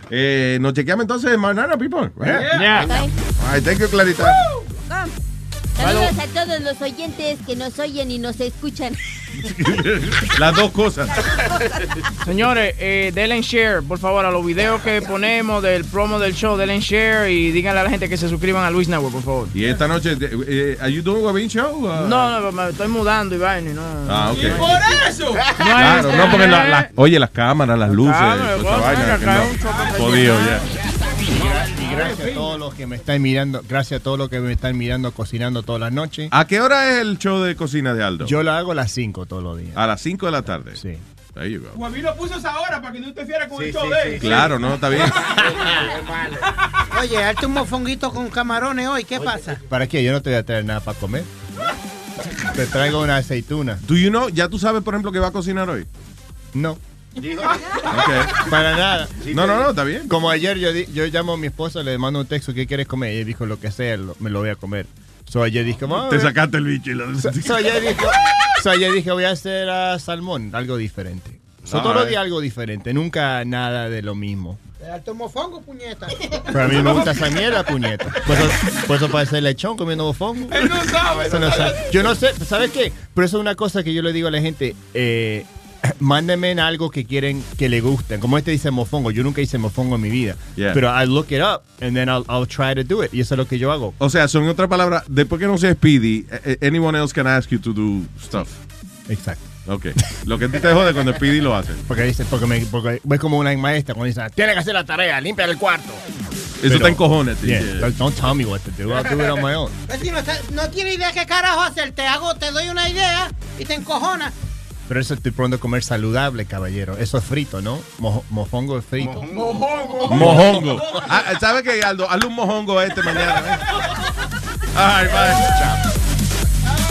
Eh, nos chequeamos entonces mañana, people. Right? Yeah. All right, thank you, Clarita. Saludos a todos los oyentes que nos oyen y nos escuchan. Las dos cosas. Señores, eh, denle en share, por favor, a los videos que ponemos del promo del show, denle en share y díganle a la gente que se suscriban a Luis Network, por favor. Y esta noche, eh, ¿are you doing a Bean show? Uh, No, no, me estoy mudando y vaina, no. Ah, ok. ¿Y por eso? Claro, no, porque la- la- oye, las cámaras, las luces, toda esa vaina, no. Jodido ya. Y gracias a todos los que me están mirando, gracias a todos los que me están mirando cocinando todas las noches. ¿A qué hora es el show de cocina de Aldo? Yo lo hago a las 5 todos los días. A las 5 de la tarde. Sí. There you go. Juan lo puso esa hora para que no interfiera con el Sí, show sí, de sí. Claro, no, está bien. Oye, hazte un mofonguito con camarones hoy, ¿qué pasa? ¿Para qué? Yo no te voy a traer nada para comer. Te traigo una aceituna. Do you know, ¿Ya tú sabes, por ejemplo, que va a cocinar hoy? No. Ok. Para nada. No, no, no, está bien. Como ayer yo, di- yo llamo a mi esposa, le mando un texto, ¿qué quieres comer? Y ella dijo, lo que sea, lo- me lo voy a comer. So ayer dije, Te sacaste el bicho y lo So, so ayer dije, so ayer dije, voy a hacer ah, salmón, algo diferente. So, todos los días algo diferente, nunca nada de lo mismo. Un mofongo, puñeta. Pero a mí me gusta esa mierda, puñeta. Por eso, por eso parece lechón comiendo bofongo. Él no sabe. No sabe. Yo no sé, ¿sabes qué? Pero eso es una cosa que yo le digo a la gente. Eh, mándenme en algo que quieren que le gusten. Como este dice mofongo. Yo nunca hice mofongo en mi vida. Yeah. Pero I look it up and then I'll, I'll try to do it. Y eso es lo que yo hago. O sea, son otras palabras, después que no sea Speedy, eh, eh, anyone else can ask you to do stuff. Exacto. Ok. Lo que a ti te jode cuando Speedy lo hace. Porque dice, porque, me, porque ves como una maestra cuando dice, tiene que hacer la tarea, limpia el cuarto. Eso te encojona, tío. Yeah, Yeah. don't- tell me what to do. I'll do it on my own. Pues si no, no tiene idea qué carajo hacer, te hago, te doy una idea y te encojona. Pero eso estoy pronto a comer saludable, caballero. Eso es frito, ¿no? Mojo- mofongo es frito. Mojongo. Ah, ¿Sabes qué, Aldo? Hazle un mojongo a este mañana. ¿eh? Ay, bye. Chao.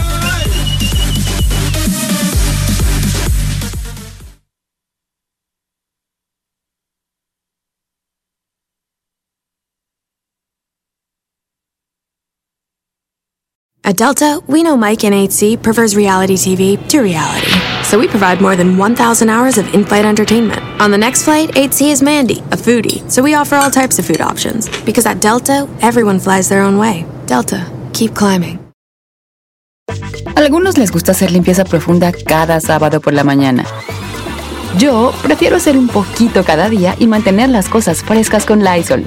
At Delta, we know Mike in 8C prefers reality TV to reality. So we provide more than 1,000 hours of in flight entertainment. On the next flight, 8C is Mandy, a foodie. So we offer all types of food options. Because at Delta, everyone flies their own way. Delta, keep climbing. Algunos les gusta hacer limpieza profunda cada sábado por la mañana. Yo prefiero hacer un poquito cada día y mantener las cosas frescas con Lysol.